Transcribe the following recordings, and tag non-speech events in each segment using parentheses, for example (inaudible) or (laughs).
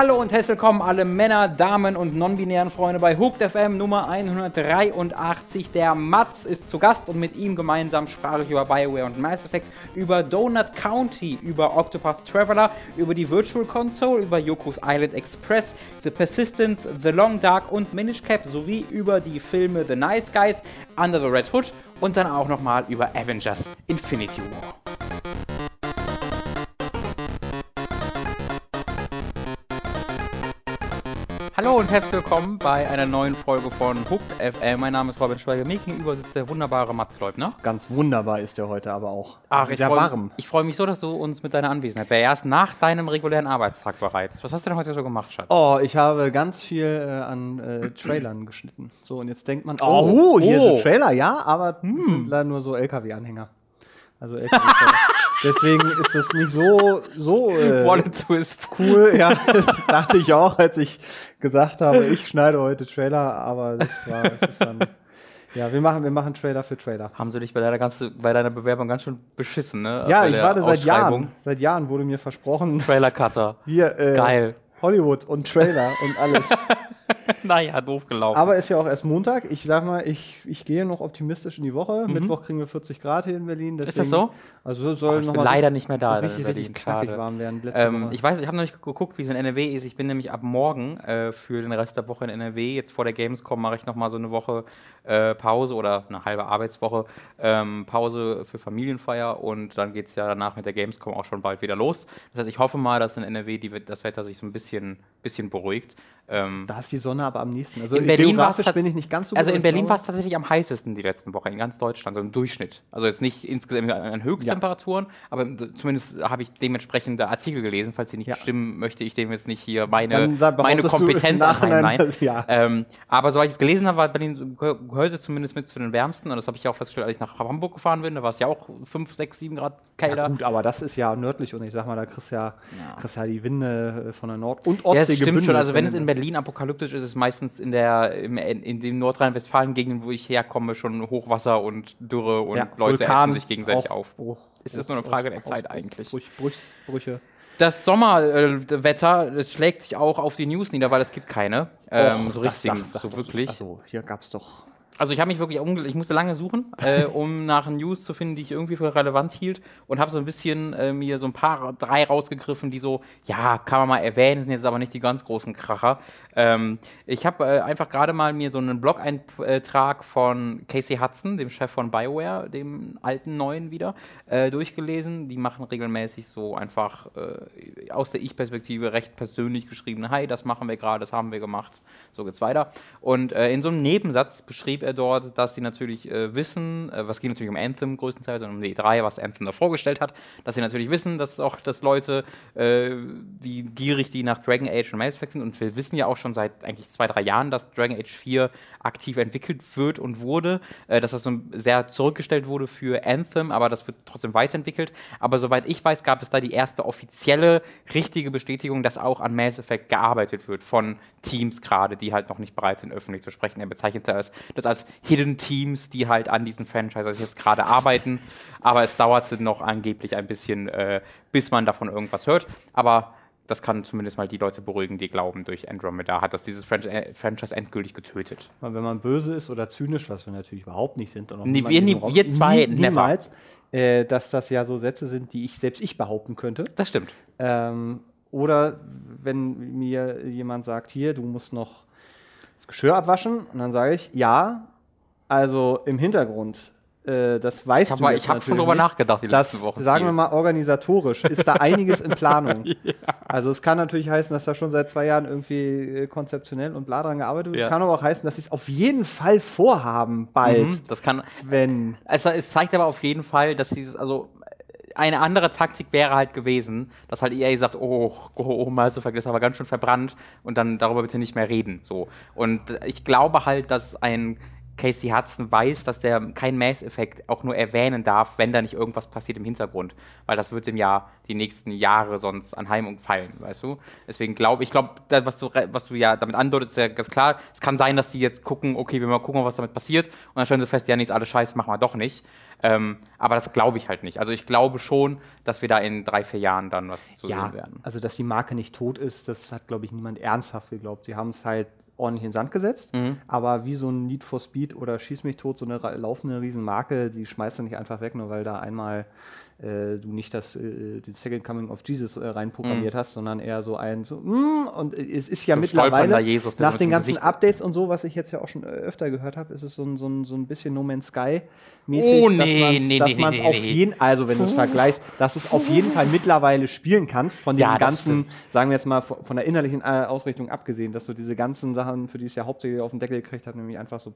Hallo und herzlich willkommen alle Männer, Damen und non-binären Freunde bei Hooked FM Nummer 183. Der Mats ist zu Gast und mit ihm gemeinsam sprach ich über BioWare und Mass Effect, über Donut County, über Octopath Traveler, über die Virtual Console, über Yoko's Island Express, The Persistence, The Long Dark und Minish Cap sowie über die Filme The Nice Guys, Under the Red Hood und dann auch nochmal über Avengers Infinity War. Hallo und herzlich willkommen bei einer neuen Folge von Hooked FM. Mein Name ist Robin Schweiger. Mir gegenüber sitzt der wunderbare Mats Leubner. Ganz wunderbar ist er heute aber auch. Ach, ich Sehr freu, warm. Ich freue mich so, dass du uns mit deiner Anwesenheit erst nach deinem regulären Arbeitstag bereits. Was hast du denn heute so gemacht, Schatz? Oh, ich habe ganz viel äh, an äh, Trailern geschnitten. So, und jetzt denkt man, Oh, oh, hier oh. sind Trailer, ja, aber hm. sind leider nur so LKW-Anhänger. Also (laughs) Deswegen ist das nicht so, so äh, Wallet Twist. cool. Ja, das (laughs) dachte ich auch, als ich gesagt habe, ich schneide heute Trailer, aber das war das ist dann. Ja, wir machen, wir machen Trailer für Trailer. Haben sie dich bei deiner, ganze, bei deiner Bewerbung ganz schön beschissen, ne? Ja, Bei ich warte seit. Jahren. Seit Jahren wurde mir versprochen, Trailer Cutter. hier, äh, Geil. Hollywood und Trailer und alles. (laughs) (laughs) naja, doof gelaufen. Aber ist ja auch erst Montag. Ich sag mal, ich, ich gehe noch optimistisch in die Woche. Mittwoch kriegen wir 40 Grad hier in Berlin. Deswegen, Mhm. das so? Also soll Ach, ich noch bin mal leider nicht mehr da. Richtig, Berlin. richtig knackig Schade. warm werden. Ähm, ich weiß, ich habe noch nicht geguckt, wie es in NRW ist. Ich bin nämlich ab morgen äh, für den Rest der Woche in NRW. Jetzt vor der Gamescom mache ich noch mal so eine Woche äh, Pause oder eine halbe Arbeitswoche ähm, Pause für Familienfeier und dann geht es ja danach mit der Gamescom auch schon bald wieder los. Das heißt, ich hoffe mal, dass in NRW die, das Wetter sich so ein bisschen, bisschen beruhigt. Ähm, da ist die Sonne aber am nächsten. Also in Berlin geografisch tat- bin ich nicht ganz so also in Berlin aber- war es tatsächlich am heißesten die letzten Wochen in ganz Deutschland, so im Durchschnitt. Also jetzt nicht insgesamt an Höchsttemperaturen, aber im- zumindest habe ich dementsprechende Artikel gelesen. Falls sie nicht Ja. stimmen, möchte ich dem jetzt nicht hier meine, meine Kompetenz dass- ja. Ähm, aber soweit ich es gelesen habe, war Berlin gehör- gehörte zumindest mit zu den wärmsten. Und das habe ich auch festgestellt, als ich nach Hamburg gefahren bin. Da war es ja auch 5, 6, 7 Grad kälter. ja, gut, aber das ist ja nördlich und ich sag mal, da kriegst du ja, kriegst ja die Winde äh, von der Nord- und Ja, Ostsee es stimmt gebündelt. schon. Also wenn es in Berlin apokalyptisch ist, ist es meistens in der im, in, in den Nordrhein-Westfalen-Gegenden, wo ich herkomme, schon Hochwasser und Dürre und ja, Leute Vulkan, essen sich gegenseitig auf. Aufbruch, Es ist nur eine Frage der Zeit eigentlich. Brüch, Brüchs, Brüche. Das Sommerwetter das schlägt sich auch auf die News nieder, weil es gibt keine. Ähm, Och, so richtig, so wirklich. Also, hier gab's doch. Also ich habe mich wirklich umge ich musste lange suchen, äh, (laughs) um nach News zu finden, die ich irgendwie für relevant hielt und habe so ein bisschen äh, mir so ein paar drei rausgegriffen, die so ja kann man mal erwähnen, sind jetzt aber nicht die ganz großen Kracher. Ähm, ich habe äh, einfach gerade mal mir so einen Blog-Eintrag von Casey Hudson, dem Chef von Bioware, dem alten neuen wieder, äh, durchgelesen. Die machen regelmäßig so einfach äh, aus der Ich-Perspektive recht persönlich geschriebene, hi, das machen wir gerade, das haben wir gemacht, so geht's weiter. Und äh, in so einem Nebensatz beschrieb er dort, dass sie natürlich äh, wissen, äh, was ging natürlich um Anthem größtenteils und um die E3, was Anthem da vorgestellt hat, dass sie natürlich wissen, dass auch dass Leute, äh, wie gierig die nach Dragon Age und Mass Effect sind und wir wissen ja auch schon seit eigentlich zwei, drei Jahren, dass Dragon Age 4 aktiv entwickelt wird und wurde, äh, dass das so sehr zurückgestellt wurde für Anthem, aber das wird trotzdem weiterentwickelt. Aber soweit ich weiß, gab es da die erste offizielle, richtige Bestätigung, dass auch an Mass Effect gearbeitet wird von Teams gerade, die halt noch nicht bereit sind, öffentlich zu sprechen. Er bezeichnete das, das als Hidden Teams, die halt an diesen Franchises jetzt gerade arbeiten. Aber es dauerte noch angeblich ein bisschen, äh, bis man davon irgendwas hört. Aber das kann zumindest mal die Leute beruhigen, die glauben, durch Andromeda hat das dieses Franch äh, Franchise endgültig getötet. Wenn man böse ist oder zynisch, was wir natürlich überhaupt nicht sind, und auch Nee, wir nie- wir zwei nie, never. niemals, äh, dass das ja so Sätze sind, die ich selbst ich behaupten könnte. Das stimmt. Ähm, oder wenn mir jemand sagt, hier, du musst noch das Geschirr abwaschen, und dann sage ich, ja, also im Hintergrund, äh, das weißt Ich hab du ich hab schon drüber nachgedacht die letzten Wochen Sagen viel. wir mal, organisatorisch ist da einiges in (laughs) Planung. Also es kann natürlich heißen, dass da schon seit zwei Jahren irgendwie äh, konzeptionell und bla dran gearbeitet wird. Ja. Kann aber auch heißen, dass sie es auf jeden Fall vorhaben, bald, Mhm, das kann. wenn Es, es zeigt aber auf jeden Fall, dass dieses, also eine andere Taktik wäre halt gewesen, dass halt EA sagt, oh, oh, oh Mass Effect ist aber ganz schön verbrannt und dann darüber bitte nicht mehr reden. So. Und ich glaube halt, dass ein Casey Hudson weiß, dass der keinen Mass-Effekt auch nur erwähnen darf, wenn da nicht irgendwas passiert im Hintergrund. Weil das wird ihm ja die nächsten Jahre sonst anheim fallen, weißt du? Deswegen glaube ich, glaube, was du, was du ja damit andeutest, ist ja ganz klar. Es kann sein, dass sie jetzt gucken, okay, wir mal gucken, was damit passiert. Und dann stellen sie fest, ja, nichts, alles scheiße, machen wir doch nicht. Ähm, aber das glaube ich halt nicht. Also ich glaube schon, dass wir da in drei, vier Jahren dann was zu ja, sehen werden. Also, dass die Marke nicht tot ist, das hat, glaube ich, niemand ernsthaft geglaubt. Sie haben es halt ordentlich in den Sand gesetzt, Mhm. aber wie so ein Need for Speed oder Schieß mich tot, so eine laufende Riesenmarke, die schmeißt du nicht einfach weg, nur weil da einmal äh, du nicht das äh, die Second Coming of Jesus äh, reinprogrammiert hast, sondern eher so ein so, mm, und es ist ja So mittlerweile Jesus, nach den ganzen Gesicht- Updates und so, was ich jetzt ja auch schon äh, öfter gehört habe, ist es so ein, so ein, so ein bisschen No Man's Sky mäßig, Oh, dass nee, man's- nee, dass nee, man es nee, auf jeden, also wenn du es vergleichst, dass du es auf jeden Fall mittlerweile spielen kannst von den Ja, ganzen sagen wir jetzt mal von der innerlichen äh, Ausrichtung abgesehen, dass du diese ganzen Sachen, für die es ja hauptsächlich auf den Deckel gekriegt hat, nämlich einfach so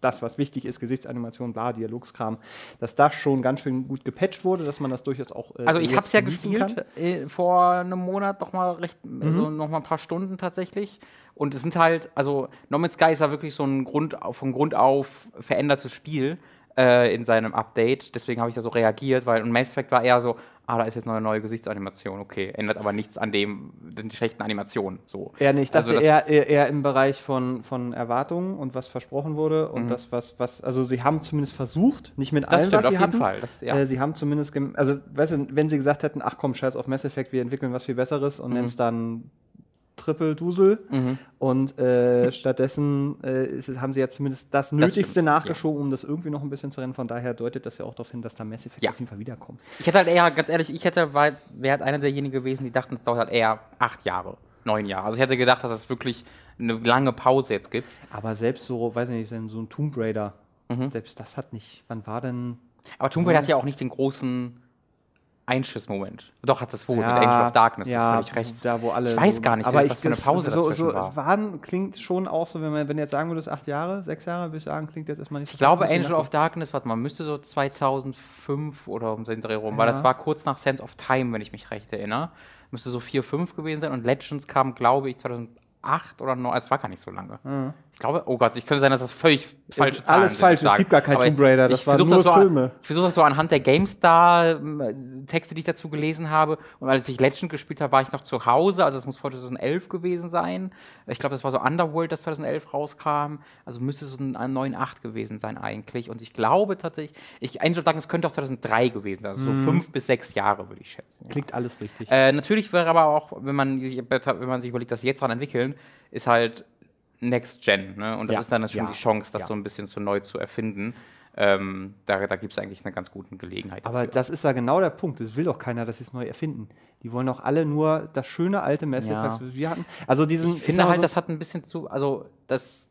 das, was wichtig ist, Gesichtsanimation, bla, Dialogskram, dass das schon ganz schön gut gepatcht wurde, dass man das durchaus auch äh, Also ich habe es ja gespielt äh, vor einem Monat noch mal recht, also noch mal ein paar Stunden tatsächlich. Und es sind halt, also No Man's Sky ist ja wirklich so ein Grund, von Grund auf verändertes Spiel äh, in seinem Update. Deswegen habe ich da so reagiert, weil und Mass Effect war eher so, ah, da ist jetzt noch eine neue Gesichtsanimation, okay, ändert aber nichts an dem, den schlechten Animationen. So. Eher nicht. Also das- eher, eher, eher im Bereich von, von Erwartungen und was versprochen wurde und das, was, was, also sie haben zumindest versucht, nicht mit Das allem, stimmt, was auf sie jeden hatten. Fall. Das, ja. Äh, sie haben zumindest, also weißt du, wenn sie gesagt hätten, ach komm, scheiß auf Mass Effect, wir entwickeln was viel Besseres und nennen es dann Triple Dusel Mhm. und äh, (laughs) stattdessen äh, ist, haben sie ja zumindest das Nötigste stimmt, nachgeschoben, um das irgendwie noch ein bisschen zu rennen. Von daher deutet das ja auch darauf hin, dass da Mass Effect Ja. auf jeden Fall wiederkommt. Ich hätte halt eher, ganz ehrlich, ich hätte, weil, wäre halt einer derjenigen gewesen, die dachten, es dauert halt eher acht Jahre, neun Jahre. Also ich hätte gedacht, dass es wirklich eine lange Pause jetzt gibt. Aber selbst so, weiß ich nicht, so ein Tomb Raider, Mhm. selbst das hat nicht, wann war denn Aber Tomb Raider hat ja auch nicht den großen Einschissmoment. Doch, hat das wohl mit Ja, Angel of Darkness, ja, das völlig recht. Da, wo alle Ich weiß so- gar nicht, aber was ich, für eine das- Pause so, dazwischen so war. waren klingt schon auch so, wenn man wenn du jetzt sagen würdest, acht Jahre, sechs Jahre, würde ich sagen, klingt jetzt erstmal nicht Ich glaube, so Angel of Darkness, warte mal, müsste so 2005 oder um den Dreh rum, weil Ja. das war kurz nach Sense of Time, wenn ich mich recht erinnere. Müsste so 4, 5 gewesen sein und Legends kam, glaube ich, 2008 oder 9, es war gar nicht so lange. Ich glaube, oh Gott, ich könnte sein, dass das völlig falsche Ist alles falsch, es gibt gar kein Aber Tomb Raider, das waren nur so, Filme. Ich versuche das so anhand der GameStar-Texte, die ich dazu gelesen habe. Und als ich Legend gespielt habe, war ich noch zu Hause. Also, das muss vor 2011 gewesen sein. Ich glaube, das war so Underworld, das 2011 rauskam. Also, müsste es so ein 9.8 gewesen sein, eigentlich. Und ich glaube tatsächlich, ich, Angel of Darkness könnte auch 2003 gewesen sein. Also, so fünf bis sechs Jahre, würde ich schätzen. Ja. Klingt alles richtig. Äh, natürlich wäre aber auch, wenn man sich, wenn man sich überlegt, dass sie jetzt dran entwickeln, ist halt Next Gen. Ne? Und das Ja. ist dann schon Ja. die Chance, das Ja. so ein bisschen zu neu zu erfinden. Ähm, da da gibt es eigentlich eine ganz gute Gelegenheit. Aber dafür. das ist ja genau der Punkt. Das will doch keiner, dass sie es neu erfinden. Die wollen doch alle nur das schöne alte. Effect, was wir hatten. Also diesen, ich finde halt, das hat ein bisschen zu, also das,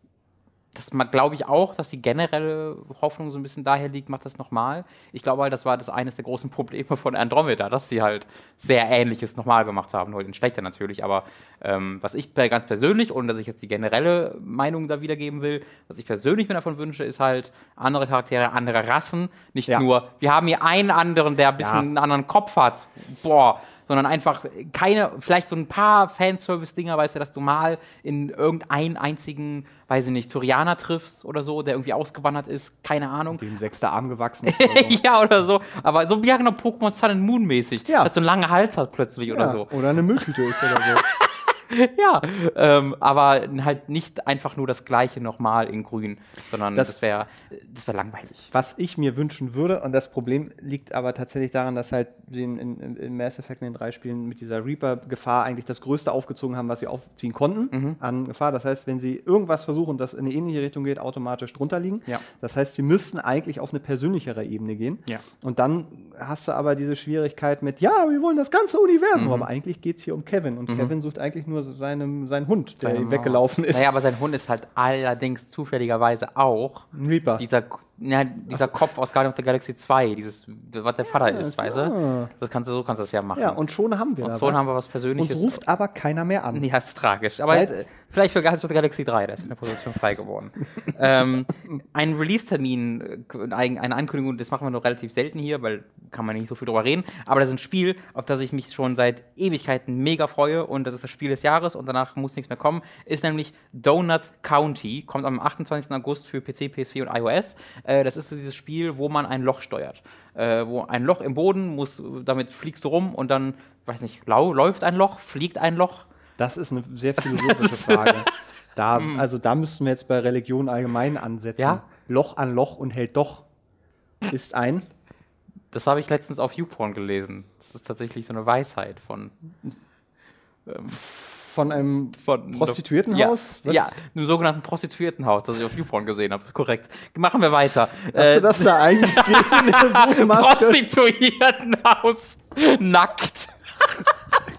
das glaube ich auch, dass die generelle Hoffnung so ein bisschen daher liegt, macht das nochmal. Ich glaube halt, das war das eines der großen (laughs) Probleme von Andromeda, dass sie halt sehr Ähnliches nochmal gemacht haben, nur in schlechter natürlich, aber ähm, was ich ganz persönlich, ohne dass ich jetzt die generelle Meinung da wiedergeben will, was ich persönlich mir davon wünsche, ist halt andere Charaktere, andere Rassen, nicht Ja. nur, wir haben hier einen anderen, der ein bisschen Ja. einen anderen Kopf hat, boah, sondern einfach keine, vielleicht so ein paar Fanservice-Dinger, weißt du, dass du mal in irgendeinen einzigen, weiß ich nicht, Turianer triffst oder so, der irgendwie ausgewandert ist, keine Ahnung. dem sechster Arm gewachsen ist. (laughs) oder so. ja, oder so. Aber so ja genau Pokémon Sun and Moon mäßig. Ja. Dass so einen langen Hals hat plötzlich oder Ja, so. Oder eine Mülltüte ist oder so. (laughs) (laughs) Ja. Ähm, aber halt nicht einfach nur das Gleiche nochmal in grün, sondern Das- das, wäre das wäre langweilig. Was ich mir wünschen würde, und das Problem liegt aber tatsächlich daran, dass halt sie in, in, in Mass Effect in den drei Spielen mit dieser Reaper-Gefahr eigentlich das Größte aufgezogen haben, was sie aufziehen konnten Mhm. an Gefahr. Das heißt, wenn sie irgendwas versuchen, das in eine ähnliche Richtung geht, automatisch drunter liegen. Ja. Das heißt, sie müssten eigentlich auf eine persönlichere Ebene gehen. Ja. Und dann hast du aber diese Schwierigkeit mit, ja, wir wollen das ganze Universum, Mhm. aber eigentlich geht es hier um Kevin. Und Kevin sucht eigentlich nur seinem, seinen Hund, der ihm weggelaufen ist. Naja, aber sein Hund ist halt allerdings zufälligerweise auch Ein Reaper. dieser, Ja, dieser Kopf aus Guardian of the Galaxy 2, dieses, was der Vater ist, weißt du? Das kannst du, so kannst du das ja machen. Ja, und schon haben wir Und da so haben wir was Persönliches. Uns ruft aber keiner mehr an. Ja, ist tragisch. Aber Seit- vielleicht für Guardians of the Galaxy 3, der ist in der Position frei geworden. (laughs) ähm, ein Release-Termin, ein- eine Ankündigung, das machen wir nur relativ selten hier, weil kann man nicht so viel drüber reden. Aber das ist ein Spiel, auf das ich mich schon seit Ewigkeiten mega freue und das ist das Spiel des Jahres und danach muss nichts mehr kommen. Ist nämlich Donut County, kommt am 28. August für PC, PS4 und iOS. Äh, das ist dieses Spiel, wo man ein Loch steuert. Äh, wo ein Loch im Boden muss, damit fliegst du rum und dann, weiß nicht, lau läuft ein Loch, fliegt ein Loch. Das ist eine sehr (laughs) philosophische Frage. (laughs) Da, also da müssten wir jetzt bei Religion allgemein ansetzen. Ja. Loch an Loch und hält doch ist ein. Das habe ich letztens auf YouPorn gelesen. Das ist tatsächlich so eine Weisheit von. Von einem von Prostituiertenhaus? Ja, ja, einem sogenannten Prostituiertenhaus, das ich auf YouPorn gesehen habe. Das ist korrekt. Machen wir weiter. Hast Äh, du das da eingegeben? (laughs) Prostituiertenhaus. Nackt.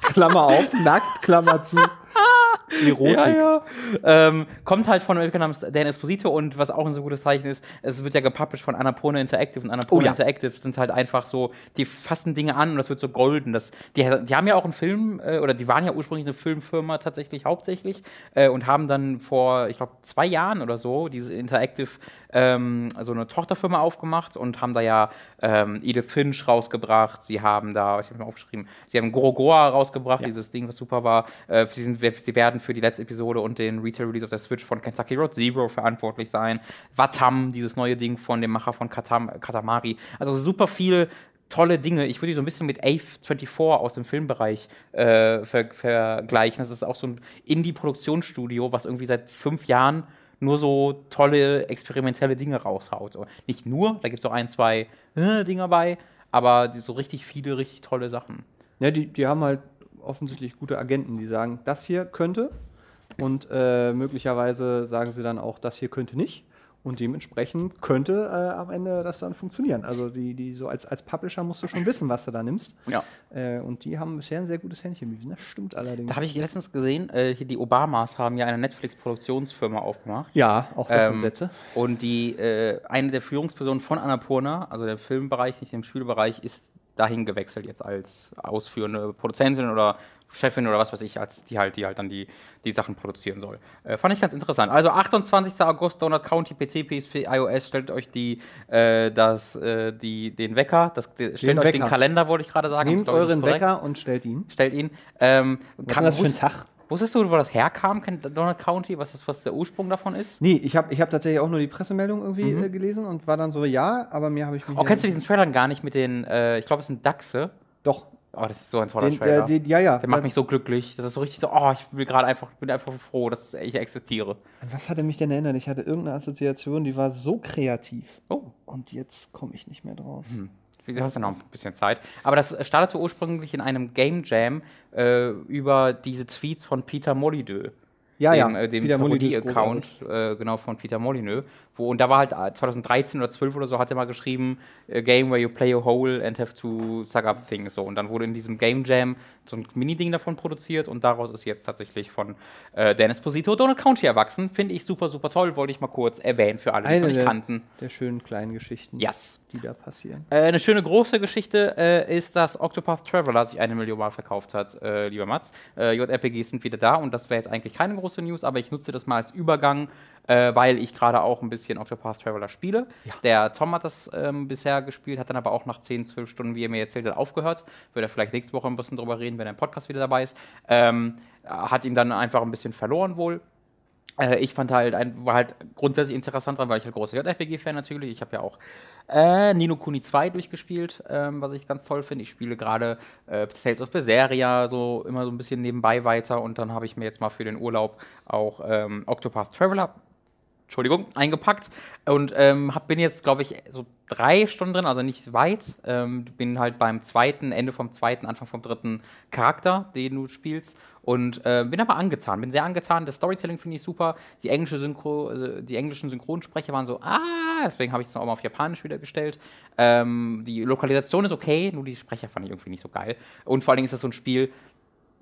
Klammer auf, nackt, Klammer zu. (laughs) Erotik. Ja, ja. Ähm, kommt halt von einem Entwickler namens Dan Esposito und was auch ein so gutes Zeichen ist, es wird ja gepublished von Annapurna Interactive und Annapurna Oh ja. Interactive sind halt einfach so, die fassen Dinge an und das wird so golden. Das, die, die haben ja auch einen Film, äh, oder die waren ja ursprünglich eine Filmfirma tatsächlich hauptsächlich äh, und haben dann vor, ich glaube, zwei Jahren oder so diese Interactive, ähm, so eine Tochterfirma aufgemacht und haben da ja ähm, Edith Finch rausgebracht, sie haben da, ich habe mir aufgeschrieben, sie haben Gorogoa rausgebracht, dieses Ding, was super war. Äh, sie, sind, sie werden für die letzte Episode und den Retail-Release auf der Switch von Kentucky Road Zero verantwortlich sein. Watam, dieses neue Ding von dem Macher von Katam Katamari. Also super viel tolle Dinge. Ich würde die so ein bisschen mit AVE24 aus dem Filmbereich äh, ver vergleichen. Das ist auch so ein Indie-Produktionsstudio, was irgendwie seit fünf Jahren nur so tolle experimentelle Dinge raushaut. Nicht nur, da gibt es auch ein, zwei äh, Dinger bei, aber so richtig viele, richtig tolle Sachen. Ja, die, die haben halt offensichtlich gute Agenten, die sagen, das hier könnte und äh, möglicherweise sagen sie dann auch, das hier könnte nicht. Und dementsprechend könnte äh, am Ende das dann funktionieren. Also die, die so als, als Publisher musst du schon wissen, was du da nimmst. Ja. Äh, und die haben bisher ein sehr gutes Händchen bewiesen. Das stimmt allerdings. Da habe ich letztens gesehen, äh, hier die Obamas haben ja eine Netflix-Produktionsfirma aufgemacht. ja, auch das sind Ähm, Sätze. Und die, äh, eine der Führungspersonen von Annapurna, also der Filmbereich, nicht im Spielbereich, ist dahin gewechselt jetzt als ausführende Produzentin oder Chefin oder was weiß ich, als die halt, die halt dann die, die Sachen produzieren soll. Äh, fand ich ganz interessant. Also 28. August, Donut County, PC, PS4, iOS, stellt euch die, äh, das, äh, die, den Wecker, das, die, stellt euch den Wecker. Kalender, wollte ich gerade sagen. Nehmt euren korrekt. Wecker und stellt ihn. Stellt ihn. Ähm, Was ist das für ein Tag? Wusstest du, wo das herkam, Donut County, was, das, was der Ursprung davon ist? Nee, ich habe ich hab tatsächlich auch nur die Pressemeldung irgendwie äh, gelesen und war dann so, ja, aber mir habe ich mich. Oh, kennst du diesen Trailer gar nicht mit den, äh, ich glaube, es sind Dachse. Doch. Oh, das ist so ein toller Den, Trailer. der, den, ja, ja. der macht mich so glücklich. Das ist so richtig so, oh, ich will gerade einfach, bin einfach froh, dass ich existiere. An was hatte mich denn erinnert? Ich hatte irgendeine Assoziation, die war so kreativ. Oh, Und jetzt komme ich nicht mehr draus. Du hast ja noch ein bisschen Zeit. Aber das startete ursprünglich in einem Game Jam äh, über diese Tweets von Peter Molyneux. Ja, dem, ja. Äh, dem Parodie-Account, äh, genau, von Peter Molyneux. Wo, und da war halt äh, 2013 oder 12 oder so, hat er mal geschrieben, a game where you play a hole and have to suck up things. So. Und dann wurde in diesem Game Jam so ein Mini-Ding davon produziert und daraus ist jetzt tatsächlich von äh, Dennis Posito Donald County erwachsen. Finde ich super, super toll. Wollte ich mal kurz erwähnen für alle, die es noch nicht kannten. der schönen kleinen Geschichten, Yes. die da passieren. Äh, eine schöne große Geschichte äh, ist, dass Octopath Traveler sich eine Million Mal verkauft hat, äh, lieber Mats. Äh, JRPGs sind wieder da und das wäre jetzt eigentlich keine große News, aber ich nutze das mal als Übergang, äh, weil ich gerade auch ein bisschen Octopath Traveler spiele. Der Tom hat das ähm, bisher gespielt, hat dann aber auch nach 10, 12 Stunden, wie er mir erzählt hat, aufgehört. Würde er vielleicht nächste Woche ein bisschen drüber reden, wenn er im Podcast wieder dabei ist. Ähm, hat ihn dann einfach ein bisschen verloren wohl. Äh, ich fand halt, ein, war halt grundsätzlich interessant dran, weil ich halt großer JRPG-Fan natürlich. Ich habe ja auch äh, Nino Kuni 2 durchgespielt, ähm, was ich ganz toll finde. Ich spiele gerade äh, Tales of Berseria so immer so ein bisschen nebenbei weiter und dann habe ich mir jetzt mal für den Urlaub auch ähm, Octopath Traveler Entschuldigung, eingepackt und ähm, hab, bin jetzt, glaube ich, so drei Stunden drin, also nicht weit. Ähm, bin halt beim zweiten, Ende vom zweiten, Anfang vom dritten Charakter, den du spielst und äh, bin aber angetan, bin sehr angetan. Das Storytelling finde ich super. Die, englische Synchro, also die englischen Synchronsprecher waren so, ah, deswegen habe ich es auch mal auf Japanisch wieder gestellt. Ähm, die Lokalisation ist okay, nur die Sprecher fand ich irgendwie nicht so geil. Und vor allen Dingen ist das so ein Spiel,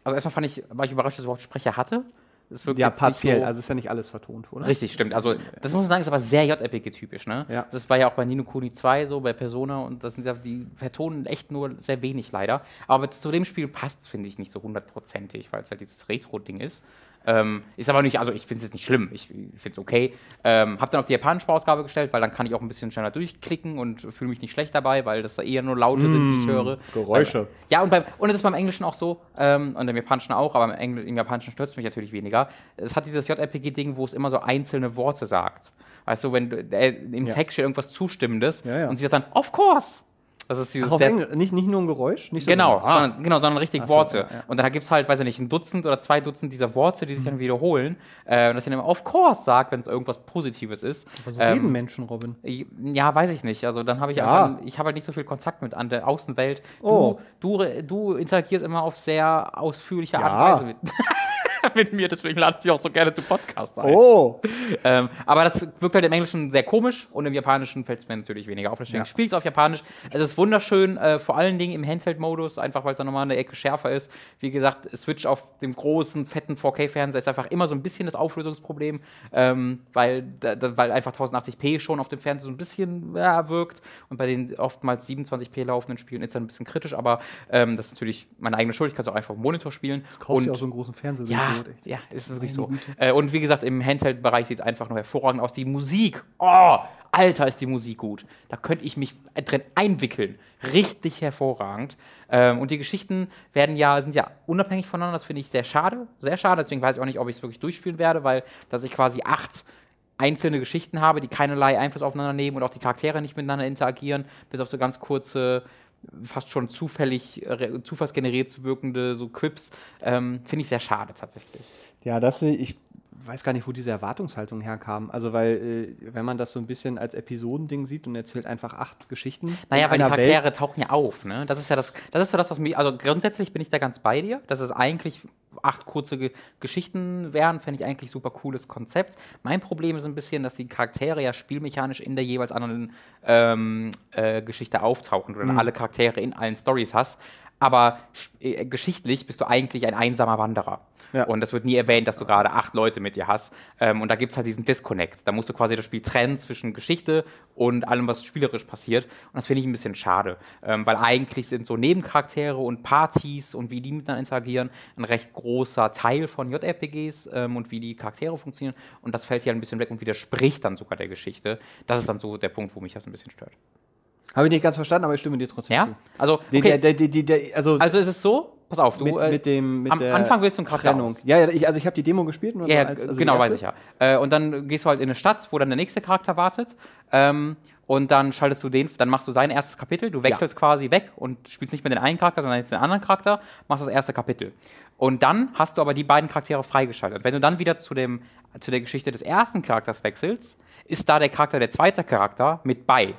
also erstmal fand ich, war ich überrascht, dass es überhaupt Sprecher hatte. Es wirkt Ja, partiell. so- Also ist ja nicht alles vertont, oder? Richtig, stimmt. Also, das muss man sagen, ist aber sehr JRPG-typisch, ne? Ja. Das war ja auch bei Nino Kuni 2 so, bei Persona und das sind ja, die vertonen echt nur sehr wenig leider. Aber zu dem Spiel passt finde ich, nicht so hundertprozentig, weil es halt dieses Retro-Ding ist. Ähm, ist aber nicht, also ich finde es jetzt nicht schlimm, ich finde es okay. Ähm, hab dann auf die japanische Ausgabe gestellt, weil dann kann ich auch ein bisschen schneller durchklicken und fühle mich nicht schlecht dabei, weil das da eher nur Laute sind, die ich höre. Mm, Geräusche. Ähm, ja, und, beim, und es ist beim Englischen auch so, ähm, und im Japanischen auch, aber im, Engl im Japanischen stört es mich natürlich weniger. Es hat dieses JRPG-Ding, wo es immer so einzelne Worte sagt. Weißt du, wenn du, äh, im Ja. Text steht irgendwas Zustimmendes Ja, ja. und sie sagt dann, of course. Das ist dieses Ach, auf Englisch. Nicht, nicht nur ein Geräusch? Nicht so Genau, so, ah. sondern, genau, sondern richtig Ach so, Worte. ja, ja. Und dann gibt es halt, weiß ich nicht, ein Dutzend oder zwei Dutzend dieser Worte, die sich dann wiederholen. Äh, und dass er immer of course sagt, wenn es irgendwas Positives ist. Aber so Ähm, reden Menschen, Robin. ja, weiß ich nicht. Also dann habe ich Ja. einfach, ich habe halt nicht so viel Kontakt mit an der Außenwelt. Du, Oh. du, du interagierst immer auf sehr ausführliche. Art und Weise mit, (laughs) (laughs) mit mir, deswegen lade ich auch so gerne zu Podcasts ein. Oh! Ähm, aber das wirkt halt im Englischen sehr komisch und im Japanischen fällt es mir natürlich weniger auf. Deswegen Ja. spiele ich es auf Japanisch. Es ist wunderschön, äh, vor allen Dingen im Handheld-Modus, einfach weil es dann nochmal eine Ecke schärfer ist. Wie gesagt, Switch auf dem großen, fetten 4K-Fernseher ist einfach immer so ein bisschen das Auflösungsproblem, ähm, weil, da, da, weil einfach 1080p schon auf dem Fernseher so ein bisschen ja, wirkt und bei den oftmals 27p laufenden Spielen ist das ein bisschen kritisch, aber ähm, das ist natürlich meine eigene Schuld. Ich kann es auch einfach auf dem Monitor spielen. Kaufst du auch so einen großen Fernseher? Ja, Echt. ja, ist wirklich so. Güte. Äh, und wie gesagt, im Handheld-Bereich sieht es einfach nur hervorragend aus. Die Musik, oh, Alter, ist die Musik gut. Da könnte ich mich drin einwickeln. Richtig hervorragend. Ähm, und die Geschichten werden ja, sind ja unabhängig voneinander. Das finde ich sehr schade. Sehr schade. Deswegen weiß ich auch nicht, ob ich es wirklich durchspielen werde, weil dass ich quasi acht einzelne Geschichten habe, die keinerlei Einfluss aufeinander nehmen und auch die Charaktere nicht miteinander interagieren, bis auf so ganz kurze, fast schon zufällig, äh, zufallsgeneriert wirkende so Quips, ähm, finde ich sehr schade tatsächlich. Ja, das ich weiß gar nicht, wo diese Erwartungshaltung herkam. Also, weil, äh, wenn man das so ein bisschen als Episodending sieht und erzählt einfach acht Geschichten. Naja, weil die Charaktere Welt, tauchen ja auf, ne? Das ist ja das, das ist so das, was mir, also grundsätzlich bin ich da ganz bei dir. Das ist eigentlich acht kurze Ge Geschichten wären, fände ich eigentlich super cooles Konzept. Mein Problem ist ein bisschen, dass die Charaktere ja spielmechanisch in der jeweils anderen ähm, äh, Geschichte auftauchen, oder alle Charaktere in allen Stories hast. Aber äh, geschichtlich bist du eigentlich ein einsamer Wanderer. Ja. Und das wird nie erwähnt, dass du gerade acht Leute mit dir hast. Ähm, und da gibt es halt diesen Disconnect. Da musst du quasi das Spiel trennen zwischen Geschichte und allem, was spielerisch passiert. Und das finde ich ein bisschen schade. Ähm, weil eigentlich sind so Nebencharaktere und Partys und wie die miteinander interagieren ein recht großer Teil von JRPGs ähm, und wie die Charaktere funktionieren. Und das fällt hier ein bisschen weg und widerspricht dann sogar der Geschichte. Das ist dann so der Punkt, wo mich das ein bisschen stört. Habe ich nicht ganz verstanden, aber ich stimme dir trotzdem Ja? zu. Also, okay. der, der, der, also, also ist es so, pass auf, du. mit, äh, mit dem mit am Anfang wählst du einen Charakter Trennung. aus. Ja, ja, ich, also ich habe die Demo gespielt. nur Ja, ja, als- also genau, weiß ich ja. Äh, und dann gehst du halt in eine Stadt, wo dann der nächste Charakter wartet. Ähm, und dann schaltest du den, dann machst du sein erstes Kapitel. Du wechselst quasi weg und spielst nicht mehr den einen Charakter, sondern jetzt den anderen Charakter, machst das erste Kapitel. Und dann hast du aber die beiden Charaktere freigeschaltet. Wenn du dann wieder zu, dem, zu der Geschichte des ersten Charakters wechselst, ist da der Charakter, der zweite Charakter, mit bei.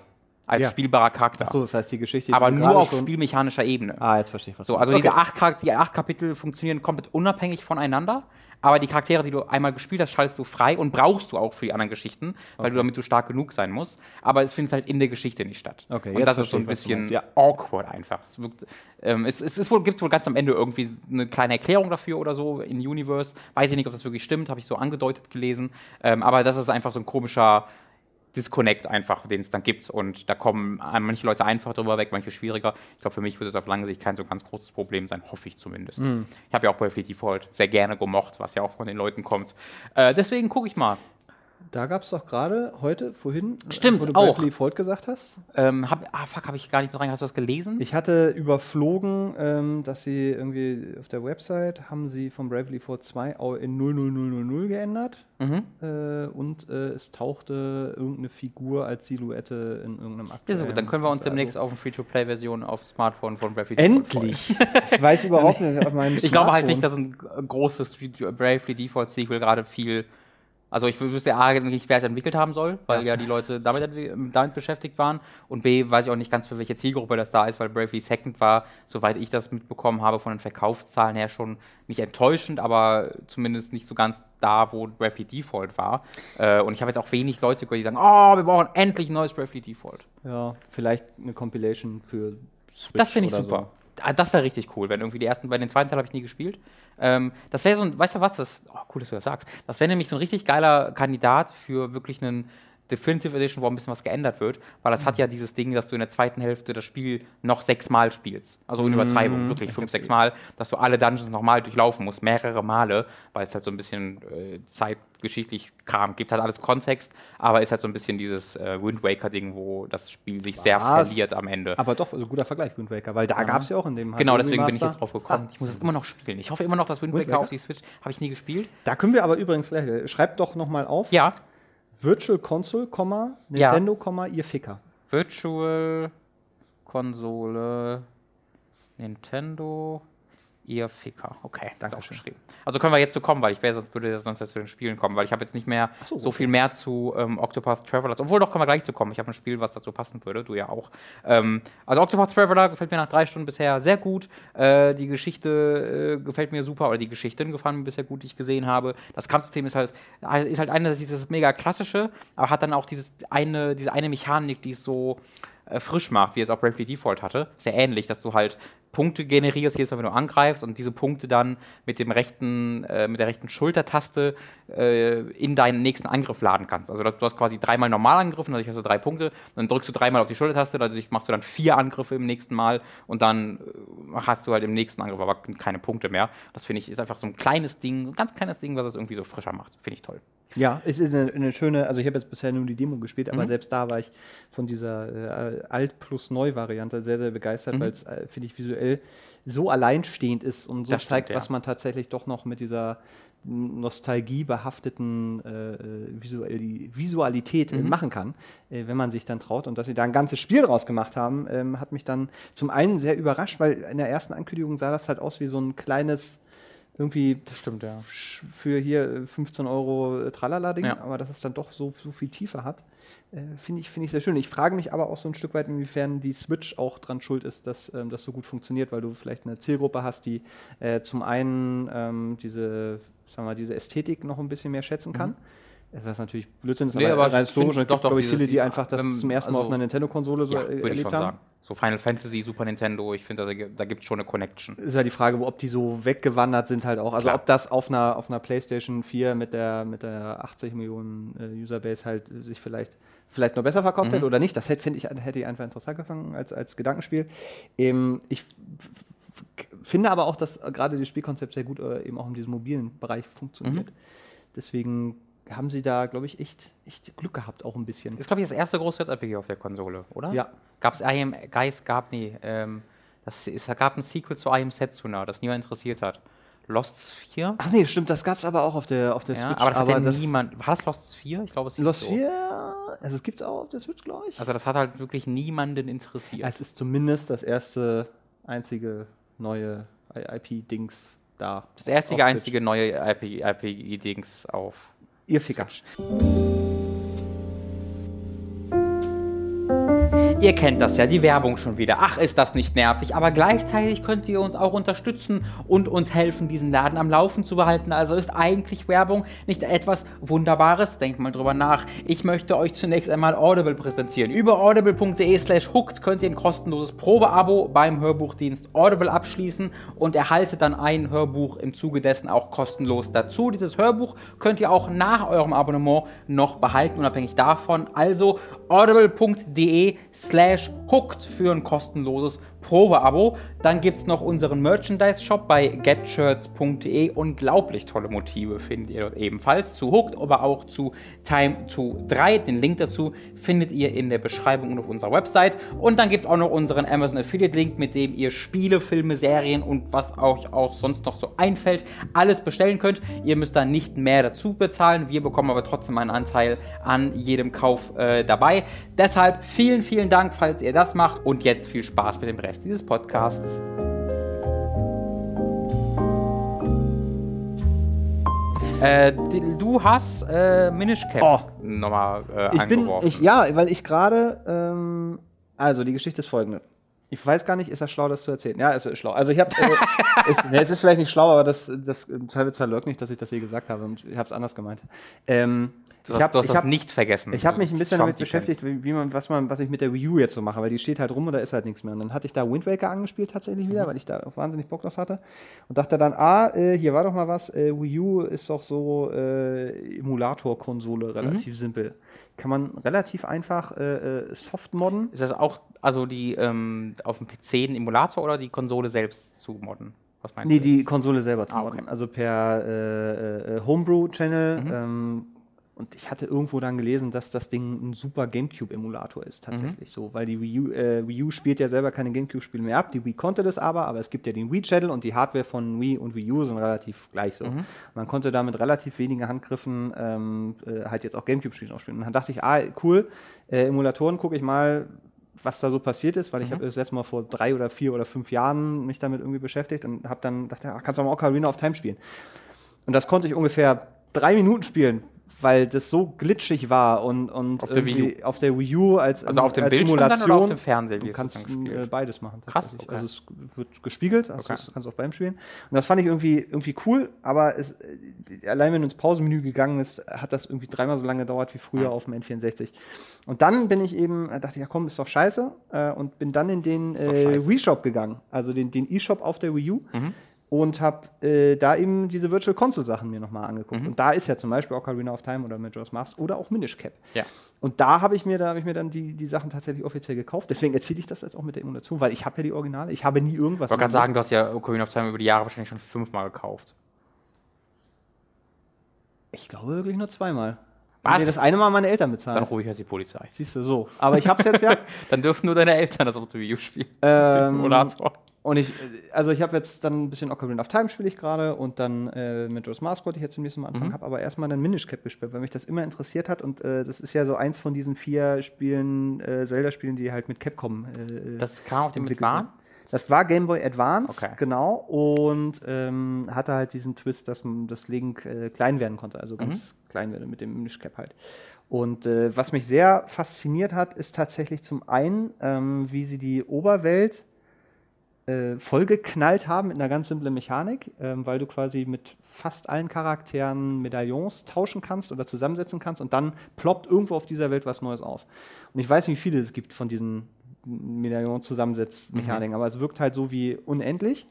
Als Ja. spielbarer Charakter. Ach so, das heißt, die Geschichte. aber nur auf spielmechanischer Ebene. Ah, jetzt verstehe ich was. So, also meinst. diese Okay. acht, die acht Kapitel funktionieren komplett unabhängig voneinander, aber die Charaktere, die du einmal gespielt hast, schaltest du frei und brauchst du auch für die anderen Geschichten, weil du damit du stark genug sein musst. Aber es findet halt in der Geschichte nicht statt. Okay, und das ist so ein bisschen ja. awkward einfach. Es, wirkt, ähm, es, es wohl, gibt wohl ganz am Ende irgendwie eine kleine Erklärung dafür oder so in Universe. Weiß ich nicht, ob das wirklich stimmt, habe ich so angedeutet gelesen. Ähm, aber das ist einfach so ein komischer Disconnect einfach, den es dann gibt. Und da kommen manche Leute einfach drüber weg, manche schwieriger. Ich glaube, für mich wird es auf lange Sicht kein so ganz großes Problem sein, hoffe ich zumindest. Mhm. Ich habe ja auch Bravely Default sehr gerne gemocht, was ja auch von den Leuten kommt. Äh, deswegen gucke ich mal. Da gab es doch gerade heute, vorhin, Stimmt, wo du auch. Bravely Default gesagt hast. Ähm, hab, ah, fuck, habe ich gar nicht mehr rein. Hast du das gelesen? Ich hatte überflogen, ähm, dass sie irgendwie auf der Website haben sie von Bravely Default 2 au- in 00000 geändert. mhm. Äh, und äh, es tauchte irgendeine Figur als Silhouette in irgendeinem Ja, aktuellen. so gut, dann können wir uns also- demnächst auf eine Free-to-Play-Version auf Smartphone von Bravely Default. Endlich! (laughs) ich weiß überhaupt nicht, auf meinem Ich glaube halt nicht, dass ein großes Bravely Default Sequel gerade viel. Also ich wüsste A nicht, wer es entwickelt haben soll, weil ja, die Leute damit, damit beschäftigt waren. Und B weiß ich auch nicht ganz, für welche Zielgruppe das da ist, weil Bravely Second war, soweit ich das mitbekommen habe, von den Verkaufszahlen her schon nicht enttäuschend, aber zumindest nicht so ganz da, wo Bravely Default war. Äh, und ich habe jetzt auch wenig Leute gehört, die sagen, oh, wir brauchen endlich ein neues Bravely Default. Ja, vielleicht eine Compilation für Switch Das finde ich super. Ah, Das wäre richtig cool, wenn irgendwie die ersten, bei den zweiten Teil habe ich nie gespielt. Ähm, das wäre so ein, weißt du was, das, oh, cool, dass du das sagst. Das wäre nämlich so ein richtig geiler Kandidat für wirklich einen Definitive Edition, wo ein bisschen was geändert wird, weil das hat ja dieses Ding, dass du in der zweiten Hälfte das Spiel noch sechsmal spielst. Also in Übertreibung, wirklich fünf, sechs Mal, dass du alle Dungeons nochmal durchlaufen musst, mehrere Male, weil es halt so ein bisschen äh, zeitgeschichtlich Kram gibt, hat alles Kontext, aber ist halt so ein bisschen dieses äh, Wind Waker-Ding, wo das Spiel sich sehr Was? verliert am Ende. Aber doch, also guter Vergleich, Wind Waker, weil da gab es ja auch in dem Genau, deswegen bin ich jetzt drauf gekommen. ich muss das immer noch spielen. Ich hoffe immer noch, dass Wind Wind Waker Waker? auf die Switch habe ich nie gespielt. Da können wir aber übrigens, gleich- schreibt doch nochmal auf, Ja, Virtual Console, Ja. Nintendo, Komma, ihr Ficker. Virtual Konsole Nintendo ihr Ficker. Okay, das ist Dankeschön. aufgeschrieben. Also können wir jetzt so kommen, weil ich wär, sonst würde sonst jetzt zu den Spielen kommen, weil ich habe jetzt nicht mehr so, so, viel mehr zu ähm, Octopath Traveler. Obwohl, doch, kommen wir gleich zu kommen. Ich habe ein Spiel, was dazu passen würde, du ja auch. Ähm, also Octopath Traveler gefällt mir nach drei Stunden bisher sehr gut. Äh, die Geschichte äh, gefällt mir super, oder die Geschichten gefallen mir bisher gut, die ich gesehen habe. Das Kampfsystem ist halt, ist halt eine, das ist dieses mega klassische, aber hat dann auch dieses eine, diese eine Mechanik, die es so äh, frisch macht, wie es auch Bravely Default hatte. Sehr ähnlich, dass du halt Punkte generierst, jedes Mal, wenn du angreifst und diese Punkte dann mit dem rechten, äh, mit der rechten Schultertaste äh, in deinen nächsten Angriff laden kannst. Also du hast quasi dreimal normal angegriffen, dadurch hast du drei Punkte, dann drückst du dreimal auf die Schultertaste, dadurch machst du dann vier Angriffe im nächsten Mal und dann äh, hast du halt im nächsten Angriff aber keine Punkte mehr. Das finde ich ist einfach so ein kleines Ding, ein ganz kleines Ding, was es irgendwie so frischer macht. Finde ich toll. Ja, es ist eine, eine schöne, also ich habe jetzt bisher nur die Demo gespielt, Mhm. aber selbst da war ich von dieser äh, Alt plus Neu-Variante sehr, sehr Mhm. begeistert, weil es, äh, finde ich, visuell so alleinstehend ist und so Das stimmt, zeigt, ja. was man tatsächlich doch noch mit dieser nostalgiebehafteten äh, äh, Visuali Visualität Mhm. äh, machen kann, äh, wenn man sich dann traut. Und dass sie da ein ganzes Spiel draus gemacht haben, ähm, hat mich dann zum einen sehr überrascht, weil in der ersten Ankündigung sah das halt aus wie so ein kleines irgendwie Das stimmt, ja. für hier äh, 15 Euro äh, Tralala-Ding, Ja. aber dass es dann doch so, so viel Tiefe hat, äh, finde ich, finde ich sehr schön. Ich frage mich aber auch so ein Stück weit, inwiefern die Switch auch dran schuld ist, dass ähm, das so gut funktioniert, weil du vielleicht eine Zielgruppe hast, die äh, zum einen ähm, diese, sagen wir, diese Ästhetik noch ein bisschen mehr schätzen kann. Äh, Was natürlich Blödsinn ist. Nee, aber rein ich find historisch. Es gibt, glaube ich, viele, die einfach das ähm, zum ersten Mal also- auf einer Nintendo-Konsole so Ja, äh, würde ich erlebt schon haben. sagen. So Final Fantasy, Super Nintendo, ich finde, da, da gibt es schon eine Connection. ist halt die Frage, ob die so weggewandert sind halt auch. Also Klar. ob das auf einer, auf einer PlayStation 4 mit der, mit der 80 Millionen äh, Userbase halt äh, sich vielleicht, vielleicht noch besser verkauft Mhm. hätte oder nicht. Das hätte, ich, hätte ich einfach interessant gefangen als, als Gedankenspiel. Ähm, ich finde aber auch, dass äh, gerade das Spielkonzept sehr gut äh, eben auch in diesem mobilen Bereich funktioniert. Mhm. Deswegen haben sie da, glaube ich, echt, echt Glück gehabt, auch ein bisschen. Ist, glaube ich, das erste große JRPG auf der Konsole, oder? Ja. Gab es I Am Geist, gab, nee, ähm, das ist, es gab ein Sequel zu I Am Setsuna, das niemand interessiert hat. Lost 4? Ach nee, stimmt, das gab es aber auch auf der, auf der Ja, Switch. aber das hat ja niemand. War das Lost 4? Ich glaube, es hieß Lost so. 4, also es gibt es auch auf der Switch, glaube ich. Also, das hat halt wirklich niemanden interessiert. Ja, es ist zumindest das erste, einzige neue IP-Dings da. das erste, auf Switch. einzige neue RPG-Dings auf. Ihr Ficker. Ihr kennt das ja, die Werbung schon wieder. Ach, ist das nicht nervig, aber gleichzeitig könnt ihr uns auch unterstützen und uns helfen, diesen Laden am Laufen zu behalten. Also ist eigentlich Werbung nicht etwas Wunderbares? Denkt mal drüber nach. Ich möchte euch zunächst einmal Audible präsentieren. Über audible.de slash hooked könnt ihr ein kostenloses Probeabo beim Hörbuchdienst Audible abschließen und erhaltet dann ein Hörbuch im Zuge dessen auch kostenlos dazu. Dieses Hörbuch könnt ihr auch nach eurem Abonnement noch behalten, unabhängig davon. Also audible.de slash hooked für ein kostenloses Probeabo. Dann gibt es noch unseren Merchandise-Shop bei getshirts.de. Unglaublich tolle Motive findet ihr dort ebenfalls zu Hooked, aber auch zu Time to 3. Den Link dazu findet ihr in der Beschreibung und auf unserer Website. Und dann gibt es auch noch unseren Amazon Affiliate-Link, mit dem ihr Spiele, Filme, Serien und was euch auch sonst noch so einfällt, alles bestellen könnt. Ihr müsst da nicht mehr dazu bezahlen. Wir bekommen aber trotzdem einen Anteil an jedem Kauf äh, dabei. Deshalb vielen, vielen Dank, falls ihr das macht. Und jetzt viel Spaß mit dem Rest dieses Podcasts. Äh, du hast äh, Minish Cap Oh. nochmal äh, Ich bin, ich, ja, weil ich gerade, ähm, also die Geschichte ist folgende. Ich weiß gar nicht, ist das schlau, das zu erzählen? Ja, es ist schlau. Also ich habe, äh, (laughs) es, ne, es ist vielleicht nicht schlau, aber das, das im Zweifelsfall leugnet nicht, dass ich das je gesagt habe und ich habe es anders gemeint. Ähm, Du Ich hast, hab- du hast ich hab- nicht vergessen. Ich habe mich ein bisschen Trump damit beschäftigt, wie, wie man, was, man, was ich mit der Wii U jetzt so mache, weil die steht halt rum und da ist halt nichts mehr. Und dann hatte ich da Wind Waker angespielt tatsächlich Mhm. wieder, weil ich da wahnsinnig Bock drauf hatte. Und dachte dann, ah, äh, hier war doch mal was, äh, Wii U ist doch so äh, Emulator-Konsole, relativ simpel. Kann man relativ einfach äh, äh, soft modden. Ist das auch, also die ähm, auf dem PC ein Emulator oder die Konsole selbst zu modden? Was meinst Nee, du? die jetzt? Konsole selber zu Ah, modden. okay. Also per äh, äh, Homebrew-Channel. Mhm. Ähm, und ich hatte irgendwo dann gelesen, dass das Ding ein super GameCube-Emulator ist, Mhm. tatsächlich so. Weil die Wii U, äh, Wii U spielt ja selber keine GameCube-Spiele mehr ab. Die Wii konnte das aber, aber es gibt ja den Wii-Channel und die Hardware von Wii und Wii U sind relativ gleich Mhm. so. Man konnte da mit relativ wenigen Handgriffen ähm, äh, halt jetzt auch GameCube-Spiele aufspielen. Und dann dachte ich, ah, cool, äh, Emulatoren gucke ich mal, was da so passiert ist, weil Mhm. ich habe das letzte Mal vor drei oder vier oder fünf Jahren mich damit irgendwie beschäftigt und habe dann dachte, ach, kannst du mal Ocarina of Time spielen. Und das konnte ich ungefähr drei Minuten spielen, weil das so glitschig war und, und Auf der Wii irgendwie auf der Wii U als, Also auf dem als Bildschirm dann oder auf Emulation. dem Fernseher? Du wie kannst dann gespielt? äh, beides machen. Krass, okay. Also es wird gespiegelt, also Okay. kannst du auch beim Spielen. Und das fand ich irgendwie, irgendwie cool, aber es, äh, allein wenn du ins Pausenmenü gegangen ist, hat das irgendwie dreimal so lange gedauert wie früher auf dem N64. Und dann bin ich eben, äh, dachte ich, ja komm, ist doch scheiße, und bin dann in den äh. Wii Shop gegangen, also den, den E-Shop auf der Wii U. Mhm. Und habe äh, da eben diese Virtual Console Sachen mir nochmal angeguckt. Mhm. Und da ist ja zum Beispiel Ocarina of Time oder Majora's Mask oder auch Minish Cap. Ja. Und da habe ich mir, da habe ich mir dann die, die Sachen tatsächlich offiziell gekauft. Deswegen erzähle ich das jetzt auch mit der Emulation, weil ich habe ja die Originale. Ich habe nie irgendwas. Ich wollte gerade in sagen, du hast ja Ocarina of Time über die Jahre wahrscheinlich schon fünfmal gekauft. Ich glaube wirklich nur zweimal. Was? Nee, das eine Mal meine Eltern Dann bezahlt. rufe ich jetzt die Polizei. Siehst du, so. Aber ich habe es jetzt ja. (laughs) Dann dürfen nur deine Eltern das U spielen. ähm, (laughs) Emulator. Und ich, also ich habe jetzt dann ein bisschen Ocarina of Time spiele ich gerade und dann äh, mit Joe's Mask wollte ich jetzt demnächst mal anfangen, Mhm. habe aber erstmal dann Minish Cap gespielt, weil mich das immer interessiert hat und äh, das ist ja so eins von diesen vier Spielen, äh, Zelda-Spielen, die halt mit Capcom äh, Das kam auf dem Advance? Das war Game Boy Advance, Okay. genau, und ähm, hatte halt diesen Twist, dass man das Link äh, klein werden konnte, also ganz klein werden mit dem Minish Cap halt. Und äh, was mich sehr fasziniert hat, ist tatsächlich zum einen, ähm, wie sie die Oberwelt äh, vollgeknallt haben mit einer ganz simplen Mechanik, ähm, weil du quasi mit fast allen Charakteren Medaillons tauschen kannst oder zusammensetzen kannst und dann ploppt irgendwo auf dieser Welt was Neues auf. Und ich weiß nicht, wie viele es gibt von diesen Medaillon-Zusammensetzmechaniken, aber es wirkt halt so wie unendlich.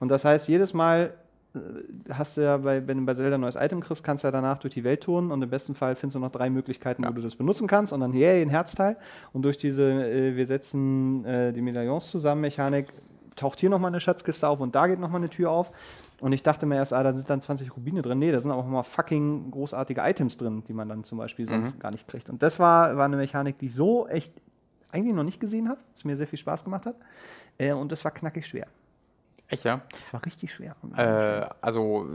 Und das heißt, jedes Mal hast du ja, bei, wenn du bei Zelda ein neues Item kriegst, kannst du ja danach durch die Welt tun und im besten Fall findest du noch drei Möglichkeiten, Ja. wo du das benutzen kannst und dann, yay, ein Herzteil. Und durch diese, äh, wir setzen äh, die Medaillons zusammen Mechanik, taucht hier nochmal eine Schatzkiste auf und da geht nochmal eine Tür auf. Und ich dachte mir erst, ah, da sind dann 20 Rubine drin. Nee, da sind auch mal fucking großartige Items drin, die man dann zum Beispiel sonst gar nicht kriegt. Und das war, war eine Mechanik, die ich so echt eigentlich noch nicht gesehen habe, was mir sehr viel Spaß gemacht hat. Äh, und das war knackig schwer. Echt, ja? Das war richtig schwer. Äh, also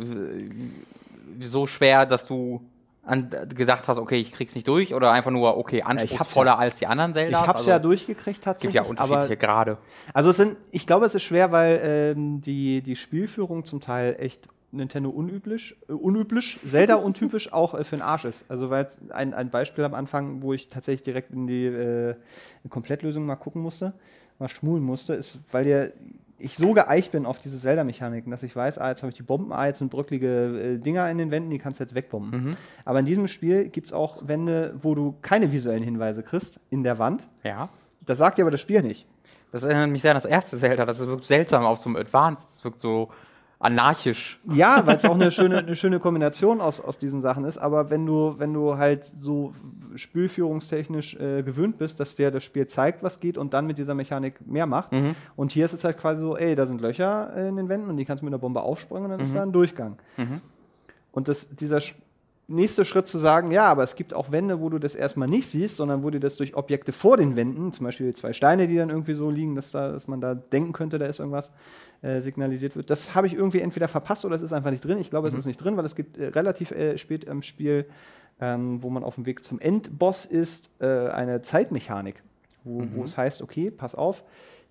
so schwer, dass du an, gesagt hast, okay, ich krieg's nicht durch oder einfach nur, okay, ich hab's anspruchsvoller ja- als die anderen ich Zeldas? habe es also, ja durchgekriegt Es gibt tatsächlich. ja unterschiedliche Grade. Also es sind, ich glaube, es ist schwer, weil ähm, die, die Spielführung zum Teil echt Nintendo unüblich, äh, unüblich, Zelda (laughs) untypisch auch äh, für den Arsch ist. Also weil jetzt ein, ein Beispiel am Anfang, wo ich tatsächlich direkt in die äh, Komplettlösung mal gucken musste, mal schmulen musste, ist, weil der ich so geeicht bin auf diese Zelda-Mechaniken, dass ich weiß, ah, jetzt habe ich die Bomben, ah, jetzt sind bröcklige äh, Dinger in den Wänden, die kannst du jetzt wegbomben. Mhm. Aber in diesem Spiel gibt es auch Wände, wo du keine visuellen Hinweise kriegst in der Wand. Ja. Das sagt dir aber das Spiel nicht. Das erinnert mich sehr an das erste Zelda. Das wirkt seltsam auf so einem Advanced. Das wirkt so anarchisch. Ja, weil es auch eine schöne, eine schöne Kombination aus, aus diesen Sachen ist. Aber wenn du, wenn du halt so spielführungstechnisch äh, gewöhnt bist, dass der das Spiel zeigt, was geht und dann mit dieser Mechanik mehr macht. Mhm. Und hier ist es halt quasi so, ey, da sind Löcher äh, in den Wänden und die kannst du mit einer Bombe aufspringen und dann ist da ein Durchgang. Mhm. Und das, dieser Sch- nächste Schritt zu sagen, ja, aber es gibt auch Wände, wo du das erstmal nicht siehst, sondern wo dir das durch Objekte vor den Wänden, zum Beispiel zwei Steine, die dann irgendwie so liegen, dass, da, dass man da denken könnte, da ist irgendwas äh, signalisiert wird. Das habe ich irgendwie entweder verpasst oder es ist einfach nicht drin. Ich glaube, es ist nicht drin, weil es gibt äh, relativ äh, spät im Spiel, ähm, wo man auf dem Weg zum Endboss ist, äh, eine Zeitmechanik, wo, wo es heißt, okay, pass auf,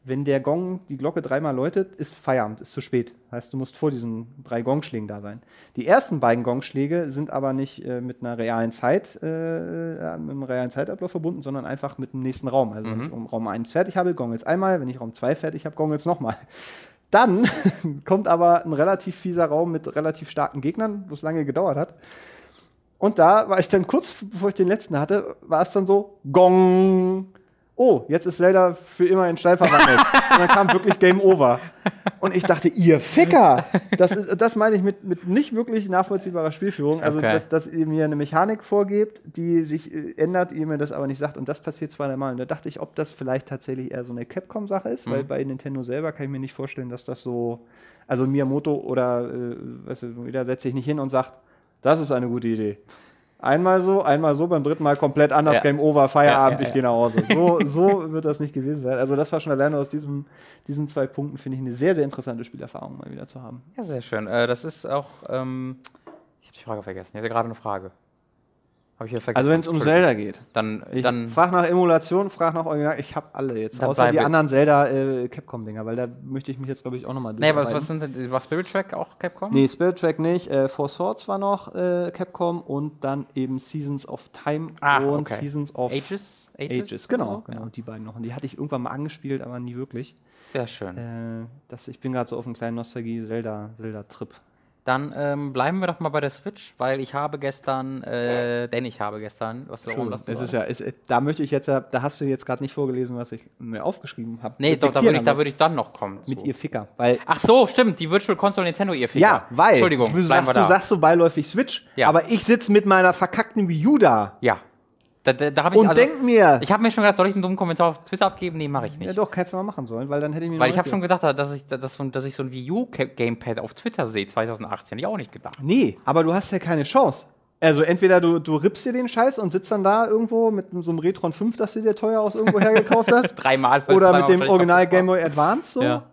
wenn der Gong, die Glocke dreimal läutet, ist Feierabend, ist zu spät. Heißt, du musst vor diesen drei Gongschlägen da sein. Die ersten beiden Gongschläge sind aber nicht äh, mit einer realen Zeit, äh, mit einem realen Zeitablauf verbunden, sondern einfach mit dem nächsten Raum. Also wenn ich um Raum 1 fertig habe, gongels einmal, wenn ich Raum 2 fertig habe, gongels nochmal. (laughs) Dann (laughs) kommt aber ein relativ fieser Raum mit relativ starken Gegnern, wo es lange gedauert hat. Und da war ich dann kurz, bevor ich den letzten hatte, war es dann so, Gong. Oh, jetzt ist Zelda für immer in Stein verwandelt. und dann kam wirklich Game Over. Und ich dachte, ihr Ficker! Das, ist, das meine ich mit, mit nicht wirklich nachvollziehbarer Spielführung. Also, Okay. dass, dass ihr mir eine Mechanik vorgebt, die sich äh, ändert, ihr mir das aber nicht sagt. Und das passiert zweimal. Und da dachte ich, ob das vielleicht tatsächlich eher so eine Capcom-Sache ist, weil bei Nintendo selber kann ich mir nicht vorstellen, dass das so. Also Miyamoto oder äh, weißt du, da setze ich nicht hin und sagt, das ist eine gute Idee. Einmal so, einmal so, beim dritten Mal komplett anders, Ja. Game Over, Feierabend, Ja, ja, ich gehe nach Hause. So, so wird das nicht gewesen sein. Also das war schon alleine aus diesem, diesen zwei Punkten, finde ich, eine sehr, sehr interessante Spielerfahrung mal wieder zu haben. Ja, sehr schön. Äh, das ist auch. Ähm, ich habe die Frage vergessen. Ich hatte gerade eine Frage. Habe ich hier vergessen. Also wenn es um. Zelda geht. Dann, Ich dann frage nach Emulation, frage nach Original. Ich habe alle jetzt, Dann außer die anderen Zelda äh, Capcom-Dinger, weil da möchte ich mich jetzt, glaube ich, auch nochmal Nee, was, was sind denn, war Spirit Track auch Capcom? Nee, Spirit Track nicht. Äh, Four Swords war noch äh, Capcom und dann eben Seasons of Time Ah, und okay. Seasons of Ages? Ages. Genau, oder so? genau. Ja. Die beiden noch. Und die hatte ich irgendwann mal angespielt, aber nie wirklich. Sehr schön. Äh, das, ich bin gerade so auf einem kleinen Nostalgie-Zelda-Trip. Dann ähm, bleiben wir doch mal bei der Switch, weil ich habe gestern, äh, denn ich habe gestern, was du lassen es ist ja, es, äh, da möchte ich jetzt ja, da hast du jetzt gerade nicht vorgelesen, was ich mir aufgeschrieben habe. Nee, doch, da würde ich, da würd ich dann noch kommen. mit zu. ihr Ficker, weil Ach so, stimmt, die Virtual Console Nintendo ihr Ficker. ja, weil Entschuldigung, du sagst, du sagst so beiläufig Switch, Ja. aber ich sitze mit meiner verkackten Wii U da ja. Da, da, da und also, denk mir, ich habe mir schon gedacht, soll ich einen dummen Kommentar auf Twitter abgeben? Nee, mache ich nicht. ja doch, hättest du mal machen sollen, weil dann hätte ich mir Weil ich habe schon gedacht, dass ich, dass, so ein- dass ich so ein Wii U Gamepad auf Twitter sehe, 2018. Hätte ich auch nicht gedacht. Nee, aber du hast ja keine Chance. Also entweder du, du rippst dir den Scheiß und sitzt dann da irgendwo mit so einem Retron 5, das du dir teuer aus irgendwo hergekauft hast. (laughs) Dreimal. oder mit dem Original. Game Boy Advance so. Ja.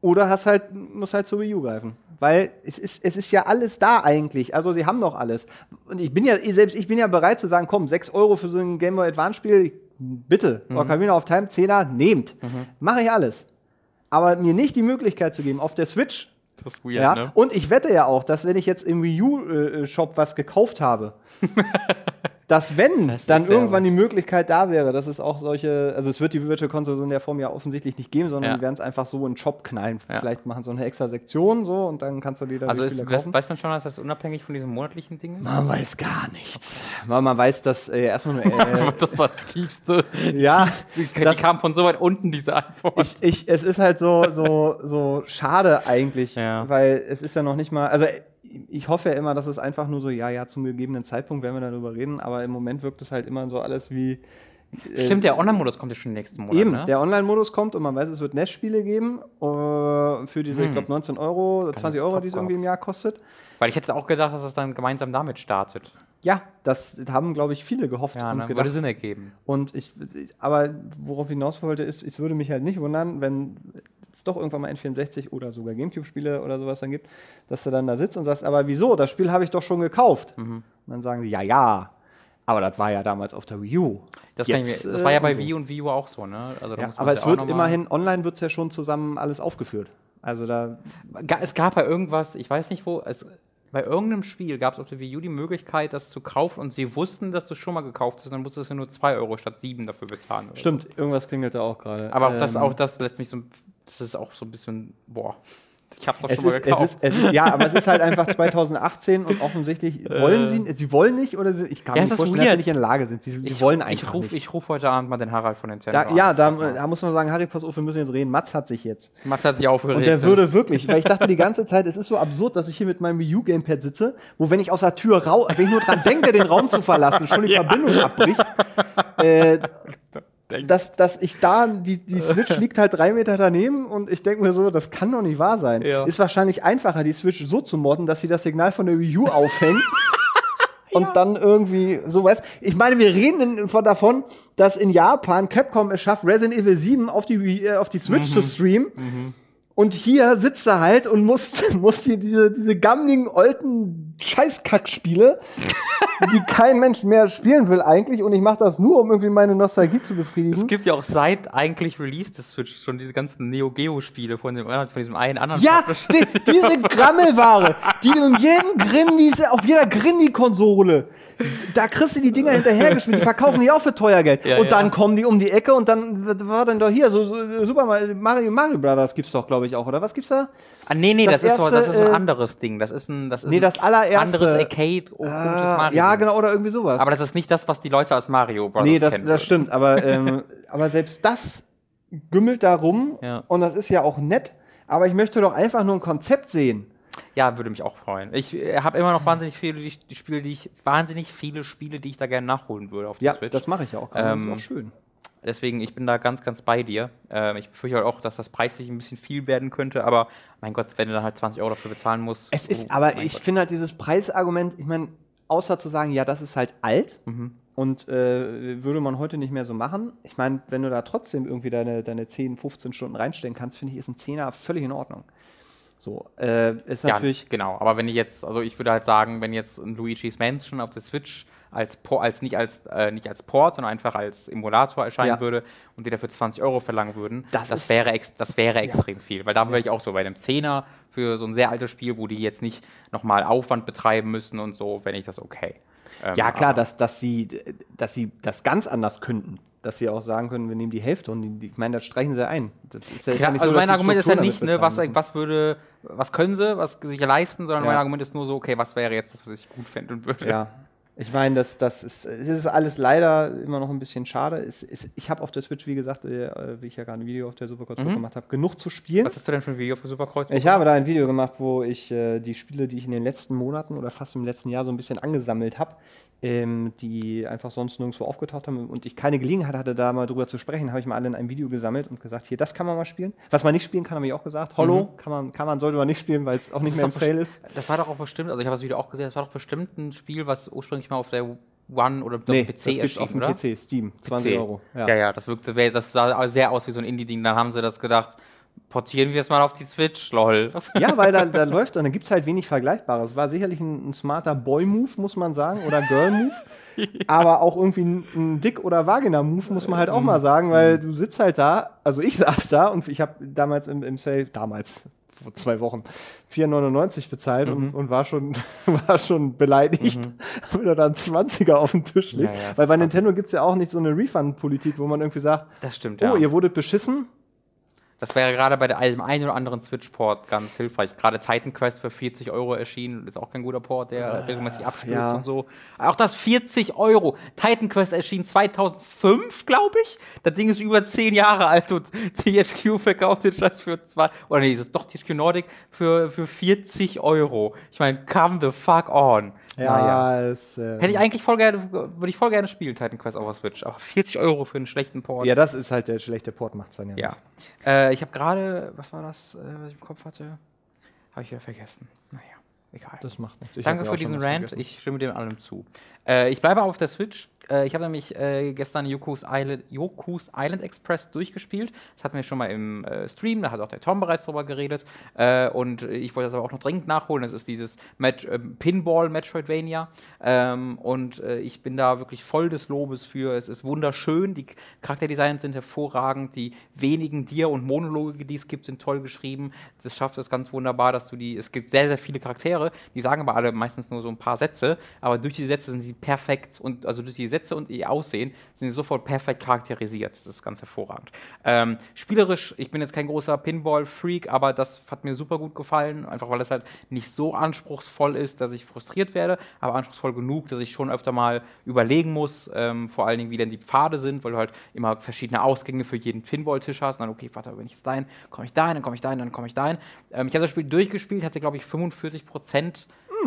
Oder hast halt, musst halt zur Wii U greifen. Weil es ist, es ist ja alles da eigentlich. Also sie haben doch alles. Und ich bin ja, selbst ich bin ja bereit zu sagen, komm, 6 Euro für so ein Game Boy Advance Spiel, bitte. Mhm. Ocarina of Time, 10er, nehmt. Mache ich alles. Aber mir nicht die Möglichkeit zu geben, auf der Switch Das ist weird, ja, ne? und ich wette ja auch, dass wenn ich jetzt im Wii U-Shop was gekauft habe, (laughs) dass wenn Das dann irgendwann die Möglichkeit da wäre, dass es auch solche, also es wird die Virtual Console so in der Form ja offensichtlich nicht geben, sondern Ja. die werden es einfach so in den Shop knallen. Ja. Vielleicht machen so eine extra Sektion so und dann kannst du die dann Also die ist, kaufen. weiß man schon, dass das unabhängig von diesem monatlichen Ding ist? Man weiß gar nichts. Man, man weiß, dass äh, erstmal nur, (laughs) äh, das war das Tiefste. ja, Die, die das, kam von so weit unten, diese Antwort. ich, ich, es ist halt so, so, so schade eigentlich, Ja. weil es ist ja noch nicht mal, also ich hoffe ja immer, dass es einfach nur so, ja, ja, zum gegebenen Zeitpunkt werden wir darüber reden, aber im Moment wirkt es halt immer so alles wie. äh, Stimmt, der Online-Modus kommt ja schon nächsten Monat. Eben, ne? der Online-Modus kommt und man weiß, es wird NES-Spiele geben äh, für diese, ich Hm. glaube, 19 Euro, oder 20 Euro, die es irgendwie im. Jahr kostet. Weil ich hätte auch gedacht, dass es dann gemeinsam damit startet. Ja, das haben, glaube ich, viele gehofft Ja, und ne? gedacht. Würde Sinn ergeben. Und ich, aber worauf ich hinaus wollte, ist, es würde mich halt nicht wundern, wenn es doch irgendwann mal N64 oder sogar Gamecube-Spiele oder sowas dann gibt, dass du dann da sitzt und sagst, aber wieso, das Spiel habe ich doch schon gekauft. Mhm. Und dann sagen sie, ja, ja, aber das war ja damals auf der Wii U. Das, ich Jetzt, mir, das äh, war ja und bei so. Wii und Wii U auch so, ne? Also, Ja, aber es wird immerhin, online wird es ja schon zusammen alles aufgeführt. Also da, Es gab ja irgendwas, ich weiß nicht wo, es, bei irgendeinem Spiel gab es auf der Wii U die Möglichkeit, das zu kaufen und sie wussten, dass du es schon mal gekauft hast, dann musstest du nur 2 Euro statt 7 dafür bezahlen. stimmt, irgendwas klingelt da auch gerade. So. Aber auch das, Ähm, auch das lässt mich so, das ist auch so ein bisschen, boah, ich hab's doch Es schon mal ist, es, gekauft. ist, es ist, ja, aber es ist halt einfach 2018 und offensichtlich (laughs) wollen sie, sie wollen nicht oder sie, ich kann Ja, mir vorstellen, dass sie weird. nicht in der Lage sind. Sie, sie ich, wollen ich einfach ruf, nicht. Ich rufe heute Abend mal den Harald von Nintendo Da, ja, an. da, da muss man sagen, Harry, pass auf, wir müssen jetzt reden. Mats hat sich jetzt. Max hat sich aufgeregt. Und der würde wirklich, weil ich dachte die ganze Zeit, es ist so absurd, dass ich hier mit meinem Wii U Gamepad sitze, wo wenn ich aus der Tür rau, wenn ich nur dran denke, den Raum zu verlassen, schon die (laughs) Verbindung abbricht. Äh, dass, dass ich da, die, die Switch (laughs) liegt halt drei Meter daneben und ich denke mir so, das kann doch nicht wahr sein. Ja. Ist wahrscheinlich einfacher, die Switch so zu modden, dass sie das Signal von der Wii U auffängt. (laughs) Und dann irgendwie so weiß. Ich meine, wir reden von davon, dass in Japan Capcom es schafft, Resident Evil 7 auf die, äh, auf die Switch zu streamen. Und hier sitzt er halt und muss, (laughs) muss die, diese, diese gammligen, alten Scheißkackspiele, die kein Mensch mehr spielen will eigentlich. Und ich mache das nur, um irgendwie meine Nostalgie zu befriedigen. Es gibt ja auch seit eigentlich Release des Switch schon diese ganzen Neo Geo Spiele von, dem, von diesem einen anderen Ja, die, diese Grammelware, die in jedem Grindis, auf jeder Grindi-Konsole, da kriegst du die Dinger hinterhergeschmissen, die verkaufen die auch für teuer Geld. Ja, und dann ja. kommen die um die Ecke und dann war denn doch hier, so, so Super Mario, Mario Brothers gibt's doch, glaube glaube ich, auch, oder was gibt's da? Ah, nee, nee, Das das, ist, so, das erste, ist ein äh, anderes Ding. Das ist ein, das ist Nee, ein das allererste. anderes Arcade. Oh, Ah, Mario. ja, genau, oder irgendwie sowas. Aber das ist nicht das, was die Leute als Mario Bros. nee, das, kennen das stimmt. Aber, ähm, (laughs) aber selbst das gümmelt da rum Ja. und das ist ja auch nett. Aber ich möchte doch einfach nur ein Konzept sehen. Ja, würde mich auch freuen. Ich äh, habe immer noch wahnsinnig viele die, die Spiele, die ich wahnsinnig viele Spiele, die ich da gerne nachholen würde auf der Ja, Switch. das mache ich ja auch. gerade. das Ähm, ist auch schön. Deswegen, ich bin da ganz, ganz bei dir. Ähm, ich befürchte halt auch, dass das preislich ein bisschen viel werden könnte, aber mein Gott, wenn du dann halt 20 Euro dafür bezahlen musst. Es ist, oh, aber ich finde halt dieses Preisargument, ich meine, außer zu sagen, ja, das ist halt alt Mhm. und äh, würde man heute nicht mehr so machen. Ich meine, wenn du da trotzdem irgendwie deine, deine 10, 15 Stunden reinstellen kannst, finde ich, ist ein Zehner völlig in Ordnung. So, äh, ist Ja, natürlich. genau. Aber wenn ich jetzt, also ich würde halt sagen, wenn jetzt ein Luigi's Mansion auf der Switch als, als nicht als äh, nicht als Port, sondern einfach als Emulator erscheinen Ja. würde und die dafür 20 Euro verlangen würden, Das das, wäre das wäre extrem viel. Weil da wäre ich auch so bei einem Zehner für so ein sehr altes Spiel, wo die jetzt nicht nochmal Aufwand betreiben müssen und so, wenn ich das okay. Ähm, Ja, klar, dass, dass, sie, dass sie das ganz anders könnten. Dass sie auch sagen können, wir nehmen die Hälfte und die, die, ich meine, das streichen sie ein. Das ist ja, Klar, ja nicht also dass mein Argument ist ja nicht, ne, was, was würde, was können sie, was sich leisten, sondern Ja. mein Argument ist nur so, okay, was wäre jetzt das, was ich gut finden würde. Ja. (laughs) Ich meine, das, das ist, es ist alles leider immer noch ein bisschen schade. Es, es, ich habe auf der Switch, wie gesagt, äh, wie ich ja gerade ein Video auf der Supercross Mhm. gemacht habe, genug zu spielen. Was hast du denn für ein Video für Superkreuz? Ich habe da ein Video gemacht, wo ich äh, die Spiele, die ich in den letzten Monaten oder fast im letzten Jahr so ein bisschen angesammelt habe, ähm, die einfach sonst nirgendwo aufgetaucht haben und ich keine Gelegenheit hatte, da mal drüber zu sprechen, habe ich mal alle in einem Video gesammelt und gesagt, hier, das kann man mal spielen. Was man nicht spielen kann, habe ich auch gesagt. Hollow kann, man, kann man, sollte man nicht spielen, weil es auch nicht mehr im Das ist doch Sale ist. Das war doch auch bestimmt, also ich habe das Video auch gesehen, das war doch bestimmt ein Spiel, was ursprünglich mal auf der One oder Nee, PC das gibt's erschien, auf dem oder? PC, Steam, 20 PC. Euro. Ja. ja, das wirkte, das sah sehr aus wie so ein Indie-Ding. Dann haben sie das gedacht, portieren wir es mal auf die Switch, lol. (laughs) Ja, weil da, da läuft und da gibt es halt wenig Vergleichbares. War sicherlich ein, ein smarter Boy-Move, muss man sagen, oder Girl-Move. (laughs) Aber auch irgendwie ein, ein Dick- oder Vagina-Move, muss man halt auch mal sagen, weil du sitzt halt da, also ich (laughs) saß da und ich habe damals im, im Sale, damals, vor zwei Wochen, 4,99 bezahlt und, und war, schon, war schon beleidigt, wenn er dann 20er auf dem Tisch liegt. Ja, ja, weil bei Nintendo gibt es ja auch nicht so eine Refund-Politik, wo man irgendwie sagt, Das stimmt, oh, ja. ihr wurdet beschissen, Das wäre gerade bei dem einen oder anderen Switch-Port ganz hilfreich. Gerade Titan Quest für 40 Euro erschienen, ist auch kein guter Port, der regelmäßig abstößt ja. und so. Auch das 40 Euro. Titan Quest erschien 2005, glaube ich. Das Ding ist über 10 Jahre alt und (laughs) THQ verkauft den Scheiß für zwei, oder nee, es ist doch THQ Nordic für, für 40 Euro. Ich meine, come the fuck on. Ja, es, äh, Hätte ich eigentlich voll gerne, würde ich voll gerne spielen, Titan Quest auf der Switch. Aber 40 Euro für einen schlechten Port. ja, das ist halt der schlechte Port, macht's dann ja. Ja. Äh, ich habe gerade, was war das, äh, was ich im Kopf hatte? Habe ich wieder vergessen. Naja, egal. Das macht nichts. Ich Danke für diesen Rant. vergessen. Ich stimme dem allem zu. Äh, ich bleibe auf der Switch. Äh, ich habe nämlich äh, gestern Yoku's Island, Yoku's Island Express durchgespielt. Das hatten wir schon mal im äh, Stream. Da hat auch der Tom bereits drüber geredet. Äh, und ich wollte das aber auch noch dringend nachholen. Das ist dieses Met äh, Pinball Metroidvania. Ähm, und ich bin da wirklich voll des Lobes für. Es ist wunderschön. Die Charakterdesigns sind hervorragend. Die wenigen Dia- und Monologe, die es gibt, sind toll geschrieben. Das schafft es ganz wunderbar, dass du die. Es gibt sehr, sehr viele Charaktere. Die sagen aber alle meistens nur so ein paar Sätze. Aber durch die Sätze sind sie perfekt. Und also durch die Sätze und ihr Aussehen sind sie sofort perfekt charakterisiert. Das ist ganz hervorragend. Ähm, spielerisch, ich bin jetzt kein großer Pinball-Freak, aber das hat mir super gut gefallen. Einfach weil es halt nicht so anspruchsvoll ist, dass ich frustriert werde, aber anspruchsvoll genug, dass ich schon öfter mal überlegen muss, ähm, vor allen Dingen, wie denn die Pfade sind, weil du halt immer verschiedene Ausgänge für jeden Pinball-Tisch hast. Und dann, okay, warte, wenn ich jetzt dahin, komme ich dahin, dann komme ich dahin, dann komme ich dahin. Ähm, ich habe das Spiel durchgespielt, hatte, glaube ich, 45 Prozent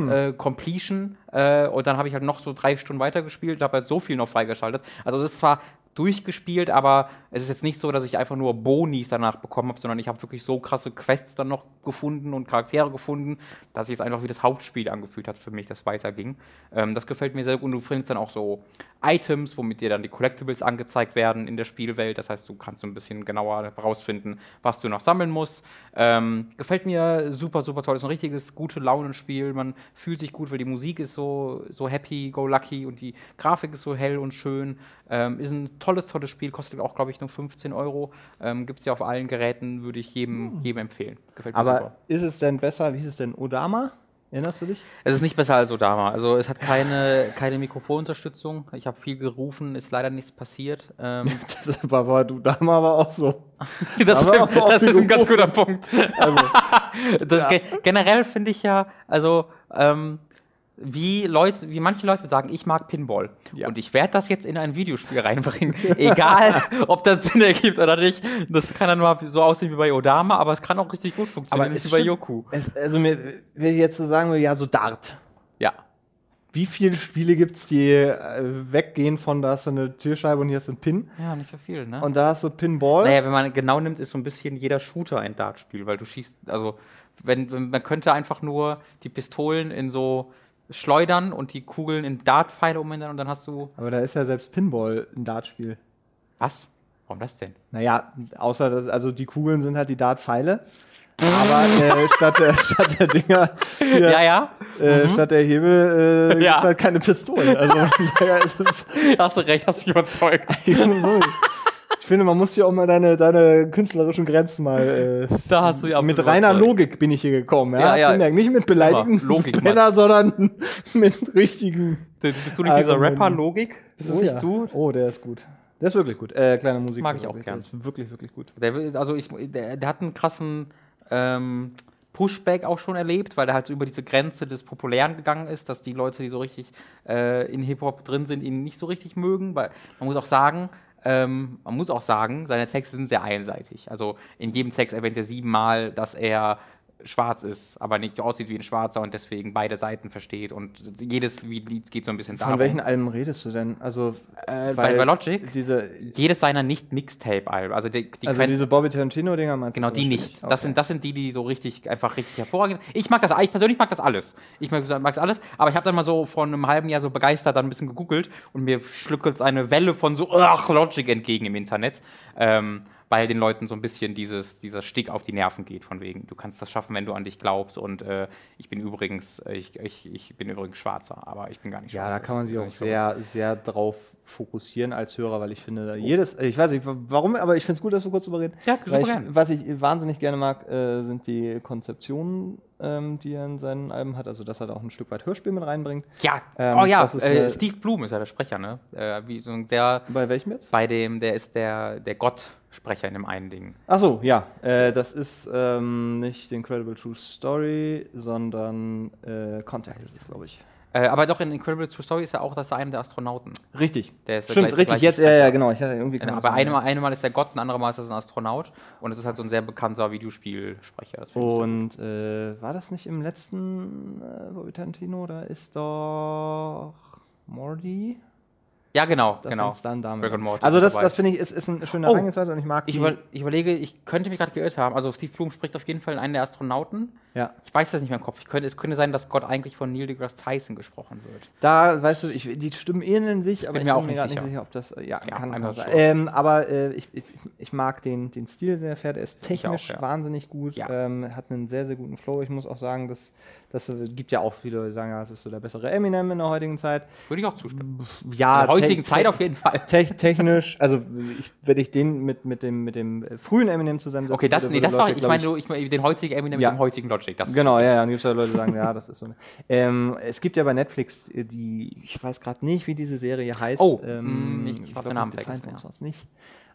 äh, Completion äh, und dann habe ich halt noch so drei Stunden weitergespielt, habe halt so viel noch freigeschaltet. Also das ist zwar durchgespielt, aber es ist jetzt nicht so, dass ich einfach nur Bonis danach bekommen habe, sondern ich habe wirklich so krasse Quests dann noch gefunden und Charaktere gefunden, dass es einfach wie das Hauptspiel angefühlt hat für mich, das weiterging. Ähm, das gefällt mir sehr gut und du findest dann auch so Items, womit dir dann die Collectibles angezeigt werden in der Spielwelt. Das heißt, du kannst so ein bisschen genauer herausfinden, was du noch sammeln musst. Ähm, gefällt mir super, super toll. Ist ein richtiges gute Launenspiel. Man fühlt sich gut, weil die Musik ist so, so happy, go lucky und die Grafik ist so hell und schön. Ähm, ist ein tolles, tolles Spiel. Kostet auch, glaube ich, nur 15 Euro. Ähm, Gibt es ja auf allen Geräten, würde ich jedem, jedem empfehlen. Gefällt mir Aber super. ist es denn besser, wie hieß es denn, Odama? Erinnerst du dich? Es ist nicht besser als Odama. Also es hat keine, keine Mikrofonunterstützung. Ich habe viel gerufen, ist leider nichts passiert. Ähm, (laughs) Das war, war du Dama aber auch so. (laughs) das stimmt, auch das ist ein ganz guter Punkt. Also, (laughs) ge generell finde ich ja, also ähm, wie Leute, wie manche Leute sagen, ich mag Pinball. Ja. Und ich werde das jetzt in ein Videospiel reinbringen. (laughs) Egal, ob das Sinn ergibt oder nicht. Das kann dann nur so aussehen wie bei Odama, aber es kann auch richtig gut funktionieren, wie bei. Yoku. es, also, mir, wenn ich jetzt so sagen würde, ja, so Dart. Ja. Wie viele Spiele gibt es, die äh, weggehen von, da hast du eine Türscheibe und hier hast du einen Pin Ja, nicht so viel, ne? und da hast du Pinball? Naja, wenn man genau nimmt, ist so ein bisschen jeder Shooter ein Dartspiel, weil du schießt, also wenn, wenn man könnte einfach nur die Pistolen in so schleudern und die Kugeln in Dartpfeile umändern und dann hast du Aber da ist ja selbst Pinball ein Dartspiel. was? Warum das denn? Naja, außer dass, also die Kugeln sind halt die Dartpfeile. Aber äh, (laughs) statt, der, statt der Dinger, hier, Ja, ja. Äh, statt der Hebel äh, Ja. gibt's halt keine Pistole. Also (laughs) (laughs) daher ist es Hast du recht, hast mich überzeugt. Ich finde, man muss ja auch mal deine, deine künstlerischen Grenzen mal. Äh, (laughs) Da hast du ja mit reiner überzeugt. Logik bin ich hier gekommen. Ja, Ja, ja. Nicht mit beleidigenden Immer. Logik, Penner, sondern (laughs) mit richtigen. Bist du nicht Also, dieser wenn- Rapper Logik? Bist das oh, nicht ja. du? Oh, der ist gut. Der ist wirklich gut. Äh, kleiner Musik. Mag ich auch Der gern. ist wirklich, wirklich gut. Der, also ich, der, der hat einen krassen ähm, Pushback auch schon erlebt, weil er halt so über diese Grenze des Populären gegangen ist, dass die Leute, die so richtig äh, in Hip-Hop drin sind, ihn nicht so richtig mögen. Weil man muss auch sagen, ähm, man muss auch sagen, seine Texte sind sehr einseitig. Also in jedem Text erwähnt er siebenmal, dass er schwarz ist, aber nicht aussieht wie ein Schwarzer und deswegen beide Seiten versteht und jedes Lied geht so ein bisschen Von darum. welchen Alben redest du denn? Also, Äh, bei, bei Logic? Diese, Jedes seiner Nicht-Mixtape-Alben. Also die, die also diese Bobby Tarantino-Dinger meinst du? Genau, die nicht. Okay. Das, sind, das sind die, die so richtig, einfach richtig hervorragend Ich mag das, ich persönlich mag das alles. Ich mag, mag das alles, aber ich habe dann mal so vor einem halben Jahr so begeistert dann ein bisschen gegoogelt und mir schlückelt eine Welle von so, ach, Logic entgegen im Internet. Ähm, weil den Leuten so ein bisschen dieses, dieser Stick auf die Nerven geht, von wegen, du kannst das schaffen, wenn du an dich glaubst. Und äh, ich bin übrigens, äh, ich, ich, ich bin übrigens Schwarzer, aber ich bin gar nicht Ja, schwarz. da kann man sich auch nicht so sehr, sehr drauf fokussieren als Hörer, weil ich finde, da jedes, ich weiß nicht warum, aber ich finde es gut, dass wir kurz drüber reden. Ja, super ich, gern. Was ich wahnsinnig gerne mag, äh, sind die Konzeptionen, ähm, die er in seinen Alben hat, also dass er da auch ein Stück weit Hörspiel mit reinbringt. Ja, Ähm, oh ja, äh, Steve Bloom ist ja der Sprecher, ne? Äh, wie so ein der Bei welchem jetzt? bei dem, der ist der, der Gott-Sprecher in dem einen Ding. Achso, ja, äh, das ist ähm, nicht The Incredible True Story, sondern äh, Contact ist es, glaube ich. Äh, aber doch in Incredible True Story ist er auch das einer der Astronauten. Richtig. Der ist der Stimmt, gleich- richtig, gleiche jetzt, ja, ja, genau. Ich hatte irgendwie man aber das eine sagen, Mal, eine Mal ist der Gott, ein anderes Mal ist das ein Astronaut. Und es ist halt so ein sehr bekannter Videospielsprecher. Und äh, war das nicht im letzten äh, Bobby Tarantino? Da ist doch Morty. Ja, genau, Da genau. dann damit Rick an. und Morty Also das, das finde ich ist, ist eine schöne Oh. Herangehensweise und ich mag Ich, über, ich überlege, ich könnte mich gerade geirrt haben. Also Steve Bloom spricht auf jeden Fall einen der Astronauten. Ja. Ich weiß das nicht mehr im Kopf. Könnte, es könnte sein, dass Gott eigentlich von Neil deGrasse Tyson gesprochen wird. Da, weißt du, ich, die Stimmen ähneln sich, aber Bin ich mir auch bin mir nicht sicher. nicht sicher, ob das. äh, Ja, Ja, kann, kann sein. Ähm, aber äh, ich, ich, ich mag den, den Stil sehr fährt. Er ist technisch auch, ja. wahnsinnig gut. Ja. Ähm, hat einen sehr, sehr guten Flow. Ich muss auch sagen, das äh, gibt ja auch viele, die sagen, ja, das ist so der bessere Eminem in der heutigen Zeit. Würde ich auch zustimmen. Ja, in der heutigen Zeit auf jeden Fall. Te technisch, also ich, wenn ich den mit, mit, dem, mit dem äh, frühen Eminem zusammensetze. Okay, das, würde- nee, das war, Logic, ich meine, ich den heutigen Eminem Ja. mit dem heutigen Logic. Das Genau, ja, ja, dann gibt es ja Leute, die sagen, ja, das ist so. Eine. Ähm, es gibt ja bei Netflix äh, die, ich weiß gerade nicht, wie diese Serie heißt. Oh, ähm, mm, ich hab glaub, den Namen vergessen, ja. war's nicht.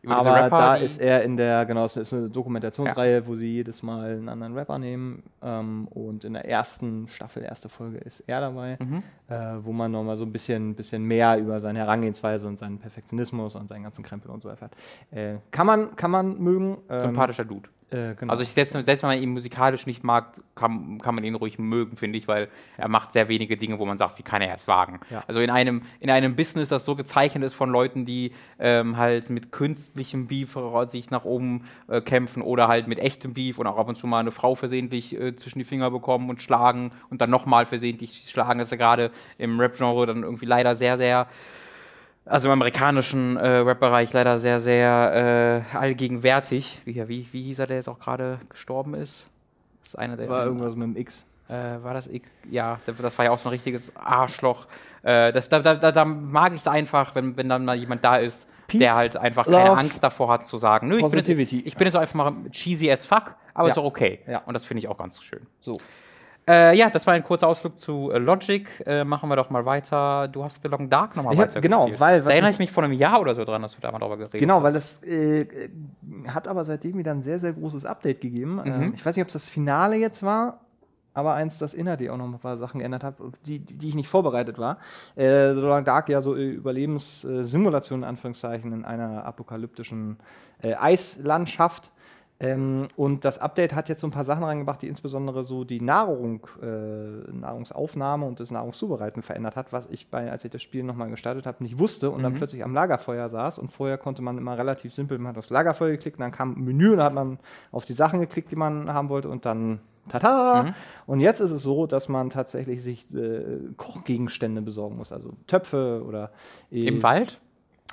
Über Aber Rapper, da ist er in der, genau, es ist eine Dokumentationsreihe, wo sie jedes Mal einen anderen Rapper nehmen. Ähm, und in der ersten Staffel, erste Folge ist er dabei, Mhm. äh, wo man nochmal so ein bisschen, bisschen mehr über seine Herangehensweise und seinen Perfektionismus und seinen ganzen Krempel und so erfährt. Äh, kann, man, kann man mögen. Ähm, Sympathischer Dude. Äh, genau. Also ich selbst, selbst wenn man ihn musikalisch nicht mag, kann, kann man ihn ruhig mögen, finde ich, weil er macht sehr wenige Dinge, wo man sagt, wie kann er es wagen. Ja. Also in einem, in einem Business, das so gezeichnet ist von Leuten, die ähm, halt mit künstlichem Beef sich nach oben äh, kämpfen oder halt mit echtem Beef und auch ab und zu mal eine Frau versehentlich äh, zwischen die Finger bekommen und schlagen und dann nochmal versehentlich schlagen. Das ist ja gerade im Rap-Genre dann irgendwie leider sehr, sehr also im amerikanischen äh, Rap-Bereich leider sehr, sehr äh, allgegenwärtig. Ja, wie, wie hieß er, der jetzt auch gerade gestorben ist? Das ist einer der. war irgendwas mit dem X. Äh, war das ich? Ja, das, war ja auch so ein richtiges Arschloch. Äh, das, da, da, da, mag ich es einfach, wenn, wenn dann mal jemand da ist, Peace, der halt einfach keine Love, Angst davor hat zu sagen, nö, ich bin, jetzt, ich bin jetzt einfach mal cheesy as fuck, aber ist Ja. auch okay. Ja. Und das finde ich auch ganz schön. So. Äh, ja, das war ein kurzer Ausflug zu äh, Logic. Äh, machen wir doch mal weiter. Du hast The Long Dark nochmal weiter genau, weil- Da erinnere ich- ich mich vor einem Jahr oder so dran, dass wir da mal drüber geredet Genau, haben. weil das äh, hat aber seitdem wieder ein sehr, sehr großes Update gegeben. Ähm, ich weiß nicht, ob es das Finale jetzt war, aber eins, das inhaltlich auch noch ein paar Sachen geändert hat, die, die ich nicht vorbereitet war. Äh, The Long Dark ja so äh, Überlebenssimulation in Anführungszeichen in einer apokalyptischen Eislandschaft. Ähm, und das Update hat jetzt so ein paar Sachen reingebracht, die insbesondere so die Nahrung, äh, Nahrungsaufnahme und das Nahrungszubereiten verändert hat, was ich bei, als ich das Spiel nochmal gestartet habe, nicht wusste und dann plötzlich am Lagerfeuer saß und vorher konnte man immer relativ simpel, man hat aufs Lagerfeuer geklickt, dann kam ein Menü und dann hat man auf die Sachen geklickt, die man haben wollte und dann Tata! Und jetzt ist es so, dass man tatsächlich sich äh, Kochgegenstände besorgen muss, also Töpfe oder äh, Im Wald?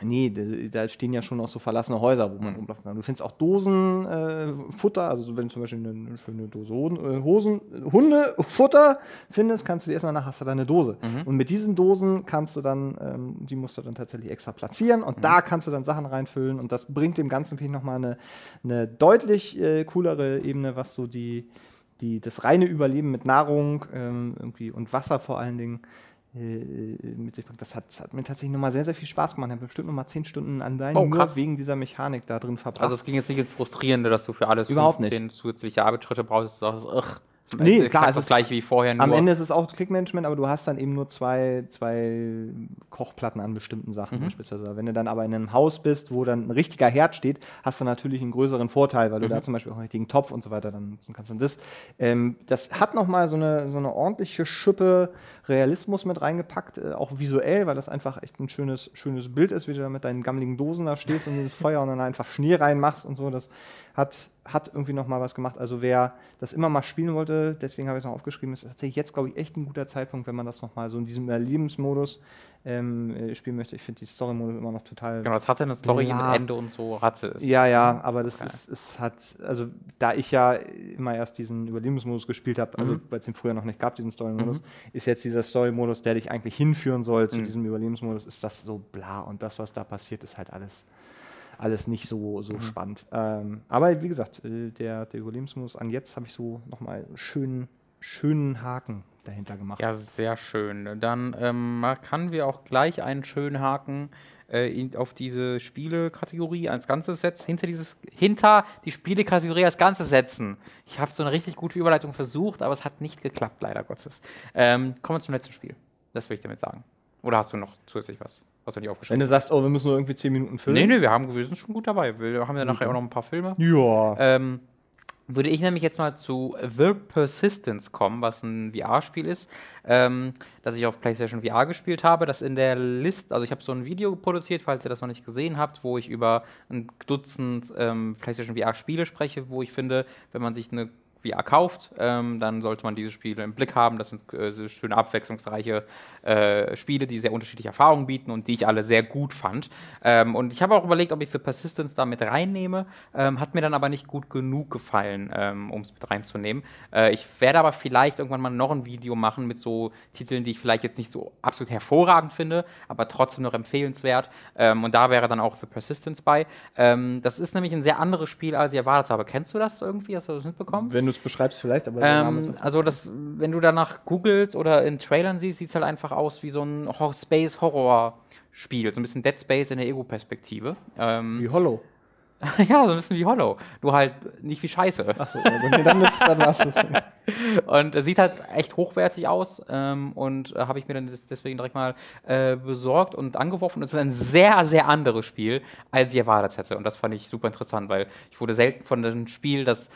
Nee, da stehen ja schon noch so verlassene Häuser, wo man rumlaufen kann. Du findest auch Dosen, äh, Futter, also so, wenn du zum Beispiel eine, schöne Dose Hosen, äh, Hosen, Hundefutter (laughs) findest, kannst du die essen, danach hast du deine Dose. Und mit diesen Dosen kannst du dann, ähm, die musst du dann tatsächlich extra platzieren und da kannst du dann Sachen reinfüllen und das bringt dem Ganzen finde ich nochmal eine, eine deutlich äh, coolere Ebene, was so die, die, das reine Überleben mit Nahrung ähm, irgendwie und Wasser vor allen Dingen mit sich bringt. Das hat, das hat mir tatsächlich nochmal sehr, sehr viel Spaß gemacht. Ich habe bestimmt nochmal zehn Stunden allein Oh, nur krass. wegen dieser Mechanik da drin verbracht. Also es ging jetzt nicht ins Frustrierende, dass du für alles Überhaupt 15 zusätzliche Arbeitsschritte brauchst. Du sagst, es Nee, ist klar, es das ist- gleiche wie vorher. Nur Am Ende ist es auch Klickmanagement, aber du hast dann eben nur zwei, zwei Kochplatten an bestimmten Sachen Mhm. beispielsweise. Wenn du dann aber in einem Haus bist, wo dann ein richtiger Herd steht, hast du natürlich einen größeren Vorteil, weil du Mhm. da zum Beispiel auch einen richtigen Topf und so weiter dann nutzen kannst. Und das, ähm, das hat nochmal so eine, so eine ordentliche Schippe Realismus mit reingepackt, äh, auch visuell, weil das einfach echt ein schönes, schönes Bild ist, wie du da mit deinen gammeligen Dosen da stehst und dieses Feuer und dann einfach Schnee reinmachst und so. Das hat, hat irgendwie nochmal was gemacht. Also wer das immer mal spielen wollte, deswegen habe ich es noch aufgeschrieben, ist tatsächlich jetzt, glaube ich, echt ein guter Zeitpunkt, wenn man das nochmal so in diesem Erlebensmodus ähm, äh, spielen möchte. Ich finde die Story-Modus immer noch total Genau, das hatte eine Story Bla. mit Ende und so hatte es. ja, ja, aber das Okay. ist, es hat, also da ich ja immer erst diesen Überlebensmodus gespielt habe, also Mhm. weil es den früher noch nicht gab, diesen Story-Modus, ist jetzt dieser Story-Modus, der dich eigentlich hinführen soll zu Mhm. diesem Überlebensmodus, ist das so bla und das, was da passiert, ist halt alles, alles nicht so, Mhm. so spannend. Ähm, aber wie gesagt, äh, der, der Überlebensmodus an jetzt habe ich so nochmal einen schönen, schönen Haken dahinter gemacht. Ja, sehr schön. Dann ähm, kann wir auch gleich einen schönen Haken äh, auf diese Spielekategorie als Ganzes setzen, hinter, dieses, hinter die Spielekategorie als Ganzes setzen. Ich habe so eine richtig gute Überleitung versucht, aber es hat nicht geklappt, leider Gottes. Ähm, kommen wir zum letzten Spiel. Das will ich damit sagen. Oder hast du noch zusätzlich was, was du nicht Wenn aufgeschrieben du sagst, oh, wir müssen nur irgendwie 10 Minuten füllen. Nee, nee, wir, haben, sind schon gut dabei. Wir haben ja nachher auch noch ein paar Filme. Ja. Ähm, würde ich nämlich jetzt mal zu The Persistence kommen, was ein VR-Spiel ist, ähm, das ich auf PlayStation VR gespielt habe, das in der Liste, also ich habe so ein Video produziert, falls ihr das noch nicht gesehen habt, wo ich über ein Dutzend ähm, PlayStation VR-Spiele spreche, wo ich finde, wenn man sich eine VR kauft, ähm, dann sollte man diese Spiele im Blick haben. Das sind äh, schöne, abwechslungsreiche äh, Spiele, die sehr unterschiedliche Erfahrungen bieten und die ich alle sehr gut fand. Ähm, und ich habe auch überlegt, ob ich The Persistence da mit reinnehme, ähm, hat mir dann aber nicht gut genug gefallen, ähm, um es mit reinzunehmen. Äh, ich werde aber vielleicht irgendwann mal noch ein Video machen mit so Titeln, die ich vielleicht jetzt nicht so absolut hervorragend finde, aber trotzdem noch empfehlenswert. Ähm, und da wäre dann auch The Persistence bei. Ähm, das ist nämlich ein sehr anderes Spiel, als ich erwartet habe. Kennst du das irgendwie? Hast du das mitbekommen? Wenn du es beschreibst, vielleicht, aber der Name Ähm, ist- also das, wenn du danach googelst oder in Trailern siehst, sieht es halt einfach aus wie so ein Hor Space-Horror-Spiel. So ein bisschen Dead Space in der Ego-Perspektive. Ähm, wie Hollow. (laughs) ja, so ein bisschen wie Hollow. Du halt nicht wie Scheiße. Achso, okay, dann, ist, dann war's das. (laughs) Und es sieht halt echt hochwertig aus ähm, und äh, habe ich mir dann des- deswegen direkt mal äh, besorgt und angeworfen. Es ist ein sehr, sehr anderes Spiel, als ich erwartet hätte. Und das fand ich super interessant, weil ich wurde selten von einem Spiel, das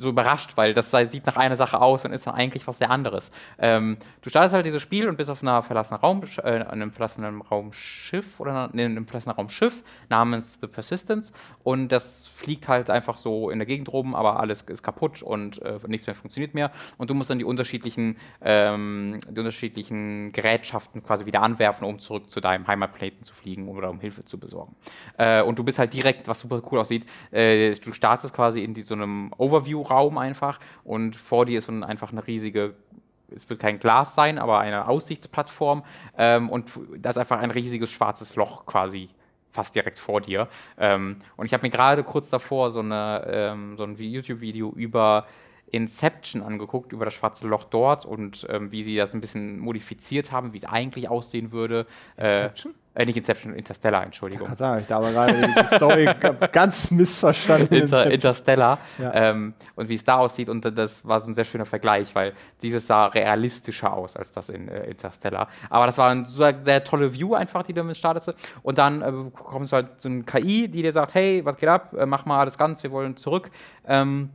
so überrascht, weil das sieht nach einer Sache aus und ist dann eigentlich was sehr anderes. Ähm, du startest halt dieses Spiel und bist auf einer verlassenen Raum, äh, einem verlassenen Raumschiff oder nee, einem verlassenen Raumschiff namens The Persistence und das fliegt halt einfach so in der Gegend rum, aber alles ist kaputt und äh, nichts mehr funktioniert mehr und du musst dann die unterschiedlichen, ähm, die unterschiedlichen Gerätschaften quasi wieder anwerfen, um zurück zu deinem Heimatplaneten zu fliegen oder um Hilfe zu besorgen. Äh, und du bist halt direkt, was super cool aussieht, äh, du startest quasi in die, so einem Overview-Raum einfach und vor dir ist so ein, einfach eine riesige es wird kein Glas sein, aber eine Aussichtsplattform ähm, und da ist einfach ein riesiges schwarzes Loch quasi fast direkt vor dir. Ähm, und ich habe mir gerade kurz davor so, eine, ähm, so ein YouTube-Video über Inception angeguckt über das schwarze Loch dort und ähm, wie sie das ein bisschen modifiziert haben, wie es eigentlich aussehen würde. Inception? Äh, äh, nicht Inception, Interstellar, Entschuldigung. Ich kann sagen, ich da aber gerade die Story (laughs) ganz missverstanden. Inter, Interstellar. Ja. Ähm, und wie es da aussieht. Und das war so ein sehr schöner Vergleich, weil dieses sah realistischer aus als das in äh, Interstellar. Aber das war eine sehr, sehr tolle View einfach, die du damit startest. Und dann äh, bekommst du halt so ein KI, die dir sagt, hey, was geht ab? Äh, mach mal alles ganz, wir wollen zurück. Ähm,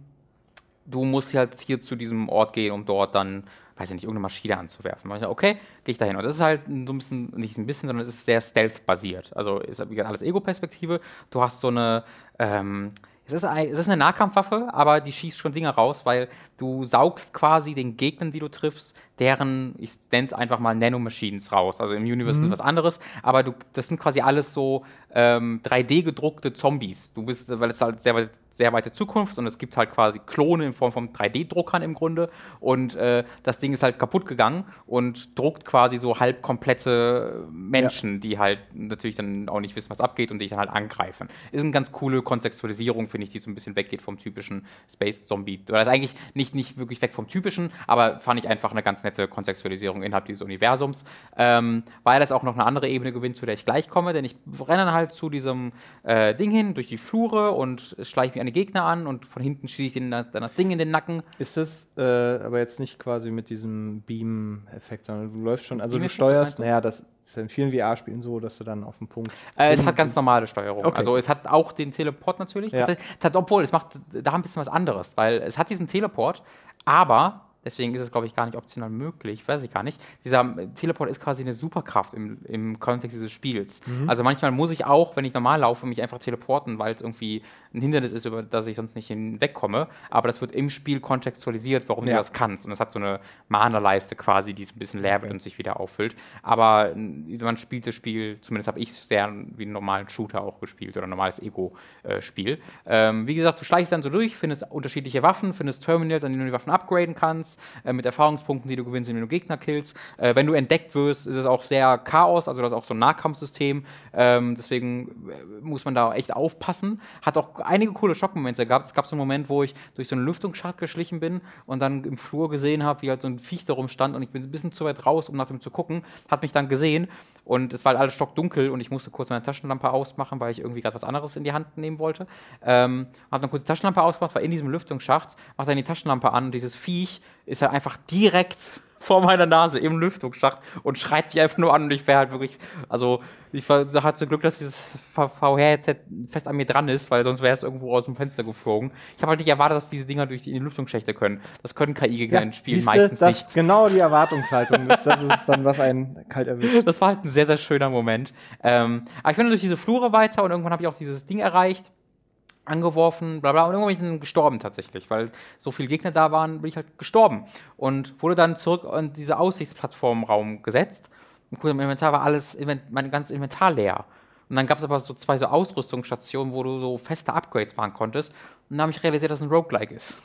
du musst halt hier zu diesem Ort gehen, um dort dann weiß ich nicht, irgendeine Maschine anzuwerfen. Ich, okay, gehe ich dahin. Und das ist halt so ein bisschen, nicht ein bisschen, sondern es ist sehr stealth-basiert. Also ist alles Ego-Perspektive. Du hast so eine, ähm, es ist, es ist eine Nahkampfwaffe, aber die schießt schon Dinge raus, weil du saugst quasi den Gegnern, die du triffst, deren, ich nenne es einfach mal Nanomachines raus. Also im Universe mhm. ist was anderes, aber du, das sind quasi alles so ähm, 3D-gedruckte Zombies. Du bist, weil es halt sehr sehr weite Zukunft und es gibt halt quasi Klone in Form von 3D-Druckern im Grunde und äh, das Ding ist halt kaputt gegangen und druckt quasi so halb komplette Menschen, ja. die halt natürlich dann auch nicht wissen, was abgeht und dich dann halt angreifen. Ist eine ganz coole Kontextualisierung, finde ich, die so ein bisschen weggeht vom typischen Space-Zombie. Oder ist eigentlich nicht, nicht wirklich weg vom typischen, aber fand ich einfach eine ganz nette Kontextualisierung innerhalb dieses Universums, ähm, weil das auch noch eine andere Ebene gewinnt, zu der ich gleich komme, denn ich renne halt zu diesem äh, Ding hin, durch die Flure und schleiche mich eine Gegner an und von hinten schieße ich den, dann das Ding in den Nacken. Ist das äh, aber jetzt nicht quasi mit diesem Beam-Effekt, sondern du läufst schon, also du steuerst, naja, das ist in vielen VR-Spielen so, dass du dann auf den Punkt. Äh, es hat ganz normale Steuerung. Okay. Also es hat auch den Teleport natürlich. Ja. Das, das obwohl, es macht da ein bisschen was anderes, weil es hat diesen Teleport, aber Deswegen ist es, glaube ich, gar nicht optional möglich. Weiß ich gar nicht. Dieser Teleport ist quasi eine Superkraft im, im Kontext dieses Spiels. Mhm. Also manchmal muss ich auch, wenn ich normal laufe, mich einfach teleporten, weil es irgendwie ein Hindernis ist, über das ich sonst nicht hinwegkomme. Aber das wird im Spiel kontextualisiert, warum ja. du das kannst. Und das hat so eine Mana-Leiste quasi, die es ein bisschen leer wird okay. und sich wieder auffüllt. Aber man spielt das Spiel, zumindest habe ich es sehr wie einen normalen Shooter auch gespielt oder ein normales Ego-Spiel. Ähm, wie gesagt, du schleichst dann so durch, findest unterschiedliche Waffen, findest Terminals, an denen du die Waffen upgraden kannst äh, mit Erfahrungspunkten, die du gewinnst, wenn du Gegner killst. Äh, wenn du entdeckt wirst, ist es auch sehr Chaos, also das ist auch so ein Nahkampfsystem. Ähm, deswegen äh, muss man da echt aufpassen. Hat auch einige coole Schockmomente gehabt. Es gab so einen Moment, wo ich durch so einen Lüftungsschacht geschlichen bin und dann im Flur gesehen habe, wie halt so ein Viech da rumstand und ich bin ein bisschen zu weit raus, um nach dem zu gucken. Hat mich dann gesehen und es war halt alles stockdunkel und ich musste kurz meine Taschenlampe ausmachen, weil ich irgendwie gerade was anderes in die Hand nehmen wollte. Ähm, hab dann kurz die Taschenlampe ausgemacht, war in diesem Lüftungsschacht, mach dann die Taschenlampe an und dieses Viech ist halt einfach direkt vor meiner Nase im Lüftungsschacht und schreit mich einfach nur an und ich wäre halt wirklich, also ich hatte zum Glück, dass dieses VR-Headset fest an mir dran ist, weil sonst wäre es irgendwo aus dem Fenster geflogen. Ich habe halt nicht erwartet, dass diese Dinger durch die, Lüftungsschächte können. Das können KI-Gegner ja, in Spielen meistens das nicht. Genau die Erwartungshaltung ist, das ist dann, was einen kalt erwischt. Das war halt ein sehr, sehr schöner Moment. Ähm, aber ich bin dann durch diese Flure weiter und irgendwann habe ich auch dieses Ding erreicht angeworfen, bla bla, und irgendwann bin ich dann gestorben tatsächlich, weil so viele Gegner da waren, bin ich halt gestorben und wurde dann zurück in diese Aussichtsplattformraum gesetzt und kurz im Inventar war alles, mein ganzes Inventar leer. Und dann gab es aber so zwei so Ausrüstungsstationen, wo du so feste Upgrades machen konntest und dann habe ich realisiert, dass es ein Roguelike ist.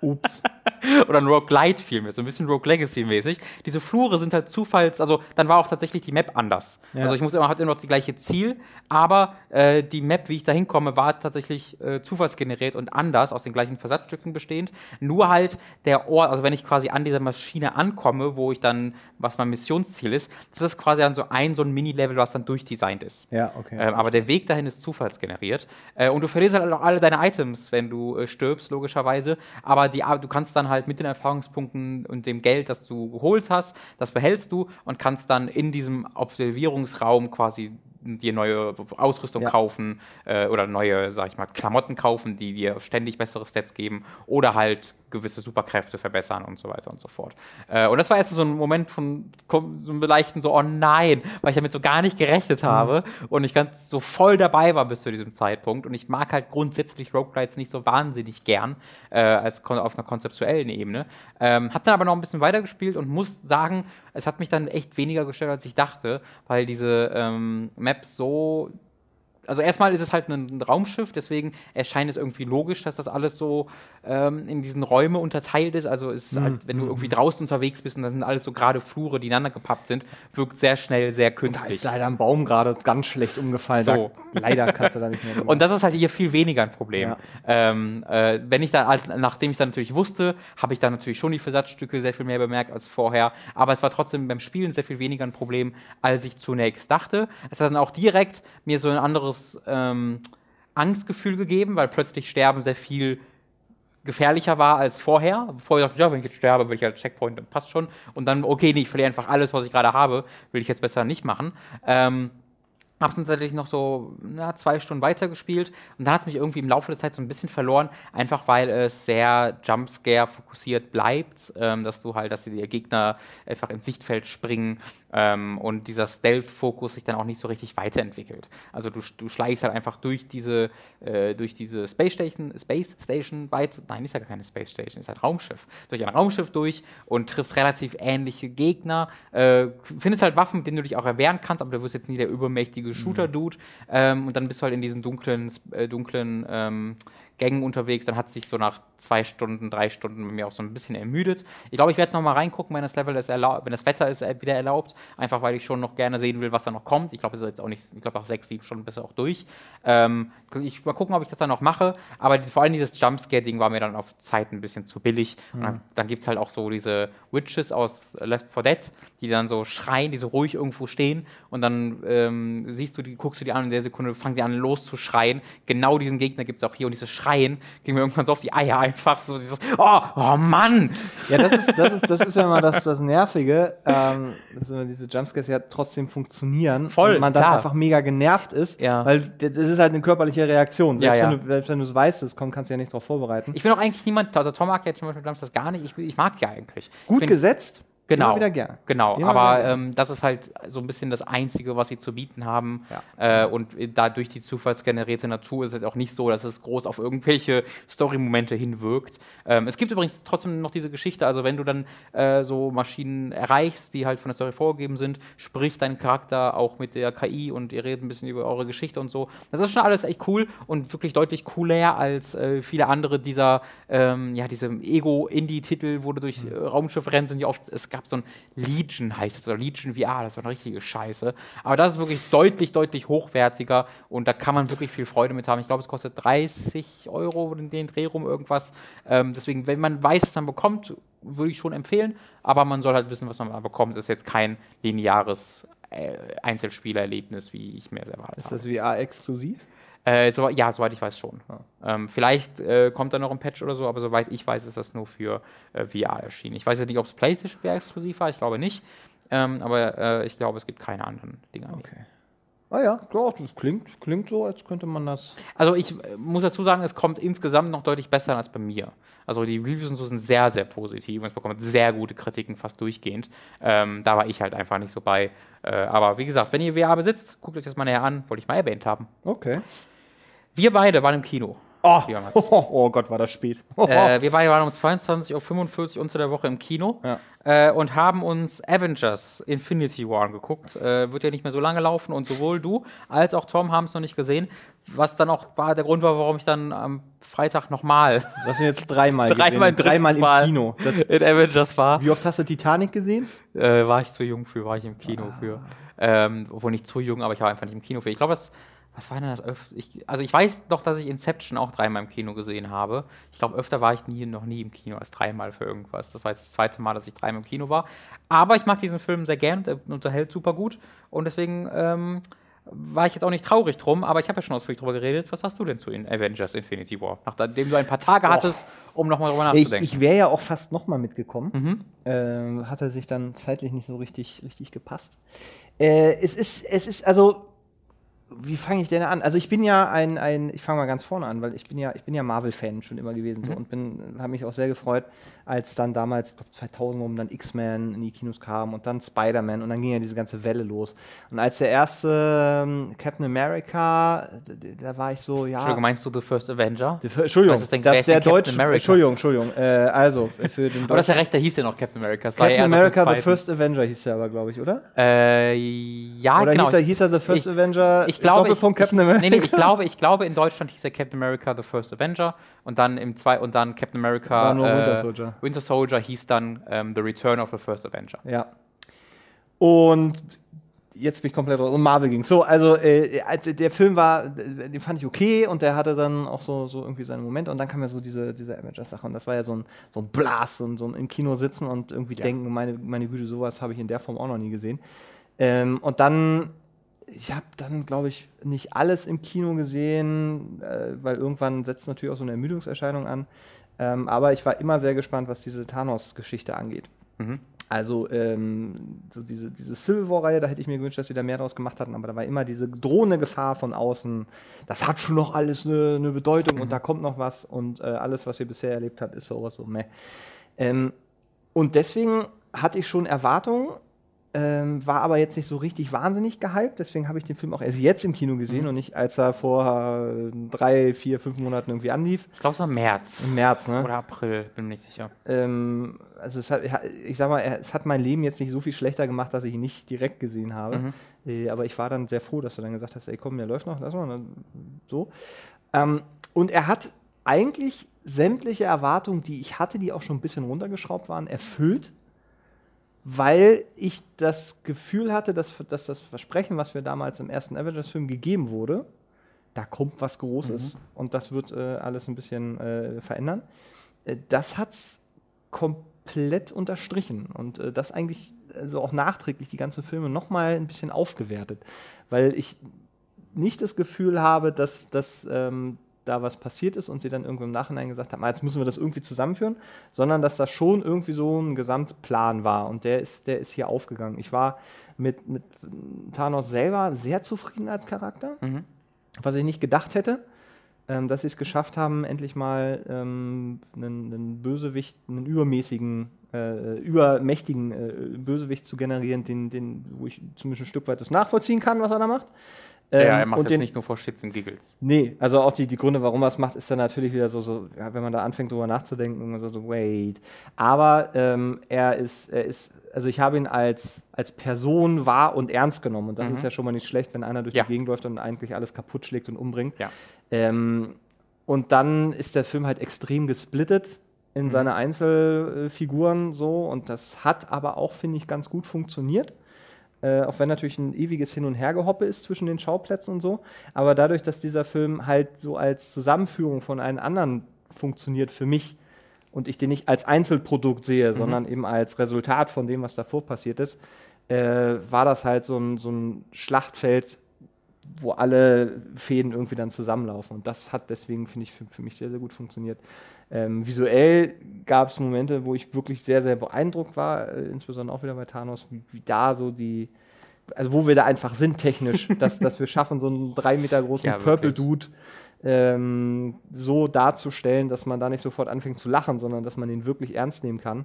Ups. (laughs) Oder ein Roguelite vielmehr, so ein bisschen Rogue Legacy-mäßig. Diese Flure sind halt Zufalls, also dann war auch tatsächlich die Map anders. Ja. Also ich muss immer, hatte immer noch das gleiche Ziel, aber äh, die Map, wie ich da hinkomme, war tatsächlich äh, zufallsgeneriert und anders, aus den gleichen Versatzstücken bestehend. Nur halt der Ort, also wenn ich quasi an dieser Maschine ankomme, wo ich dann, was mein Missionsziel ist, das ist quasi dann so ein, so ein Mini-Level, was dann durchdesignt ist. Ja, okay. Ähm, aber der Weg dahin ist zufallsgeneriert. Äh, und du verlierst halt auch alle deine Items, wenn du äh, stirbst, logischerweise. Aber die, du kannst dann halt mit den Erfahrungspunkten und dem Geld, das du geholt hast, das behältst du und kannst dann in diesem Observierungsraum quasi dir neue Ausrüstung ja. kaufen äh, oder neue, sag ich mal, Klamotten kaufen, die dir ständig bessere Stats geben oder halt gewisse Superkräfte verbessern und so weiter und so fort. Äh, und das war erstmal so ein Moment von so einem leichten so, oh nein, weil ich damit so gar nicht gerechnet mhm. habe und ich ganz so voll dabei war bis zu diesem Zeitpunkt. Und ich mag halt grundsätzlich Roguelites nicht so wahnsinnig gern, äh, als auf einer konzeptuellen Ebene. Ähm, hab dann aber noch ein bisschen weitergespielt und muss sagen, es hat mich dann echt weniger gestört, als ich dachte, weil diese ähm, Maps so also erstmal ist es halt ein, Raumschiff, deswegen erscheint es irgendwie logisch, dass das alles so ähm, in diesen Räume unterteilt ist. Also ist Mhm. halt, wenn du irgendwie draußen unterwegs bist und dann sind alles so gerade Flure, die ineinander gepappt sind, wirkt sehr schnell sehr Da künstlich. ist leider ein Baum gerade ganz schlecht umgefallen. So. Da, leider kannst du da nicht mehr drüber. (laughs) Und das ist halt hier viel weniger ein Problem. Ja. Ähm, äh, wenn ich dann, halt, nachdem ich es dann natürlich wusste, habe ich dann natürlich schon die Versatzstücke sehr viel mehr bemerkt als vorher. Aber es war trotzdem beim Spielen sehr viel weniger ein Problem, als ich zunächst dachte. Es hat dann auch direkt mir so ein anderes ähm, Angstgefühl gegeben, weil plötzlich Sterben sehr viel gefährlicher war als vorher. Dachte ich, ja, wenn ich jetzt sterbe, will ich halt Checkpoint, dann passt schon. Und dann, okay, nee, ich verliere einfach alles, was ich gerade habe, will ich jetzt besser nicht machen. Ähm, Hab dann tatsächlich noch so na, zwei Stunden weitergespielt. Und dann hat es mich irgendwie im Laufe der Zeit so ein bisschen verloren, einfach weil es sehr Jumpscare fokussiert bleibt, ähm, dass du halt, dass die Gegner einfach ins Sichtfeld springen ähm, und dieser Stealth-Fokus sich dann auch nicht so richtig weiterentwickelt. Also du, du schleichst halt einfach durch diese, äh, durch diese Space Station, Space Station weit, nein, ist ja gar keine Space Station, ist halt Raumschiff, durch ein Raumschiff durch und triffst relativ ähnliche Gegner, äh, findest halt Waffen, mit denen du dich auch erwehren kannst, aber du wirst jetzt nie der übermächtige Shooter-Dude ähm, und dann bist du halt in diesen dunklen, äh, dunklen ähm, Gängen unterwegs, dann hat es sich so nach zwei Stunden, drei Stunden bei mir auch so ein bisschen ermüdet. Ich glaube, ich werde noch mal reingucken, wenn das Level es erlaubt, wenn das Wetter äh, wieder erlaubt, einfach weil ich schon noch gerne sehen will, was da noch kommt. Ich glaube, es ist jetzt auch nicht, ich glaube auch sechs, sieben Stunden bis auch durch. Ähm, ich mal gucken, ob ich das dann noch mache, aber die, vor allem dieses Jumpscare-Ding war mir dann auf Zeit ein bisschen zu billig. Und dann, dann gibt es halt auch so diese Witches aus Left 4 Dead, die dann so schreien, die so ruhig irgendwo stehen und dann ähm, siehst du die, guckst du die an und in der Sekunde fangen die an loszuschreien. Genau diesen Gegner gibt es auch hier und dieses Schreien ging mir irgendwann so auf die Eier einfach so dieses, oh, oh Mann! Ja, das ist, das ist, das ist ja mal das, das Nervige, ähm, dass immer diese Jumpscares ja trotzdem funktionieren. Voll, Und man dann klar. einfach mega genervt ist, Ja. weil das ist halt eine körperliche Reaktion. Selbst Ja, ja. wenn du, selbst wenn du es weißt, es kommt, kannst du ja nicht darauf vorbereiten. Ich bin auch eigentlich niemand, also Tom mag ja zum Beispiel Jumpstars gar nicht, ich, ich mag die eigentlich. Gut bin, gesetzt, Genau. immer wieder gern. Genau, Immer aber ähm, das ist halt so ein bisschen das Einzige, was sie zu bieten haben. Ja. Äh, und dadurch die zufallsgenerierte Natur ist es halt auch nicht so, dass es groß auf irgendwelche Story-Momente hinwirkt. Ähm, es gibt übrigens trotzdem noch diese Geschichte, also wenn du dann äh, so Maschinen erreichst, die halt von der Story vorgegeben sind, spricht dein Charakter auch mit der KI und ihr redet ein bisschen über eure Geschichte und so. Das ist schon alles echt cool und wirklich deutlich cooler als äh, viele andere dieser, ähm, ja, diese Ego-Indie-Titel, wo du durch äh, Raumschiff rennen, sind ja oft, es gab so ein Legion heißt es, oder Legion VR, das ist so eine richtige Scheiße. Aber das ist wirklich deutlich, deutlich hochwertiger und da kann man wirklich viel Freude mit haben. Ich glaube, es kostet 30 Euro in den Dreh rum irgendwas. Ähm, deswegen, wenn man weiß, was man bekommt, würde ich schon empfehlen, aber man soll halt wissen, was man bekommt. Das ist jetzt kein lineares äh, Einzelspielerlebnis, wie ich mir selber Ist habe. das VR-exklusiv? Äh, so, ja, soweit ich weiß schon. Ähm, vielleicht äh, kommt da noch ein Patch oder so, aber soweit ich weiß, ist das nur für äh, VR erschienen. Ich weiß jetzt nicht, ob es PlayStation VR exklusiv war, ich glaube nicht. Ähm, aber äh, ich glaube, es gibt keine anderen Dinger. Okay. Ah ja, klar, das klingt, klingt so, als könnte man das. Also ich äh, muss dazu sagen, es kommt insgesamt noch deutlich besser als bei mir. Also die Reviews und so sind sehr, sehr positiv und es bekommt sehr gute Kritiken fast durchgehend. Ähm, da war ich halt einfach nicht so bei. Äh, aber wie gesagt, wenn ihr VR besitzt, guckt euch das mal näher an, wollte ich mal erwähnt haben. Okay. Wir beide waren im Kino. Oh, oh, (laughs) oh Gott, war das spät. Äh, (laughs) wir beide waren um 22.45 Uhr unter der Woche im Kino Ja. äh, und haben uns Avengers Infinity War angeguckt. Äh, wird ja nicht mehr so lange laufen und sowohl du als auch Tom haben es noch nicht gesehen. Was dann auch war der Grund war, warum ich dann am Freitag nochmal Das sind jetzt dreimal (laughs) Dreimal. Dreimal im. Kino. Das, in Avengers war. wie oft hast du Titanic gesehen? Äh, war ich zu jung für, war ich im Kino für. Ähm, obwohl nicht zu jung, aber ich war einfach nicht im Kino für. Ich glaube, das. Was war denn das öfter? Ich, also ich weiß doch, dass ich Inception auch dreimal im Kino gesehen habe. Ich glaube, öfter war ich nie, noch nie im Kino als dreimal für irgendwas. Das war jetzt das zweite Mal, dass ich dreimal im Kino war. Aber ich mag diesen Film sehr gern, der unterhält super gut. Und deswegen ähm, war ich jetzt auch nicht traurig drum, aber ich habe ja schon ausführlich drüber geredet. Was hast du denn zu Avengers Infinity War? Nachdem du ein paar Tage hattest, um nochmal drüber Ich, nachzudenken. ich wäre ja auch fast nochmal mitgekommen. Mhm. Ähm, hat er sich dann zeitlich nicht so richtig, richtig gepasst. Äh, es ist, es ist, also, wie fange ich denn an? Also ich bin ja ein, ein ich fange mal ganz vorne an, weil ich bin ja, ich bin ja Marvel-Fan schon immer gewesen so, und bin, habe mich auch sehr gefreut, als dann damals, ich glaube 2000 rum, dann X-Men in die Kinos kam und dann Spider-Man und dann ging ja diese ganze Welle los. Und als der erste ähm, Captain America, da war ich so, ja. Entschuldigung, meinst du The First Avenger? Entschuldigung, Was ist denn- das ist denn der deutsche. America? Entschuldigung, Entschuldigung. Äh, also für den (laughs) Aber das ist ja recht, der hieß ja noch Captain America. Das Captain so America The. First Avenger hieß er aber, glaube ich, oder? Äh, ja, Oder genau. hieß, er, hieß er The First Ich- Avenger? ich glaube, ich, von Captain America. Nee, nee, ich glaube, ich glaube, in Deutschland hieß er Captain America The First Avenger und dann im zwei und dann Captain America äh, Winter Soldier. Winter Soldier hieß dann ähm, The Return of the First Avenger. Ja. Und jetzt bin ich komplett raus. Und Marvel ging. So, also äh, der Film war, den fand ich okay und der hatte dann auch so, so irgendwie seine Momente und dann kam ja so diese, diese Avengers-Sache und das war ja so ein, so ein Blast und so ein im Kino sitzen und irgendwie Ja. denken, meine, meine Güte, sowas habe ich in der Form auch noch nie gesehen. Ähm, und dann, ich habe dann, glaube ich, nicht alles im Kino gesehen, äh, weil irgendwann setzt natürlich auch so eine Ermüdungserscheinung an. Ähm, aber ich war immer sehr gespannt, was diese Thanos-Geschichte angeht. Mhm. Also ähm, so diese, diese Civil War-Reihe, da hätte ich mir gewünscht, dass sie da mehr draus gemacht hatten, aber da war immer diese drohende Gefahr von außen. Das hat schon noch alles eine, eine Bedeutung und da kommt noch was und äh, alles, was ihr bisher erlebt habt, ist sowas so meh. Ähm, und deswegen hatte ich schon Erwartungen, ähm, war aber jetzt nicht so richtig wahnsinnig gehypt, deswegen habe ich den Film auch erst jetzt im Kino gesehen und nicht als er vor äh, drei, vier, fünf Monaten irgendwie anlief. Ich glaube, es war März Im März, ne? oder April, bin mir nicht sicher. ähm, also es hat, ich sag mal, es hat mein Leben jetzt nicht so viel schlechter gemacht, dass ich ihn nicht direkt gesehen habe. Mhm. Äh, aber ich war dann sehr froh, dass du dann gesagt hast, ey komm, der läuft noch, lass mal. So. Ähm, und er hat eigentlich sämtliche Erwartungen, die ich hatte, die auch schon ein bisschen runtergeschraubt waren, erfüllt, weil ich das Gefühl hatte, dass, dass das Versprechen, was wir damals im ersten Avengers-Film gegeben wurde, da kommt was Großes und das wird äh, alles ein bisschen äh, verändern. Äh, das hat es komplett unterstrichen und äh, das eigentlich also auch nachträglich die ganzen Filme nochmal ein bisschen aufgewertet, weil ich nicht das Gefühl habe, dass, dass ähm, da was passiert ist und sie dann irgendwo im Nachhinein gesagt haben, "Ah, jetzt müssen wir das irgendwie zusammenführen, sondern dass das schon irgendwie so ein Gesamtplan war und der ist, der ist hier aufgegangen. Ich war mit, mit Thanos selber sehr zufrieden als Charakter, Mhm. was ich nicht gedacht hätte, ähm, dass sie es geschafft haben, endlich mal ähm, einen, einen Bösewicht, einen übermäßigen, äh, übermächtigen äh, Bösewicht zu generieren, den, den, wo ich zumindest ein Stück weit das nachvollziehen kann, was er da macht. Ja, Ähm, er macht und den, nicht nur vor Shits und Giggles. Nee, also auch die, die Gründe, warum er es macht, ist dann natürlich wieder so, so ja, wenn man da anfängt, drüber nachzudenken, so, so wait. Aber ähm, er ist, er ist, also ich habe ihn als, als Person wahr und ernst genommen. Und das Mhm. ist ja schon mal nicht schlecht, wenn einer durch Ja. die Gegend läuft und eigentlich alles kaputt schlägt und umbringt. Ja. Ähm, und dann ist der Film halt extrem gesplittet in Mhm. seine Einzelfiguren so. Und das hat aber auch, finde ich, ganz gut funktioniert. Äh, auch wenn natürlich ein ewiges Hin- und Hergehoppe ist zwischen den Schauplätzen und so. Aber dadurch, dass dieser Film halt so als Zusammenführung von allen anderen funktioniert für mich und ich den nicht als Einzelprodukt sehe, sondern eben als Resultat von dem, was davor passiert ist, äh, war das halt so ein, so ein Schlachtfeld, wo alle Fäden irgendwie dann zusammenlaufen. Und das hat deswegen, finde ich, für, für mich sehr, sehr gut funktioniert. Ähm, visuell gab es Momente, wo ich wirklich sehr, sehr beeindruckt war, äh, insbesondere auch wieder bei Thanos, wie, wie da so die, also wo wir da einfach sind technisch, (laughs) dass, dass wir schaffen, so einen drei Meter großen Ja, Purple. Dude ähm, so darzustellen, dass man da nicht sofort anfängt zu lachen, sondern dass man ihn wirklich ernst nehmen kann.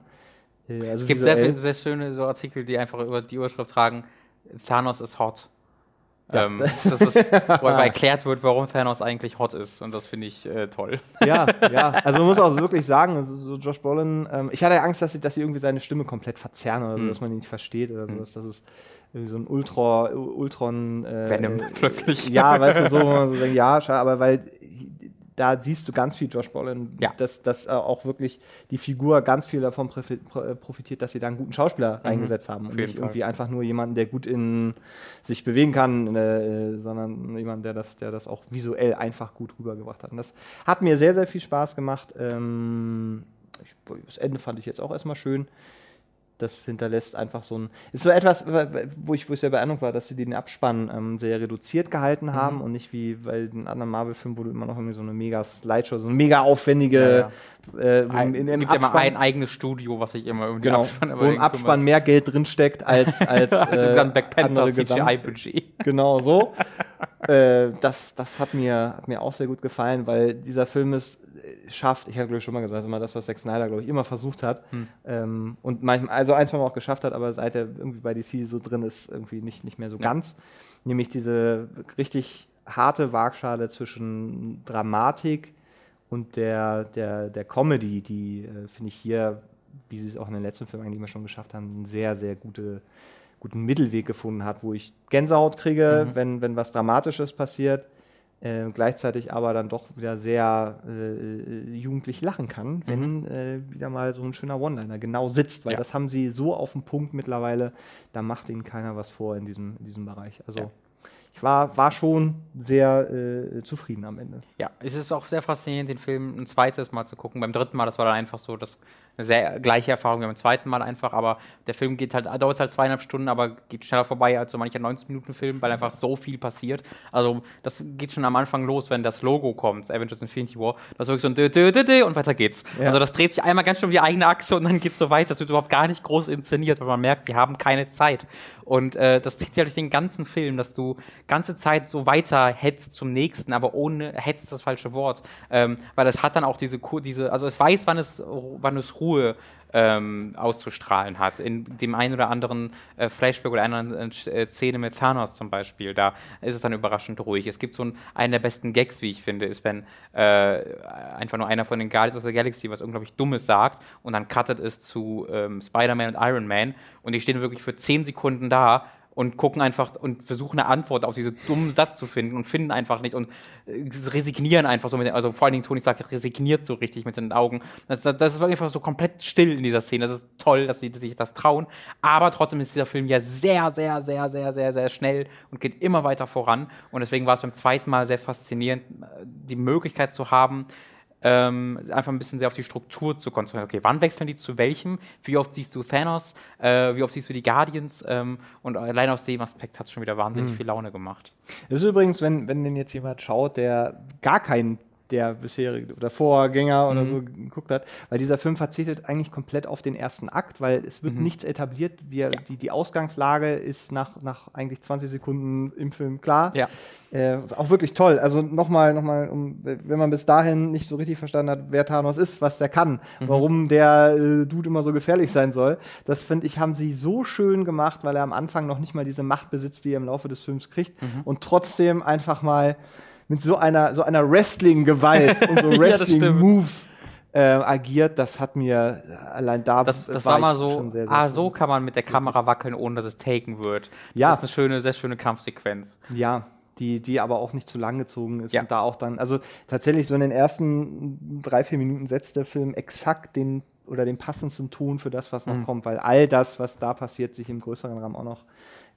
Äh, also Es gibt sehr, visuell- viele, sehr schöne so Artikel, die einfach über die Überschrift tragen, Thanos ist hot. Ähm, das ist, wo (laughs) erklärt wird, warum Thanos eigentlich hot ist. Und das finde ich äh, toll. Ja, ja. Also man muss auch (laughs) wirklich sagen, also so Josh Brolin, ähm, ich hatte ja Angst, dass sie, dass sie irgendwie seine Stimme komplett verzerren oder so, Mhm. dass man ihn nicht versteht oder so. Dass es irgendwie so ein Ultra, Ultron äh, Venom plötzlich. Ja, weißt du, so, so (laughs) denkt, ja, schade, aber weil da siehst du ganz viel Josh Brolin, Ja. dass, dass äh, auch wirklich die Figur ganz viel davon äh, profitiert, dass sie da einen guten Schauspieler reingesetzt haben und Mhm. nicht Fall. irgendwie einfach nur jemanden, der gut in sich bewegen kann, äh, sondern jemand, der das, der das auch visuell einfach gut rübergebracht hat. Und das hat mir sehr, sehr viel Spaß gemacht. Ähm, ich, das Ende fand ich jetzt auch erstmal schön. Das hinterlässt einfach so ein. Ist so etwas, wo ich, wo ich sehr beeindruckt war, dass sie den Abspann ähm, sehr reduziert Mhm. gehalten haben und nicht wie bei den anderen Marvel-Filmen, wo du immer noch irgendwie so eine mega Slideshow, so eine mega aufwendige. Äh, wo Ein, in, gibt ja mal Abspann- ein eigenes Studio, was sich immer um die Genau, Abspann wo im Abspann mehr Geld drinsteckt als, (laughs) als, als äh, andere CGI-Budget. Genau so. (laughs) äh, das das hat, mir, hat mir auch sehr gut gefallen, weil dieser Film es äh, schafft, ich habe glaube ich schon mal gesagt, immer das, was Zack Snyder, glaube ich, immer versucht hat. Hm. Ähm, und manchmal, also ein, zwei Mal auch geschafft hat, aber seit er irgendwie bei DC so drin ist, irgendwie nicht, nicht mehr so ganz. Nämlich diese richtig harte Waagschale zwischen Dramatik und der, der, der Comedy, die, äh, finde ich hier, wie sie es auch in den letzten Filmen eigentlich immer schon geschafft haben, eine sehr, sehr gute, guten Mittelweg gefunden hat, wo ich Gänsehaut kriege, mhm. wenn, wenn was Dramatisches passiert, äh, gleichzeitig aber dann doch wieder sehr äh, jugendlich lachen kann, wenn mhm. äh, wieder mal so ein schöner One-Liner genau sitzt, weil ja. das haben sie so auf dem Punkt mittlerweile, da macht ihnen keiner was vor in diesem, in diesem Bereich. Also ja ich war, war schon sehr äh, zufrieden am Ende. Ja, es ist auch sehr faszinierend, den Film ein zweites Mal zu gucken. Beim dritten Mal, das war dann einfach so, das eine sehr gleiche Erfahrung wie beim zweiten Mal einfach, aber der Film geht halt, dauert halt zweieinhalb Stunden, aber geht schneller vorbei als so mancher 90-Minuten-Film, weil einfach so viel passiert. Also das geht schon am Anfang los, wenn das Logo kommt, Avengers Infinity War, das ist wirklich so ein Dö, Dö, Dö, Dö und weiter geht's. Ja. Also das dreht sich einmal ganz schön um die eigene Achse und dann geht's so weiter. Das wird überhaupt gar nicht groß inszeniert, weil man merkt, wir haben keine Zeit. Und äh, das zieht sich halt durch den ganzen Film, dass du ganze Zeit so weiter hetzt zum nächsten, aber ohne hetzt das falsche Wort. Ähm, weil es hat dann auch diese, diese, also es weiß, wann es, wann es Ruhe ähm, auszustrahlen hat. In dem einen oder anderen äh, Flashback oder einer äh, Szene mit Thanos zum Beispiel, da ist es dann überraschend ruhig. Es gibt so einen, einen der besten Gags, wie ich finde, ist, wenn äh, einfach nur einer von den Guardians of the Galaxy was unglaublich Dummes sagt und dann cuttet es zu ähm, Spider-Man und Iron Man und die stehen wirklich für 10 Sekunden da und gucken einfach und versuchen eine Antwort auf diesen dummen Satz zu finden und finden einfach nicht und äh, resignieren einfach so mit, den, also vor allen Dingen Toni sagt, resigniert so richtig mit den Augen. Das, das, ist einfach so komplett still in dieser Szene. Das ist toll, dass sie sich das trauen. Aber trotzdem ist dieser Film ja sehr, sehr, sehr, sehr, sehr, sehr schnell und geht immer weiter voran. Und deswegen war es beim zweiten Mal sehr faszinierend, die Möglichkeit zu haben, ähm, einfach ein bisschen sehr auf die Struktur zu konzentrieren. Okay, wann wechseln die zu welchem? Wie oft siehst du Thanos? Äh, wie oft siehst du die Guardians? Ähm, und allein aus dem Aspekt hat es schon wieder wahnsinnig mhm. viel Laune gemacht. Das ist übrigens, wenn, wenn denn jetzt jemand schaut, der gar keinen der bisherige oder Vorgänger oder mhm. so geguckt hat, weil dieser Film verzichtet eigentlich komplett auf den ersten Akt, weil es wird mhm. nichts etabliert. Wir, ja. die, die Ausgangslage ist nach, nach eigentlich 20 Sekunden im Film klar. Ja. Äh, auch wirklich toll. Also nochmal, nochmal, um, wenn man bis dahin nicht so richtig verstanden hat, wer Thanos ist, was der kann, mhm. warum der äh, Dude immer so gefährlich sein soll, das finde ich, haben sie so schön gemacht, weil er am Anfang noch nicht mal diese Macht besitzt, die er im Laufe des Films kriegt mhm. und trotzdem einfach mal mit so einer, so einer Wrestling-Gewalt (laughs) und so Wrestling-Moves äh, agiert, das hat mir allein da. Das, das war, war mal so, sehr, sehr ah, so kann man mit der Kamera wackeln, ohne dass es taken wird. Das ja. ist eine schöne, sehr schöne Kampfsequenz. Ja, die, die aber auch nicht zu lang gezogen ist ja. und da auch dann, also tatsächlich so in den ersten drei, vier Minuten setzt der Film exakt den oder den passendsten Ton für das, was noch mhm. kommt, weil all das, was da passiert, sich im größeren Rahmen auch noch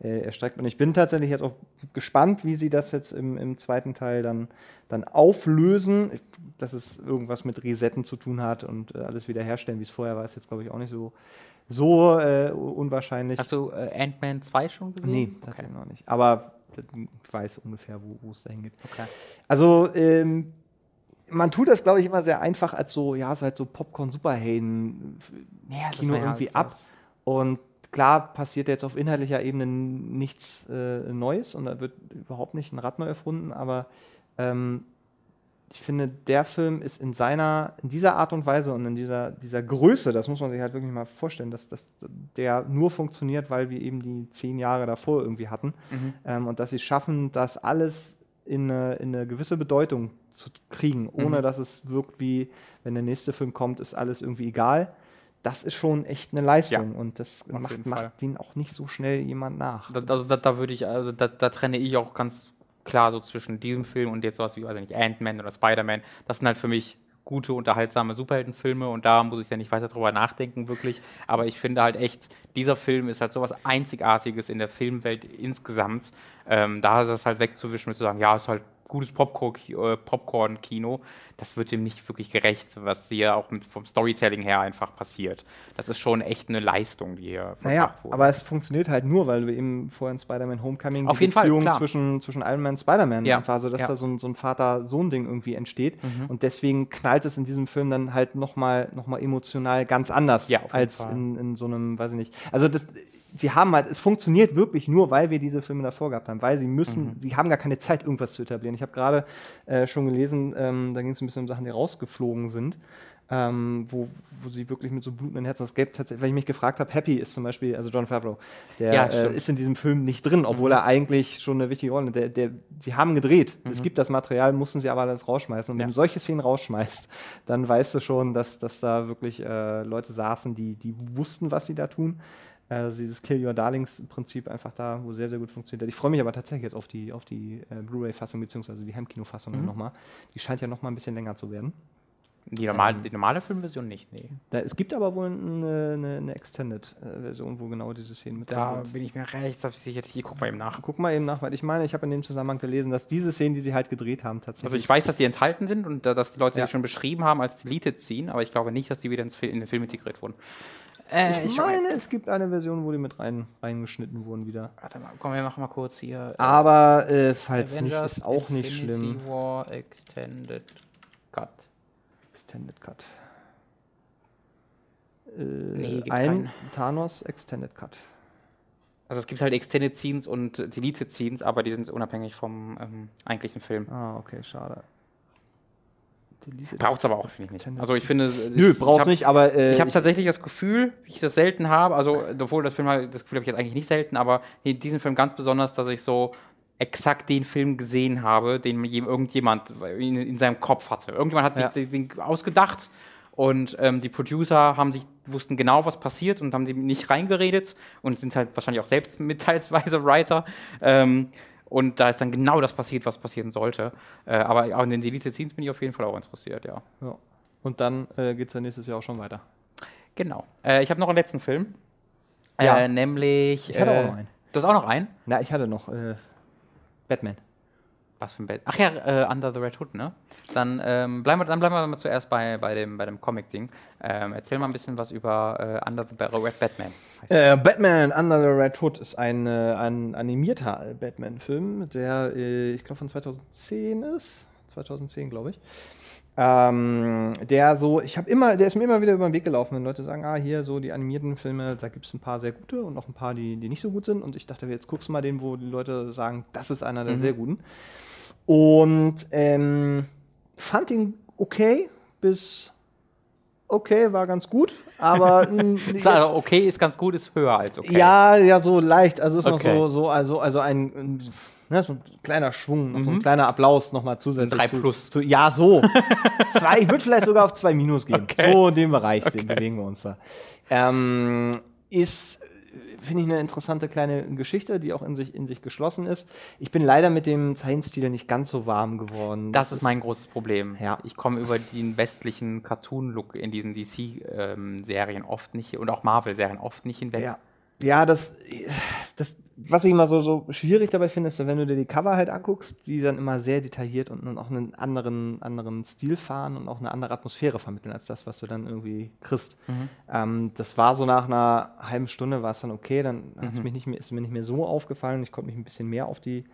äh, erstreckt. Und ich bin tatsächlich jetzt auch gespannt, wie sie das jetzt im, im zweiten Teil dann, dann auflösen. Dass es irgendwas mit Resetten zu tun hat und äh, alles wiederherstellen, wie es vorher war, ist jetzt, glaube ich, auch nicht so, so äh, unwahrscheinlich. Hast du äh, Ant-Man 2 schon gesehen? Nee, tatsächlich okay. noch nicht. Aber ich weiß ungefähr, wo es dahin geht. Okay. Also, ähm, man tut das, glaube ich, immer sehr einfach als so, ja, es halt so Popcorn-Superhelden-Kino ja, irgendwie ab. Und klar passiert jetzt auf inhaltlicher Ebene nichts äh, Neues und da wird überhaupt nicht ein Rad neu erfunden, aber ähm, ich finde, der Film ist in seiner, in dieser Art und Weise und in dieser, dieser Größe, das muss man sich halt wirklich mal vorstellen, dass, dass der nur funktioniert, weil wir eben die zehn Jahre davor irgendwie hatten. Mhm. Ähm, und dass sie schaffen, das alles in eine, in eine gewisse Bedeutung zu kriegen, ohne mhm. dass es wirkt wie, wenn der nächste Film kommt, ist alles irgendwie egal das ist schon echt eine Leistung ja, und das macht, macht den auch nicht so schnell jemand nach. Da, also da, da würde ich, also da, da, trenne ich auch ganz klar so zwischen diesem Film und jetzt sowas wie, weiß ich nicht, Ant-Man oder Spider-Man. Das sind halt für mich gute, unterhaltsame Superheldenfilme und da muss ich ja nicht weiter drüber nachdenken, wirklich. Aber ich finde halt echt, dieser Film ist halt sowas Einzigartiges in der Filmwelt insgesamt. Ähm, da ist es halt wegzuwischen und zu sagen, ja, ist halt gutes äh, Popcorn-Kino, das wird dem nicht wirklich gerecht, was hier auch mit, vom Storytelling her einfach passiert. Das ist schon echt eine Leistung, die hier Naja, wurde. aber es funktioniert halt nur, weil wir eben vorhin Spider-Man Homecoming Auf die jeden Beziehung Fall, zwischen, zwischen Iron Man und Spider-Man ja. einfach, also dass ja. da so ein, so ein Vater-Sohn-Ding irgendwie entsteht. Mhm. Und deswegen knallt es in diesem Film dann halt nochmal noch mal emotional ganz anders ja, als in, in so einem, weiß ich nicht. Also das sie haben halt, es funktioniert wirklich nur, weil wir diese Filme davor gehabt haben, weil sie müssen, mhm. sie haben gar keine Zeit, irgendwas zu etablieren. Ich habe gerade äh, schon gelesen, ähm, da ging es ein bisschen um Sachen, die rausgeflogen sind. Ähm, wo, wo sie wirklich mit so blutenden Herzen das Gelb tatsächlich, weil ich mich gefragt habe, Happy ist zum Beispiel, also John Favreau, der ja, äh, ist in diesem Film nicht drin, obwohl mhm. er eigentlich schon eine wichtige Rolle, der, der, sie haben gedreht, mhm. es gibt das Material, mussten sie aber alles rausschmeißen. Und ja. wenn du solche Szenen rausschmeißt, dann weißt du schon, dass, dass da wirklich äh, Leute saßen, die, die wussten, was sie da tun. Also dieses Kill Your Darlings-Prinzip einfach da, wo sehr, sehr gut funktioniert. Ich freue mich aber tatsächlich jetzt auf die, auf die äh, Blu-ray-Fassung beziehungsweise die Heimkino-Fassung Mhm. nochmal. Die scheint ja nochmal ein bisschen länger zu werden. Die normale, die normale Filmversion nicht, nee. Da, es gibt aber wohl eine, eine, eine Extended-Version, wo genau diese Szenen mit Da bin ich mir recht sicher. Ich guck mal eben nach. Guck mal eben nach, weil ich meine, ich habe in dem Zusammenhang gelesen, dass diese Szenen, die sie halt gedreht haben, tatsächlich. Also ich weiß, dass die enthalten sind und äh, dass die Leute Ja. die schon beschrieben haben als Deleted Scene, aber ich glaube nicht, dass die wieder in den Film integriert wurden. Äh, ich meine, es gibt eine Version, wo die mit rein, reingeschnitten wurden wieder. Warte mal, komm, wir machen mal kurz hier. äh, Aber äh, falls Avengers nicht, ist auch nicht Infinity schlimm. War Extended Cut. Extended Cut. Äh, Nee, gibt ein keinen. Thanos Extended Cut. Also es gibt halt Extended Scenes und Deleted Scenes, aber die sind unabhängig vom ähm, eigentlichen Film. Ah, okay, schade. Deleted Braucht's aber auch, finde ich nicht. Also ich finde. Nö, hab, nicht, aber äh, Ich habe tatsächlich das Gefühl, wie ich das selten habe, also obwohl das Film halt, das Gefühl habe ich jetzt eigentlich nicht selten, aber in diesem Film ganz besonders, dass ich so exakt den Film gesehen habe, den irgendjemand in, in seinem Kopf hatte. Irgendjemand hat sich Ja. den ausgedacht und ähm, die Producer haben sich wussten genau, was passiert und haben dem nicht reingeredet und sind halt wahrscheinlich auch selbst (laughs) mit teilsweise Writer. Ähm, und da ist dann genau das passiert, was passieren sollte. Äh, aber auch in den Deleted Scenes bin ich auf jeden Fall auch interessiert, ja. ja. Und dann äh, geht es ja nächstes Jahr auch schon weiter. Genau. Äh, ich habe noch einen letzten Film. Ja. Äh, nämlich. Ich hatte äh, auch noch einen. Du hast auch noch einen? Na, ich hatte noch äh, Batman. Was für ein Bett? Ach ja, äh, Under the Red Hood, ne? Dann, ähm, bleiben, wir, dann bleiben wir mal zuerst bei, bei dem, bei dem Comic-Ding. Ähm, erzähl mal ein bisschen was über äh, Under the Red Batman. Äh, Batman Under the Red Hood ist ein, äh, ein animierter Batman-Film, der, äh, ich glaube, von 2010 ist. 2010, glaube ich. Ähm, der so, ich habe immer, der ist mir immer wieder über den Weg gelaufen, wenn Leute sagen, ah, hier so die animierten Filme, da gibt es ein paar sehr gute und noch ein paar, die, die nicht so gut sind. Und ich dachte, jetzt guckst du mal den, wo die Leute sagen, das ist einer der sehr guten. Und ähm, fand ihn okay, bis okay, war ganz gut, aber (laughs) jetzt- okay, ist ganz gut, ist höher als okay. ja, ja, so leicht. Also ist Okay. noch so, so, also, also ein, ne, so ein kleiner Schwung, noch so ein Mhm. kleiner Applaus nochmal zusätzlich. Drei zu, plus. Zu, ja, so. (laughs) zwei, ich würde vielleicht sogar auf zwei Minus gehen. Okay. So in dem Bereich den bewegen wir uns da. Ähm, ist, finde ich, eine interessante kleine Geschichte, die auch in sich, in sich geschlossen ist. Ich bin leider mit dem Zeichenstil nicht ganz so warm geworden. Das ist mein großes Problem. Ja. Ich komme über den westlichen Cartoon-Look in diesen DC-Serien oft nicht und auch Marvel-Serien oft nicht hinweg. Ja, ja das, das, was ich immer so, so schwierig dabei finde, ist, wenn du dir die Cover halt anguckst, die dann immer sehr detailliert und dann auch einen anderen, anderen Stil fahren und auch eine andere Atmosphäre vermitteln als das, was du dann irgendwie kriegst. Ähm, das war so nach einer halben Stunde war es dann okay, dann hat's mich nicht mehr, ist mir nicht mehr so aufgefallen. Ich konnte mich ein bisschen mehr auf die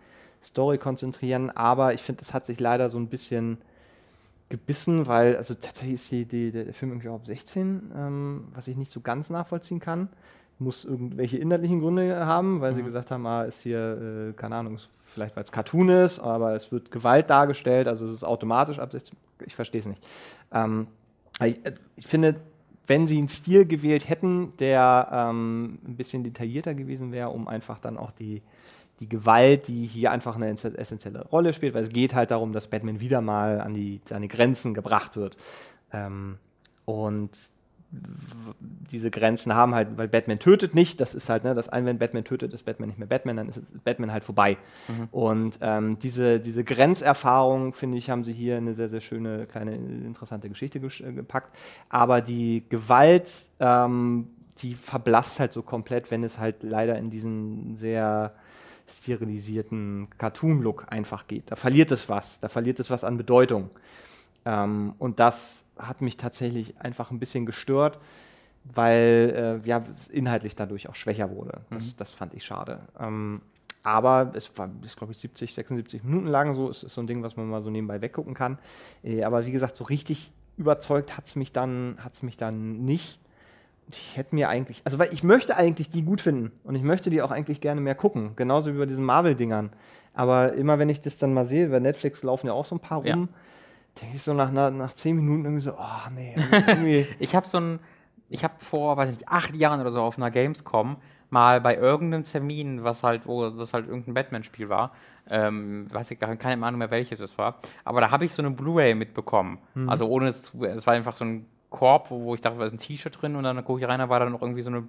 Story konzentrieren, aber ich finde, es hat sich leider so ein bisschen gebissen, weil, also tatsächlich ist die, die, der Film irgendwie auch ab 16, ähm, was ich nicht so ganz nachvollziehen kann. Muss irgendwelche inhaltlichen Gründe haben, weil sie gesagt haben, ah, ist hier, äh, keine Ahnung, vielleicht weil es Cartoon ist, aber es wird Gewalt dargestellt, also es ist automatisch ab 16. Ich verstehe es nicht. Ähm, ich, äh, ich finde, wenn sie einen Stil gewählt hätten, der ähm, ein bisschen detaillierter gewesen wäre, um einfach dann auch die, die Gewalt, die hier einfach eine ess- essentielle Rolle spielt, weil es geht halt darum, dass Batman wieder mal an die, an die Grenzen gebracht wird. Ähm, und diese Grenzen haben halt, weil Batman tötet nicht, das ist halt, ne, das ein, wenn Batman tötet, ist Batman nicht mehr Batman, dann ist Batman halt vorbei. Und ähm, diese, diese Grenzerfahrung, finde ich, haben sie hier eine sehr, sehr schöne, kleine, interessante Geschichte gesch- äh, gepackt. Aber die Gewalt, ähm, die verblasst halt so komplett, wenn es halt leider in diesen sehr sterilisierten Cartoon-Look einfach geht. Da verliert es was, da verliert es was an Bedeutung. Ähm, und das hat mich tatsächlich einfach ein bisschen gestört, weil äh, ja, es inhaltlich dadurch auch schwächer wurde. Das, das fand ich schade. Ähm, aber es war, glaube ich, 70, 76 Minuten lang so. Es ist so ein Ding, was man mal so nebenbei weggucken kann. Äh, aber wie gesagt, so richtig überzeugt hat es mich, dann- hat's mich dann nicht. Ich hätte mir eigentlich, also weil ich möchte eigentlich die gut finden und ich möchte die auch eigentlich gerne mehr gucken, genauso wie bei diesen Marvel-Dingern. Aber immer wenn ich das dann mal sehe, bei Netflix laufen ja auch so ein paar Ja. Denke ich so nach, nach, nach zehn Minuten irgendwie so, oh nee, (laughs) irgendwie. Ich habe so ein, ich habe vor, weiß nicht, acht Jahren oder so auf einer Gamescom mal bei irgendeinem Termin, was halt, wo was halt irgendein Batman-Spiel war, ähm, weiß ich gar keine Ahnung mehr, welches es war, aber da habe ich so eine Blu-ray mitbekommen. Also ohne es, es war einfach so ein Korb, wo, wo ich dachte, da ist ein T-Shirt drin und dann gucke ich rein, da war da noch irgendwie so eine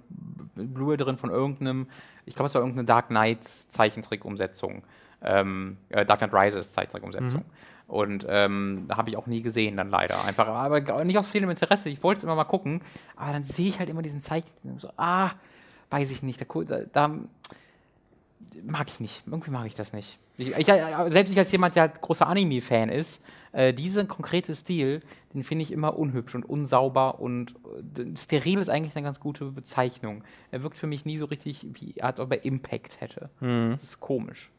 Blu-ray drin von irgendeinem, ich glaube, es war irgendeine Dark Knight Zeichentrick-Umsetzung. Ähm, äh, Dark Knight Rises Zeichentrick-Umsetzung. Mhm. Und ähm, habe ich auch nie gesehen, dann leider. Einfach, aber nicht aus vielem Interesse. Ich wollte es immer mal gucken, aber dann sehe ich halt immer diesen Zeichen. So, ah, weiß ich nicht. Da, da, mag ich nicht. Irgendwie mag ich das nicht. Ich, ich, selbst ich als jemand, der halt großer Anime-Fan ist, äh, diesen konkrete Stil, den finde ich immer unhübsch und unsauber und äh, steril ist eigentlich eine ganz gute Bezeichnung. Er wirkt für mich nie so richtig, wie als ob er Impact hätte. Mhm. Das ist komisch.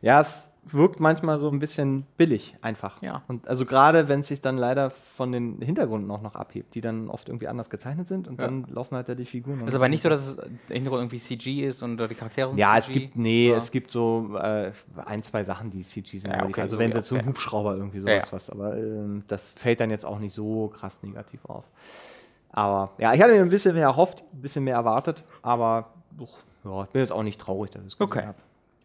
Ja, es wirkt manchmal so ein bisschen billig einfach. Ja. Und also gerade wenn es sich dann leider von den Hintergründen auch noch abhebt, die dann oft irgendwie anders gezeichnet sind und ja. dann laufen halt da die Figuren. Ist aber nicht so, dass es der Hintergrund irgendwie CG ist und die Charaktere sind Ja, CG, es gibt, nee, oder? es gibt so äh, ein, zwei Sachen, die CG sind. Ja, okay, also wenn es jetzt so ein Hubschrauber irgendwie sowas ja, was, aber äh, das fällt dann jetzt auch nicht so krass negativ auf. Aber ja, ich hatte mir ein bisschen mehr erhofft, ein bisschen mehr erwartet, aber ja, ich bin jetzt auch nicht traurig, dass ich es gesehen okay. habe.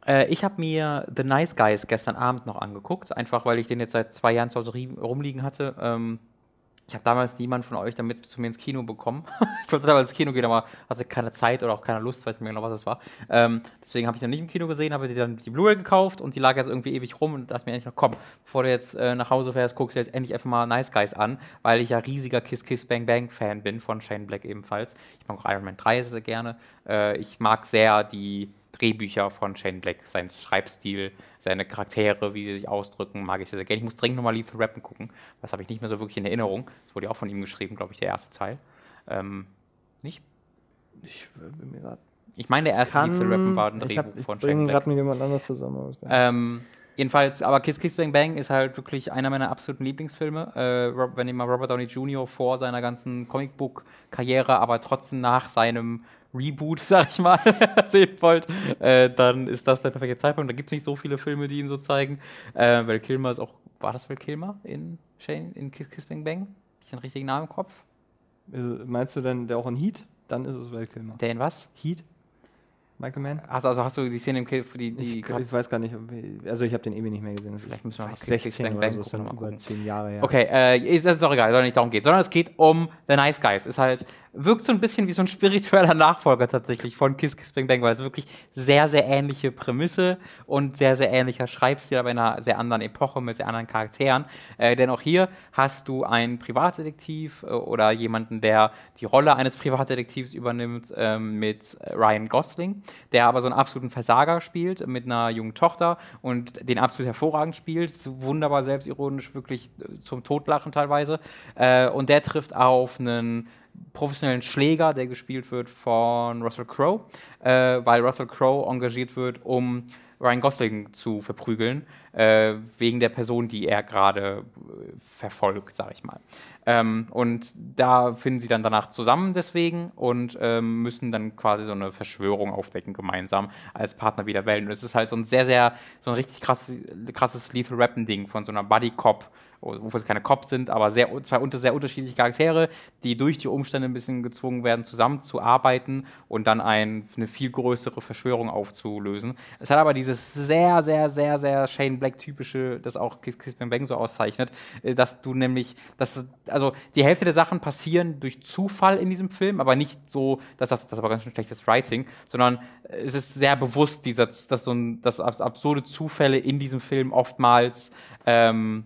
Äh, ich habe mir The Nice Guys gestern Abend noch angeguckt, einfach weil ich den jetzt seit zwei Jahren zu Hause rumliegen hatte. Ähm, ich habe damals niemand von euch damit zu mir ins Kino bekommen. (laughs) ich wollte damals ins Kino gehen, aber hatte keine Zeit oder auch keine Lust, weiß nicht mehr genau, was es war. Ähm, deswegen habe ich dann nicht im Kino gesehen, habe dir dann die Blu-ray gekauft und die lag jetzt irgendwie ewig rum und dachte mir endlich noch, komm, bevor du jetzt äh, nach Hause fährst, guckst du jetzt endlich einfach mal Nice Guys an, weil ich ja riesiger Kiss Kiss Bang Bang Fan bin, von Shane Black ebenfalls. Ich mag auch Iron Man 3 sehr gerne. Äh, ich mag sehr die Drehbücher von Shane Black, sein Schreibstil, seine Charaktere, wie sie sich ausdrücken, mag ich sehr, sehr gerne. Ich muss dringend nochmal Lethal Rappen gucken. Das habe ich nicht mehr so wirklich in Erinnerung. Das wurde ja auch von ihm geschrieben, glaube ich, der erste Teil. Ähm, nicht? Ich bin mir gerade. Ich meine, der erste Lethal Rappen war ein Drehbuch hab, von Shane Black. gerade mit jemand anders zusammen. Ähm, Jedenfalls, aber Kiss Kiss Bang Bang ist halt wirklich einer meiner absoluten Lieblingsfilme. Äh, wenn ihr mal Robert Downey Jr. vor seiner ganzen Comicbook-Karriere, aber trotzdem nach seinem Reboot, (laughs) sag ich mal, (laughs) sehen wollt, äh, dann ist das der perfekte Zeitpunkt. Da gibt es nicht so viele Filme, die ihn so zeigen. Äh, weil Kilmer ist auch, war das Val Kilmer in Shane, in Kiss, Kiss Bang Bang? Hab ich den richtigen Namen im Kopf? Also, meinst du denn der auch in Heat? Dann ist es Val Kilmer. Der in was? Heat? Michael Mann? Also, also hast du die Szene im Kill für die. die ich, ich, weiß gar nicht, also ich habe den ewig nicht mehr gesehen. Vielleicht müssen wir noch 16 Bang, Bang oder so, ist über 10 Jahre her. Okay, äh, ist, ist auch egal, soll nicht darum gehen, sondern es geht um The Nice Guys. Ist halt wirkt so ein bisschen wie so ein spiritueller Nachfolger tatsächlich von Kiss Kiss Bang Bang, weil es wirklich sehr, sehr ähnliche Prämisse und sehr, sehr ähnlicher Schreibstil, aber in einer sehr anderen Epoche mit sehr anderen Charakteren. Äh, denn auch hier hast du einen Privatdetektiv äh, oder jemanden, der die Rolle eines Privatdetektivs übernimmt äh, mit Ryan Gosling, der aber so einen absoluten Versager spielt mit einer jungen Tochter und den absolut hervorragend spielt, wunderbar selbstironisch, wirklich äh, zum Totlachen teilweise. Äh, und der trifft auf einen professionellen Schläger, der gespielt wird von Russell Crowe, äh, weil Russell Crowe engagiert wird, um Ryan Gosling zu verprügeln, äh, wegen der Person, die er gerade äh, verfolgt, sag ich mal. Ähm, und da finden sie dann danach zusammen deswegen und ähm, müssen dann quasi so eine Verschwörung aufdecken gemeinsam als Partner wieder wählen. Und es ist halt so ein sehr, sehr, so ein richtig krasses, krasses Lethal Rappen-Ding von so einer Buddy-Cop- wo es keine Cops sind, aber sehr, zwei unter, sehr unterschiedliche Charaktere, die durch die Umstände ein bisschen gezwungen werden, zusammenzuarbeiten und dann ein, eine viel größere Verschwörung aufzulösen. Es hat aber dieses sehr, sehr, sehr, sehr Shane Black-typische, das auch Kiss, Kiss Bang so auszeichnet, äh, dass du nämlich, dass, also die Hälfte der Sachen passieren durch Zufall in diesem Film, aber nicht so, dass das, das aber ganz schön schlechtes Writing, sondern es ist sehr bewusst, dieser, dass, so ein, dass absurde Zufälle in diesem Film oftmals ähm,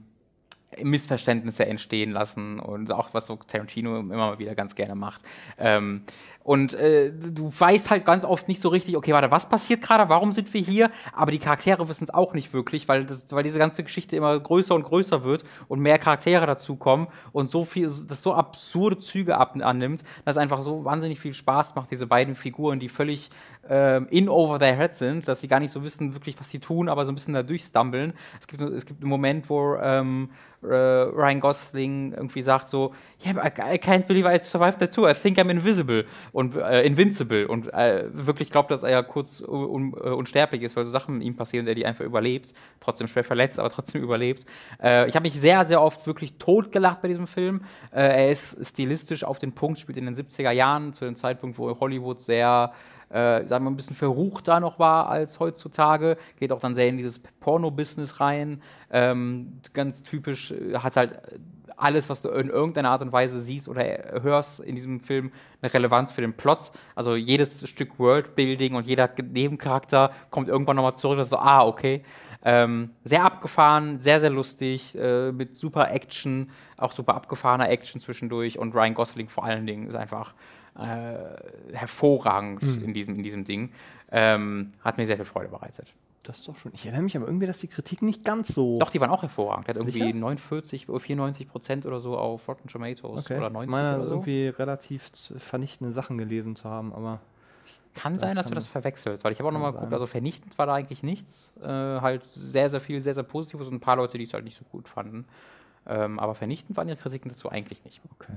Missverständnisse entstehen lassen und auch was so Tarantino immer mal wieder ganz gerne macht. Ähm, und äh, du weißt halt ganz oft nicht so richtig, okay, warte, was passiert gerade, warum sind wir hier? Aber die Charaktere wissen es auch nicht wirklich, weil, das, weil diese ganze Geschichte immer größer und größer wird und mehr Charaktere dazukommen und so viel, das so absurde Züge annimmt, dass es einfach so wahnsinnig viel Spaß macht, diese beiden Figuren, die völlig ähm, in over their head sind, dass sie gar nicht so wissen wirklich, was sie tun, aber so ein bisschen da durchstumbeln. Es gibt, es gibt einen Moment, wo ähm, äh, Ryan Gosling irgendwie sagt so, yeah, I, can't believe I survived that too, I think I'm invisible und äh, invincible und äh, wirklich glaubt, dass er ja kurz un, äh, unsterblich ist, weil so Sachen mit ihm passieren, der die einfach überlebt, trotzdem schwer verletzt, aber trotzdem überlebt. Äh, ich habe mich sehr, sehr oft wirklich totgelacht bei diesem Film. Äh, er ist stilistisch auf den Punkt, spielt in den 70er Jahren, zu dem Zeitpunkt, wo Hollywood sehr äh, sagen wir, ein bisschen verruchter noch war als heutzutage. Geht auch dann sehr in dieses Porno-Business rein. Ähm, ganz typisch, äh, hat halt alles, was du in irgendeiner Art und Weise siehst oder hörst in diesem Film, eine Relevanz für den Plot. Also jedes Stück Worldbuilding und jeder Nebencharakter kommt irgendwann nochmal zurück und so, ah, okay. Ähm, sehr abgefahren, sehr, sehr lustig, äh, mit super Action, auch super abgefahrener Action zwischendurch und Ryan Gosling vor allen Dingen ist einfach äh, hervorragend mhm. in, diesem, in diesem Ding. Ähm, hat mir sehr viel Freude bereitet. Das ist doch schon. Ich erinnere mich aber irgendwie, dass die Kritiken nicht ganz so. Doch, die waren auch hervorragend. Der hat irgendwie 49 oder 94 Prozent oder so auf Rotten Tomatoes okay. oder 90 Meine oder so. irgendwie relativ vernichtende Sachen gelesen zu haben, aber. Kann sein, dass du das verwechselst, weil ich habe auch nochmal geguckt, also vernichtend war da eigentlich nichts. Äh, halt sehr, sehr viel, sehr, sehr Positives und ein paar Leute, die es halt nicht so gut fanden. Ähm, aber vernichtend waren die Kritiken dazu eigentlich nicht. Okay.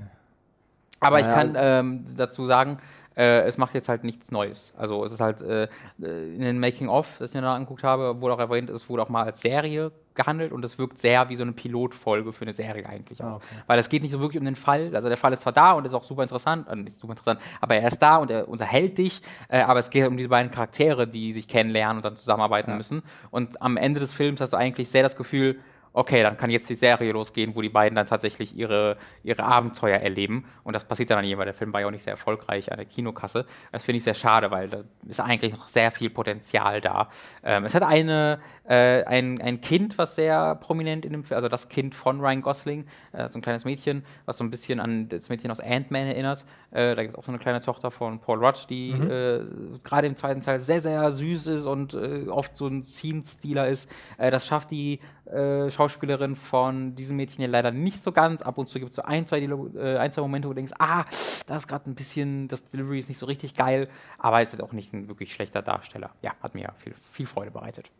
Aber naja. ich kann ähm, dazu sagen, äh, es macht jetzt halt nichts Neues. Also es ist halt äh, in den Making-of, das ich mir da angeguckt habe, wurde auch erwähnt, es wurde auch mal als Serie gehandelt und es wirkt sehr wie so eine Pilotfolge für eine Serie eigentlich ah, okay. Weil es geht nicht so wirklich um den Fall. Also der Fall ist zwar da und ist auch super interessant, äh, nicht super interessant, aber er ist da und er unterhält dich, äh, aber es geht um die beiden Charaktere, die sich kennenlernen und dann zusammenarbeiten ja. müssen. Und am Ende des Films hast du eigentlich sehr das Gefühl, okay, dann kann jetzt die Serie losgehen, wo die beiden dann tatsächlich ihre, ihre Abenteuer erleben. Und das passiert dann an weil Der Film war ja auch nicht sehr erfolgreich an der Kinokasse. Das finde ich sehr schade, weil da ist eigentlich noch sehr viel Potenzial da. Ähm, es hat eine, äh, ein, ein Kind, was sehr prominent in dem Film, also das Kind von Ryan Gosling, äh, so ein kleines Mädchen, was so ein bisschen an das Mädchen aus Ant-Man erinnert. Äh, da gibt es auch so eine kleine Tochter von Paul Rudd, die mhm. Äh, gerade im zweiten Teil sehr, sehr süß ist und äh, oft so ein Scene-Stealer ist. Äh, das schafft die äh, Schauspielerin von diesem Mädchen ja leider nicht so ganz. Ab und zu gibt es so ein zwei, äh, ein, zwei Momente, wo du denkst, ah, da ist gerade ein bisschen, das Delivery ist nicht so richtig geil, aber es ist auch nicht ein wirklich schlechter Darsteller. Ja, hat mir viel, viel Freude bereitet.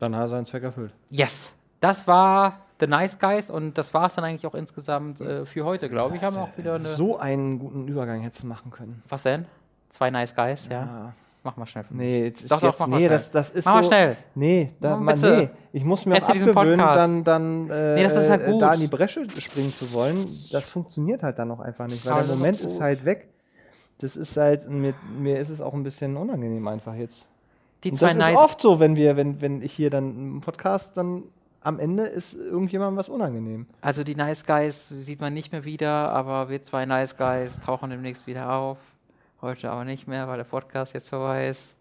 Dann hat er seinen Zweck erfüllt. Yes. Das war The Nice Guys und das war es dann eigentlich auch insgesamt äh, für heute, glaube ich. Haben auch wieder eine so einen guten Übergang hättest du machen können. Was denn? Zwei Nice Guys, ja. ja. Mach mal schnell. Nee, jetzt doch, doch, jetzt, nee das, das ist mach so, mal schnell. Nee, da, man, nee, ich muss mir auch abgewöhnen, dann, dann äh, nee, halt da in die Bresche springen zu wollen. Das funktioniert halt dann noch einfach nicht, weil Aber der Moment ist halt weg. Das ist halt, mir, mir ist es auch ein bisschen unangenehm einfach jetzt. Die zwei das nice ist oft so, wenn wir, wenn, wenn ich hier dann im Podcast dann am Ende ist irgendjemandem was unangenehm. Also die Nice Guys sieht man nicht mehr wieder, aber wir zwei Nice Guys tauchen demnächst wieder auf. Heute aber nicht mehr, weil der Podcast jetzt vorbei ist.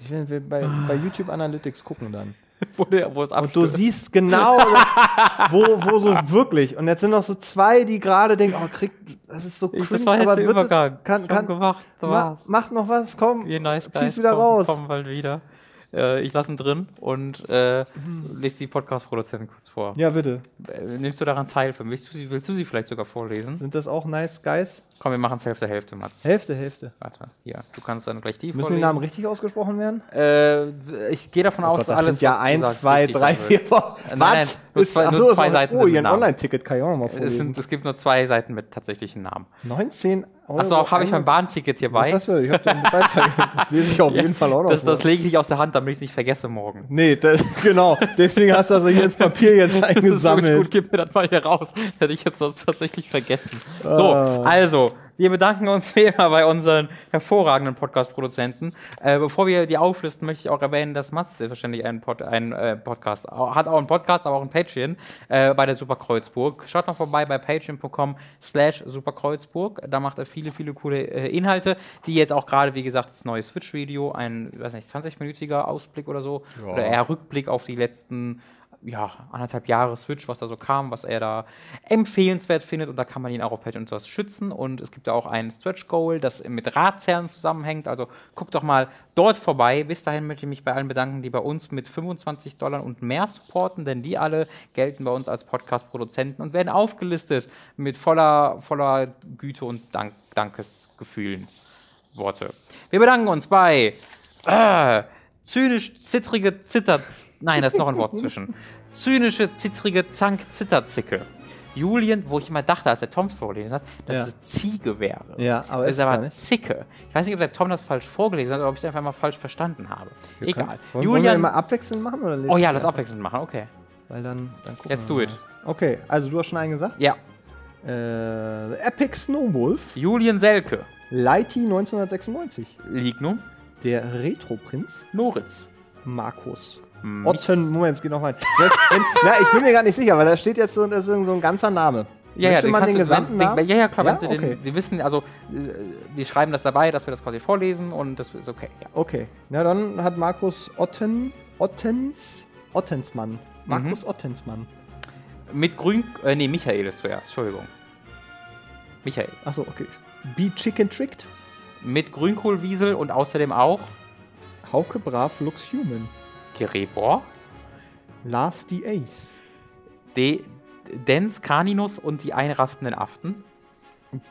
Ich will bei, bei YouTube Analytics gucken dann. (laughs) wo, der, wo es Und du siehst genau, das, wo, wo so (laughs) wirklich. Und jetzt sind noch so zwei, die gerade denken, oh, krieg, das ist so cringe, das war jetzt aber der Übergang. Kann, kann, gemacht, ma, mach noch was, komm, Ihr nice zieh's wieder kommen, raus. Kommen bald wieder. Äh, ich lasse ihn drin und äh, lese die Podcast-Produzenten kurz vor. Ja, bitte. Äh, nimmst du daran teil für mich? Willst du, sie, willst du sie vielleicht sogar vorlesen? Sind das auch nice guys? Komm, wir machen es Hälfte, Hälfte, Mats. Hälfte, Hälfte. Warte, hier. Du kannst dann gleich die Müssen vorlesen. die Namen richtig ausgesprochen werden? Äh, ich gehe davon oh aus, Gott, das alles. Sind ja 1, 2, 3, 4, 5. Was? Nur zwei, nur zwei Seiten. Oh, hier ein Online-Ticket kann ich auch nochmal vorlesen. Es, sind, es gibt nur zwei Seiten mit tatsächlichen Namen. 19 Euro. Achso, habe ich mein Bahnticket hier bei? Was hast du? Ich habe den Beitrag. (laughs) Das lese ich auf jeden Fall auch noch. Das, das lege ich nicht aus der Hand, damit ich es nicht vergesse morgen. Nee, das, (laughs) genau. Deswegen hast du das hier ins Papier jetzt eingesammelt. (laughs) Das ist gut, gib mir das mal hier raus. Hätte ich jetzt sonst tatsächlich vergessen. So, ah. Also, wir bedanken uns (laughs) wie immer bei unseren hervorragenden Podcast-Produzenten. Äh, bevor wir die auflisten, möchte ich auch erwähnen, dass Mats selbstverständlich einen, Pod, einen äh, Podcast hat, auch einen Podcast, aber auch ein Patreon äh, bei der Superkreuzburg. Schaut mal vorbei bei patreon.com slash superkreuzburg. Da macht er viele, viele coole äh, Inhalte, die jetzt auch gerade, wie gesagt, das neue Switch-Video, ein, weiß nicht, 20-minütiger Ausblick oder so, ja. oder eher Rückblick auf die letzten ja, anderthalb Jahre Switch, was da so kam, was er da empfehlenswert findet. Und da kann man ihn auch auf Patreon etwas schützen. Und es gibt ja auch ein Stretch Goal, das mit Ratsherren zusammenhängt. Also guckt doch mal dort vorbei. Bis dahin möchte ich mich bei allen bedanken, die bei uns mit 25 Dollar und mehr supporten, denn die alle gelten bei uns als Podcast-Produzenten und werden aufgelistet mit voller, voller Güte und Dank Dankesgefühlen. Worte. Wir bedanken uns bei äh, zynisch zittrige Zitter. Nein, da ist noch ein Wort zwischen. Zynische, zittrige Zank, Zitterzicke. Julien, wo ich immer dachte, als der Tom vorgelesen hat, dass ja. es Ziege wäre. Ja, aber das ist aber Zicke. Ich weiß nicht, ob der Tom das falsch vorgelesen hat oder ob ich es einfach mal falsch verstanden habe. Wir Egal. Können, Julian, wollen wir immer abwechselnd machen? Oder oh ja, lass abwechselnd machen, okay. Weil dann, dann Let's do it. Okay, also du hast schon einen gesagt? Ja. Äh, Epic Snowwolf. Julian Selke. Lighty 1996. Lignum. Der Retro-Prinz. Moritz. Markus. Mich- Otten, Moment, es geht nochmal. Na, ich bin mir gar nicht sicher, weil da steht jetzt so, so ein ganzer Name. Ja, ja, Möchte den man den gesamten wenn, Namen? Ja, ja, klar. Ja? Wenn sie Okay. den, wir wissen, also, äh, wir schreiben das dabei, dass wir das quasi vorlesen und das ist okay. Ja. Okay, na dann hat Markus Otten, Ottens, Ottensmann. Markus Mhm. Ottensmann. Mit Grün, äh, nee, Michael ist zuerst, Entschuldigung. Michael. Achso, okay. Be Chicken Tricked. Mit Grünkohlwiesel und außerdem auch Hauke Brav Lux Human. Gerebor, Lars the Ace. De, Dens Caninus und die einrastenden Aften.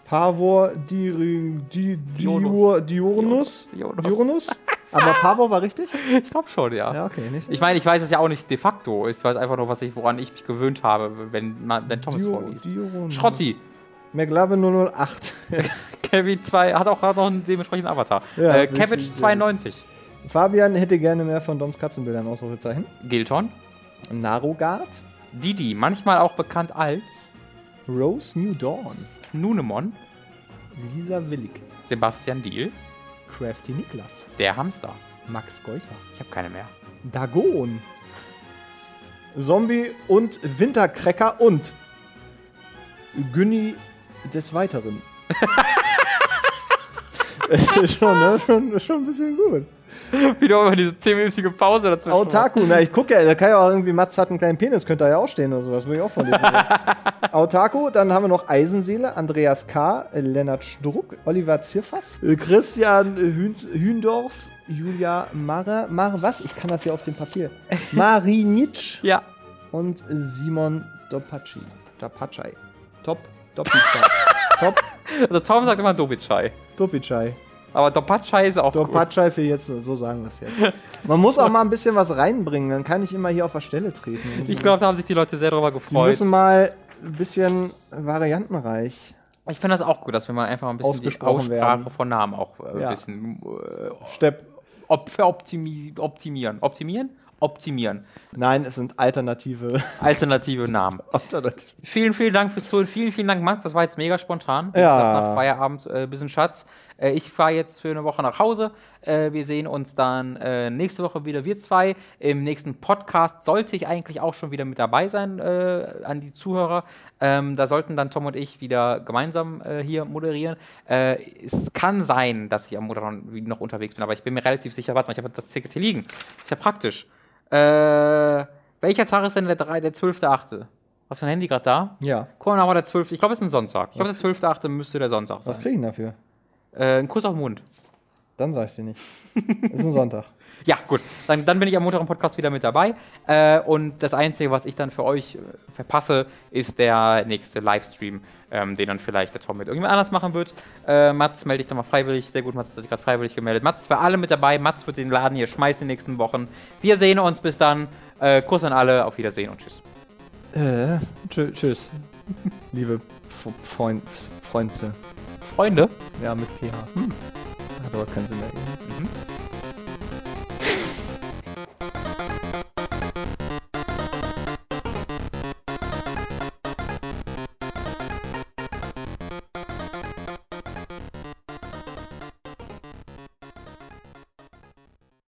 Pavor Di, Di, Dior, Diurnus. Diurnus. (laughs) Aber Pavor war richtig? Ich glaube schon, ja. Ja, okay, nicht? Ich meine, ich weiß es ja auch nicht de facto. Ich weiß einfach nur, was ich, woran ich mich gewöhnt habe, wenn, man, wenn Thomas Dio- vorliest. Diurnus. Schrotti. McLovin 008. (laughs) Kevin 2 hat auch gerade noch einen dementsprechenden Avatar. Ja, äh, Cabbage sehr gut. 92. Fabian hätte gerne mehr von Doms Katzenbildern, Ausrufezeichen. Gilton. Narogard. Didi, manchmal auch bekannt als Rose New Dawn. Nunemon. Lisa Willig. Sebastian Diel. Crafty Niklas. Der Hamster. Max Geusser. Ich habe keine mehr. Dagon. Zombie und Wintercracker und Günni des Weiteren. (laughs) Es ist schon, ne? schon, schon ein bisschen gut. (laughs) Wieder immer diese 10-minütige Pause dazwischen. Autaku, na, ich gucke ja, da kann ja auch irgendwie, Mats hat einen kleinen Penis, könnte da ja auch stehen oder sowas, würde ich auch von dir Autaku, (laughs) dann haben wir noch Eisenseele, Andreas K., äh, Lennart Struck, Oliver Zirfass, äh, Christian Hühn, Hühndorf, Julia Mare, Mare, was? Ich kann das hier auf dem Papier. (laughs) Marinitsch Ja. und Simon Dopacci. Dopacci. Top, Dopicai. Top, Also Tom sagt immer Dobitschei. Dopicai. Aber Dopatschei ist auch gut. Dopacci für jetzt, so sagen wir es jetzt. Man muss auch mal ein bisschen was reinbringen, dann kann ich immer hier auf der Stelle treten. Ich glaube, da haben sich die Leute sehr darüber Die gefreut. müssen mal ein bisschen variantenreich. Ich finde das auch gut, dass wir mal einfach ein bisschen die Ausgesprochen Aussprache werden. von Namen auch äh, ein Ja. bisschen äh, Stepp. op veroptimi optimieren. Optimieren? Optimieren. Nein, es sind alternative. (laughs) Alternative Namen. alternative. Vielen, vielen Dank fürs Zuhören. Vielen, vielen Dank, Max. Das war jetzt mega spontan. Ja. gesagt, nach Feierabend äh, bisschen Schatz. Äh, ich fahre jetzt für eine Woche nach Hause. Äh, wir sehen uns dann äh, nächste Woche wieder, wir zwei. Im nächsten Podcast sollte ich eigentlich auch schon wieder mit dabei sein äh, an die Zuhörer. Ähm, da sollten dann Tom und ich wieder gemeinsam äh, hier moderieren. Äh, es kann sein, dass ich am Moderieren noch unterwegs bin, aber ich bin mir relativ sicher, warte mal, ich habe das Ticket hier liegen. Ist ja praktisch. Welcher Tag ist denn der, drei- der 12.8.? Hast du ein Handy gerade da? Ja. Guck mal, der 12. Ich glaube, es ist ein Sonntag. Ich glaube, der 12.8. müsste der Sonntag Was sein. kriege ich denn dafür? Äh, ein Kuss auf den Mund. Dann sag ich dir nicht. ist ein Sonntag. (laughs) Ja, gut. Dann, dann bin ich am Montag im Podcast wieder mit dabei. Äh, und das Einzige, was ich dann für euch äh, verpasse, ist der nächste Livestream, ähm, den dann vielleicht der Tom mit irgendjemand anders machen wird. Äh, Mats, melde dich doch mal freiwillig. Sehr gut, Mats, dass sich gerade freiwillig gemeldet. Mats ist für alle mit dabei. Mats wird den Laden hier schmeißen in den nächsten Wochen. Wir sehen uns bis dann. Äh, Kuss an alle. Auf Wiedersehen und tschüss. Äh, tschö, tschüss. (laughs) Liebe Freund, Freunde. Freunde. Ja, mit PH. Hm. Hat aber keinen Sinn ergeben. Mhm.